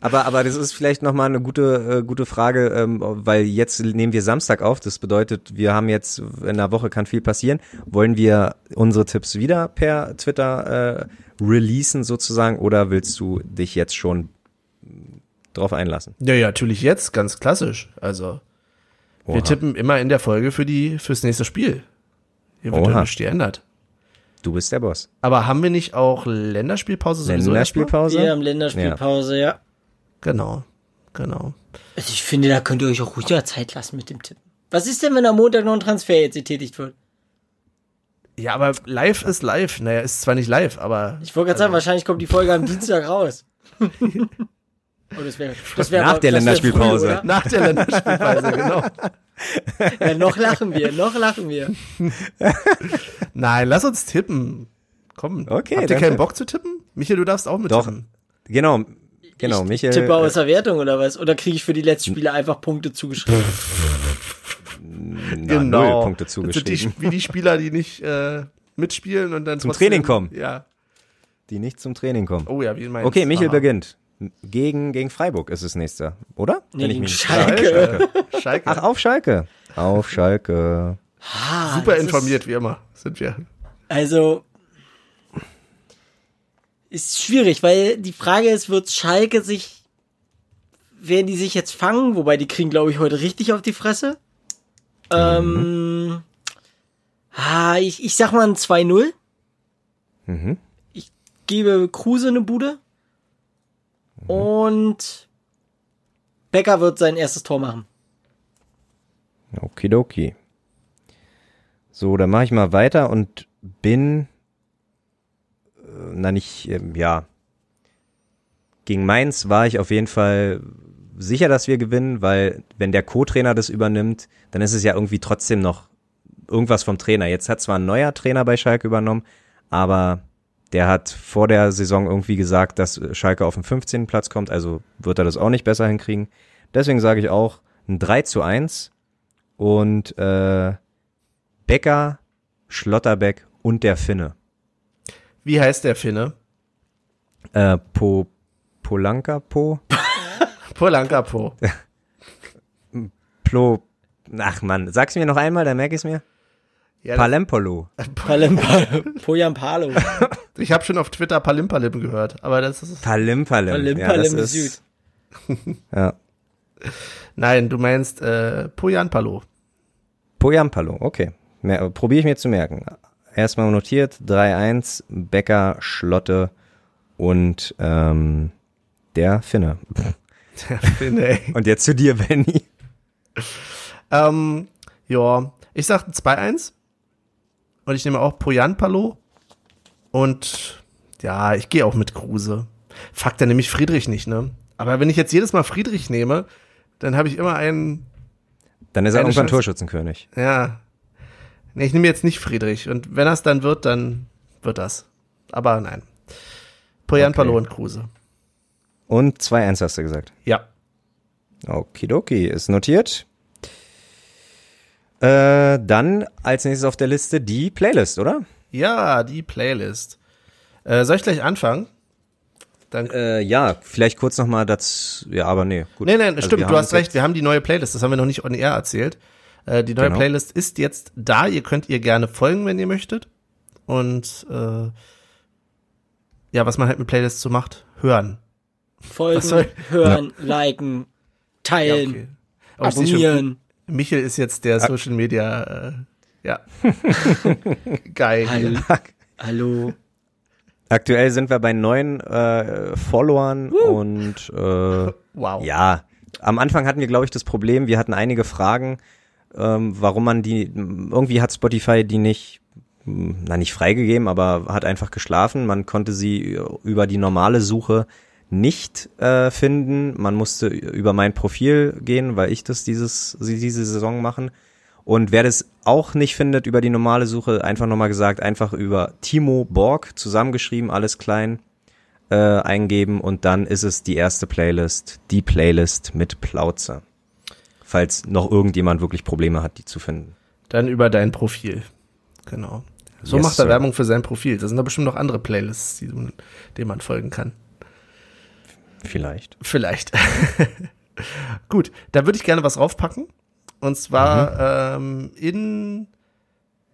Aber, aber das ist vielleicht nochmal eine gute, äh, gute Frage, ähm, weil jetzt nehmen wir Samstag auf. Das bedeutet, wir haben jetzt, in der Woche kann viel passieren. Wollen wir unsere Tipps wieder per Twitter äh, releasen sozusagen oder willst du dich jetzt schon drauf einlassen? Ja, ja, natürlich jetzt, ganz klassisch. Also, wir Oha. tippen immer in der Folge für die, fürs nächste Spiel. Hier wird Oha. ja nichts geändert. Du bist der Boss. Aber haben wir nicht auch Länderspielpause sowieso? Länderspielpause? Wir haben Länderspielpause, ja. Genau, genau. Also ich finde, da könnt ihr euch auch ruhiger Zeit lassen mit dem Tippen. Was ist denn, wenn am Montag noch ein Transfer jetzt getätigt wird? Ja, aber live ist live. Naja, ist zwar nicht live, aber Ich wollte gerade sagen, wahrscheinlich kommt die Folge am Dienstag raus. Oh, das wär, das wär Nach aber- der Länderspielpause. Früh, nach der Länderspielpause, genau. ja, noch lachen wir, noch lachen wir. Nein, lass uns tippen. Komm, Okay, habt ihr keinen. Bock zu tippen? Michael, du darfst auch mit Doch. tippen. Genau, genau, ich Michael. tippe aus der Wertung oder was? Oder kriege ich für die letzten Spiele einfach Punkte zugeschrieben? na, null Punkte sind die, zugeschrieben. wie die Spieler, die nicht äh, mitspielen und dann Zum trotzdem- Training kommen. Ja. die nicht zum Training kommen. Oh ja, wie meinst Okay, Michel Aha. beginnt. Gegen, gegen Freiburg ist es nächster, oder? Nee, Wenn ich gegen mich- Schalke. Schalke. Schalke. Ach, auf Schalke. Auf Schalke. Ah, Super informiert, wie immer, sind wir. Also ist schwierig, weil die Frage ist, wird Schalke sich, werden die sich jetzt fangen? Wobei die kriegen, glaube ich, heute richtig auf die Fresse. Ähm, ah, ich, ich sag mal ein 2-0. Mhm. Ich gebe Kruse eine Bude. Und Becker wird sein erstes Tor machen. Okidoki. So, dann mache ich mal weiter und bin, na nicht, ähm, ja, gegen Mainz war ich auf jeden Fall sicher, dass wir gewinnen, weil wenn der Co-Trainer das übernimmt, dann ist es ja irgendwie trotzdem noch irgendwas vom Trainer. Jetzt hat zwar ein neuer Trainer bei Schalke übernommen, aber der hat vor der Saison irgendwie gesagt, dass Schalke auf den 15. Platz kommt, also wird er das auch nicht besser hinkriegen. Deswegen sage ich auch ein 3 zu 1 und äh, Becker, Schlotterbeck und der Finne. Wie heißt der Finne? Äh, po, Polanka, Po, Polanka Po. Plo, ach man, sag's mir noch einmal, dann merk ich's mir. Ja, Palempolo. Palimpalo. Poyampalo. ich habe schon auf Twitter Palimpalim gehört, aber das ist Palimpalim. Palimpalim ja, Süd. ist, ja. Nein, du meinst äh, Poyan Palo. Poyampalo, okay. Probiere ich mir zu merken. Erstmal notiert, 3-1, Becker, Schlotte und ähm, der Finne. Der Finne, ey. Und jetzt zu dir, Benny. Ähm, ja, ich sag ein 2-1. Und ich nehme auch Poyan Palo. Und ja, ich gehe auch mit Kruse. Fuck, dann nehme ich Friedrich nicht, ne? Aber wenn ich jetzt jedes Mal Friedrich nehme, dann habe ich immer einen, Dann ist er irgendwann Chance. Torschützenkönig. ja. Nee, ich nehme jetzt nicht Friedrich. Und wenn das dann wird, dann wird das. Aber nein. Poyan Okay. Palo und Kruse. Und 2-1 hast du gesagt. Ja. Okidoki, ist notiert. Äh, dann als nächstes auf der Liste die Playlist, oder? Ja, die Playlist. Äh, soll ich gleich anfangen? Dann Äh, ja, vielleicht kurz nochmal dazu. Ja, aber nee, gut. Nee, nee, Also stimmt, du hast recht, wir haben die neue Playlist, das haben wir noch nicht on air erzählt. Äh, die neue Genau. Playlist ist jetzt da, ihr könnt ihr gerne folgen, wenn ihr möchtet. Und äh, ja, was man halt mit Playlists so macht, hören. Folgen, hören, liken, Ja, teilen, okay. Aber ich sehe schon, abonnieren. Michel ist jetzt der Social Media, äh, ja. Geil. Hallo. Hallo. Aktuell sind wir bei neun äh, Followern und äh, Wow. ja, am Anfang hatten wir, glaube ich, das Problem, wir hatten einige Fragen, ähm, warum man die, irgendwie hat Spotify die nicht, mh, na nicht freigegeben, aber hat einfach geschlafen. Man konnte sie über die normale Suche nicht äh, finden. Man musste über mein Profil gehen, weil ich das dieses, diese Saison machen. Und wer das auch nicht findet über die normale Suche, einfach nochmal gesagt, einfach über Timo Borg zusammengeschrieben, alles klein, äh, eingeben und dann ist es die erste Playlist, die Playlist mit Plauze. Falls noch irgendjemand wirklich Probleme hat, die zu finden. Dann über dein Profil. Genau. So Yes, macht er sir. Werbung für sein Profil. Da sind da bestimmt noch andere Playlists, die, denen man folgen kann. Vielleicht. Vielleicht. Gut, da würde ich gerne was raufpacken. Und zwar ähm, in,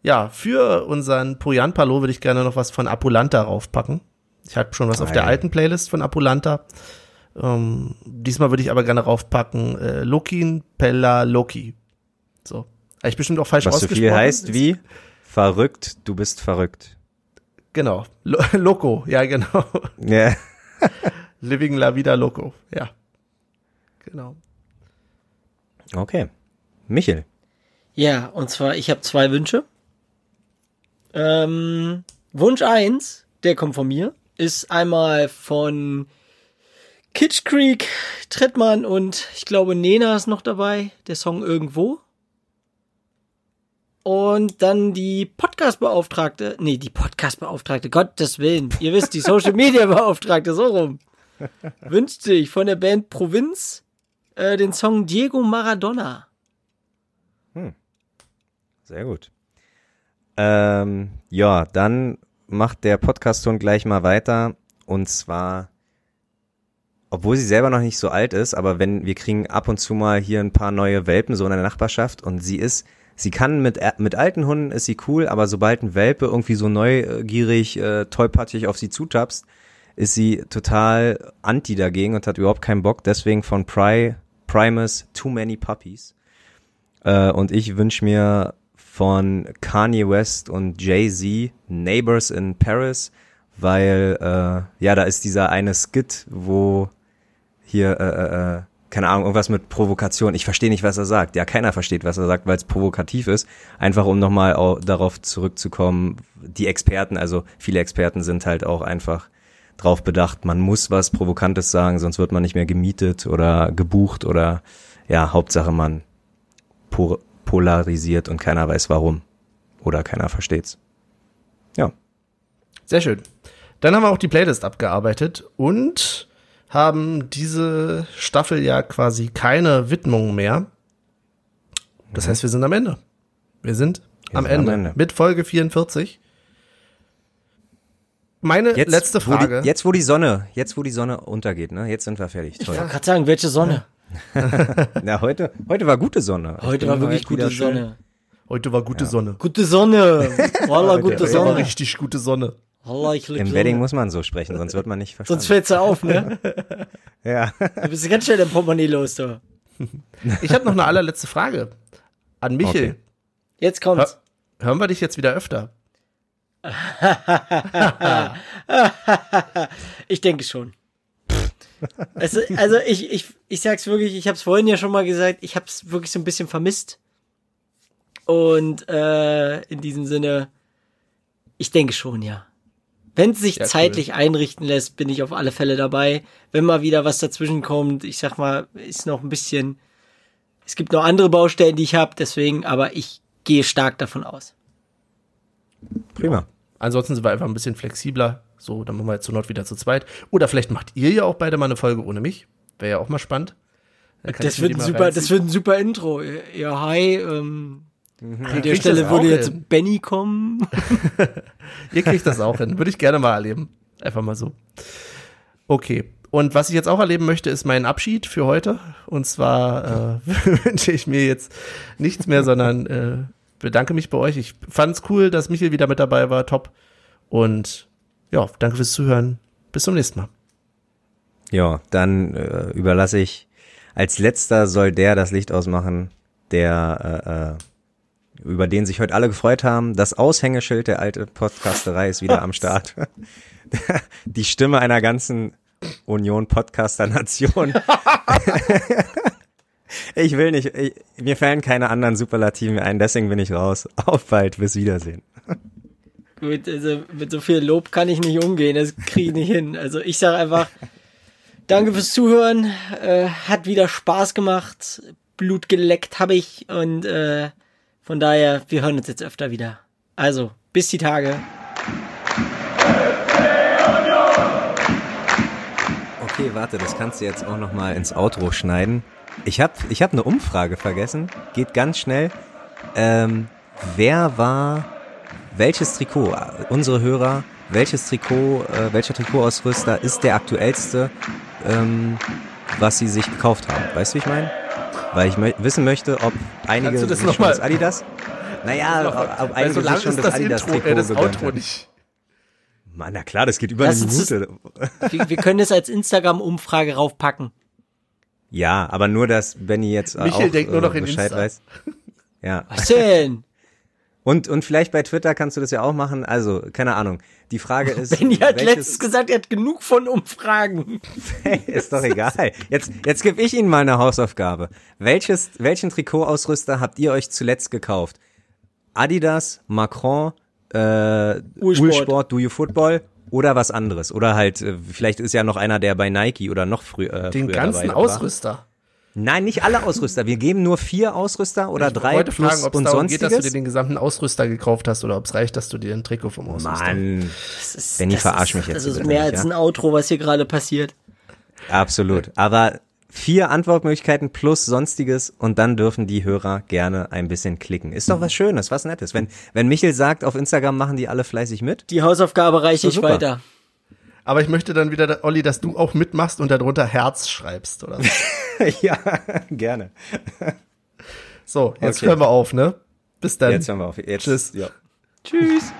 ja, für unseren Poyan Palo würde ich gerne noch was von Apulanta raufpacken. Ich habe schon was auf der alten Playlist von Apulanta. Ähm, diesmal würde ich aber gerne raufpacken äh, Lokin Pella Loki. So. Habe ich bestimmt auch falsch Was so ausgesprochen. viel heißt wie verrückt, du bist verrückt. Genau. Lo Loco, ja, genau. Ja. Living La Vida Loco, ja. Genau. Okay. Michel. Ja, und zwar, ich habe zwei Wünsche. Ähm, Wunsch eins, der kommt von mir, ist einmal von Kitsch Creek, Trettmann und ich glaube Nena ist noch dabei, der Song Irgendwo. Und dann die Podcast-Beauftragte, nee, die Podcast-Beauftragte, Gottes Willen, ihr wisst, die Social-Media-Beauftragte, so rum, wünscht sich von der Band Provinz äh, den Song Diego Maradona. Sehr gut. Ähm, ja, dann macht der Podcast-Ton gleich mal weiter. Und zwar, obwohl sie selber noch nicht so alt ist, aber wenn wir kriegen ab und zu mal hier ein paar neue Welpen so in der Nachbarschaft und sie ist, sie kann mit, mit alten Hunden ist sie cool, aber sobald ein Welpe irgendwie so neugierig, äh, tollpatschig auf sie zutapst, ist sie total anti dagegen und hat überhaupt keinen Bock. Deswegen von Pry, Primus Too Many Puppies. Äh, und ich wünsche mir von Kanye West und Jay-Z Neighbors in Paris, weil äh, ja, da ist dieser eine Skit, wo hier äh, äh, äh keine Ahnung, irgendwas mit Provokation. Ich verstehe nicht, was er sagt. Ja, keiner versteht, was er sagt, weil es provokativ ist. Einfach um nochmal darauf zurückzukommen, die Experten, also viele Experten sind halt auch einfach drauf bedacht, man muss was Provokantes sagen, sonst wird man nicht mehr gemietet oder gebucht oder ja, Hauptsache man polarisiert und keiner weiß warum. Oder keiner versteht's. Ja. Sehr schön. Dann haben wir auch die Playlist abgearbeitet und haben diese Staffel ja quasi keine Widmung mehr. Das mhm. heißt, wir sind am Ende. Wir sind, wir am, sind Ende, am Ende mit Folge 44. Meine jetzt, letzte Frage. Wo die, jetzt, wo die Sonne, jetzt, wo die Sonne untergeht, ne? Jetzt sind wir fertig. Toll. Ich wollte gerade sagen, welche Sonne? Na, heute, heute war gute Sonne. Heute war wirklich gute Sonne. Heute war gute ja. Sonne. Gute Sonne. Walla, gute Sonne. War richtig gute Sonne. Im Wedding muss man so sprechen, sonst wird man nicht verstanden. Sonst fällt's ja auf, ne? ja. Du bist ganz schnell im Portemonnaie los, du. Ich habe noch eine allerletzte Frage an Michel. Okay. Jetzt kommt's. Hör, hören wir dich jetzt wieder öfter? ich denke schon. Also, also ich, ich, ich sag's wirklich, ich hab's vorhin ja schon mal gesagt, ich hab's wirklich so ein bisschen vermisst. Und äh, in diesem Sinne, ich denke schon, ja. Wenn es sich ja, zeitlich cool. einrichten lässt, bin ich auf alle Fälle dabei. Wenn mal wieder was dazwischen kommt, ich sag mal, ist noch ein bisschen. Es gibt noch andere Baustellen, die ich habe, deswegen, aber ich gehe stark davon aus. Prima. Ansonsten sind wir einfach ein bisschen flexibler. So, dann machen wir jetzt zur Not wieder zu zweit. Oder vielleicht macht ihr ja auch beide mal eine Folge ohne mich. Wäre ja auch mal spannend. Das wird, ein super, das wird ein super Intro. Ja, hi. Ähm, mhm. An der Stelle würde jetzt hin. Benny kommen. ihr kriegt das auch hin. Würde ich gerne mal erleben. Einfach mal so. Okay. Und was ich jetzt auch erleben möchte, ist mein Abschied für heute. Und zwar äh, wünsche ich mir jetzt nichts mehr, sondern äh, bedanke mich bei euch. Ich fand es cool, dass Michael wieder mit dabei war. Top. Und ja, danke fürs Zuhören. Bis zum nächsten Mal. Ja, dann äh, überlasse ich als letzter soll der das Licht ausmachen, der äh, äh, über den sich heute alle gefreut haben. Das Aushängeschild der alte Podcasterei ist wieder am Start. Die Stimme einer ganzen Union Podcaster Nation. Ich will nicht, ich, mir fallen keine anderen Superlativen ein, deswegen bin ich raus. Auf bald, bis Wiedersehen. Gut, also mit so viel Lob kann ich nicht umgehen, das kriege ich nicht hin. Also ich sage einfach, danke fürs Zuhören, äh, hat wieder Spaß gemacht, Blut geleckt habe ich und äh, von daher, wir hören uns jetzt öfter wieder. Also, bis die Tage. Okay, warte, das kannst du jetzt auch noch mal ins Outro schneiden. Ich habe ich hab eine Umfrage vergessen. Geht ganz schnell. Ähm, wer war, welches Trikot, unsere Hörer, welches Trikot, äh, welcher Trikotausrüster ist der aktuellste, ähm, was sie sich gekauft haben? Weißt du, wie ich meine? Weil ich mö wissen möchte, ob einige sich schon das Adidas. Naja, ob einige sich schon das, das Adidas-Trikot äh, das Outro nicht. Mann, na klar, das geht über Lass eine Minute. Das, wir, wir können das als Instagram-Umfrage raufpacken. Ja, aber nur, dass Benny jetzt Michael auch denkt nur noch äh, Bescheid Insta. weiß. Ja. Was denn? Und, und vielleicht bei Twitter kannst du das ja auch machen. Also, keine Ahnung. Die Frage ist. Benny hat letztens gesagt, er hat genug von Umfragen. ist doch egal. Jetzt, jetzt gebe ich Ihnen mal eine Hausaufgabe. Welches, welchen Trikotausrüster habt ihr euch zuletzt gekauft? Adidas, Macron, äh, Ulsport, Do You Football oder was anderes. Oder halt, äh, vielleicht ist ja noch einer, der bei Nike oder noch früh, äh, Den früher ganzen dabei Ausrüster. War. Nein, nicht alle Ausrüster. Wir geben nur vier Ausrüster oder ich drei wollte plus fragen, und sonstiges. Geht, dass du dir den gesamten Ausrüster gekauft hast oder ob es reicht, dass du dir ein Trikot vom Ausrüster. Mann, ist, Benny, verarsch mich jetzt. Das ist mehr als ein Outro, was hier gerade passiert. Absolut. Aber vier Antwortmöglichkeiten plus sonstiges und dann dürfen die Hörer gerne ein bisschen klicken. Ist doch was Schönes, was Nettes. Wenn, wenn Michel sagt, auf Instagram machen die alle fleißig mit. Die Hausaufgabe reiche ich super. weiter. Aber ich möchte dann wieder, Olli, dass du auch mitmachst und darunter Herz schreibst, oder so. ja, gerne. So, jetzt Okay. hören wir auf, ne? Bis dann. Jetzt hören wir auf. Jetzt, Tschüss. Ja. Tschüss.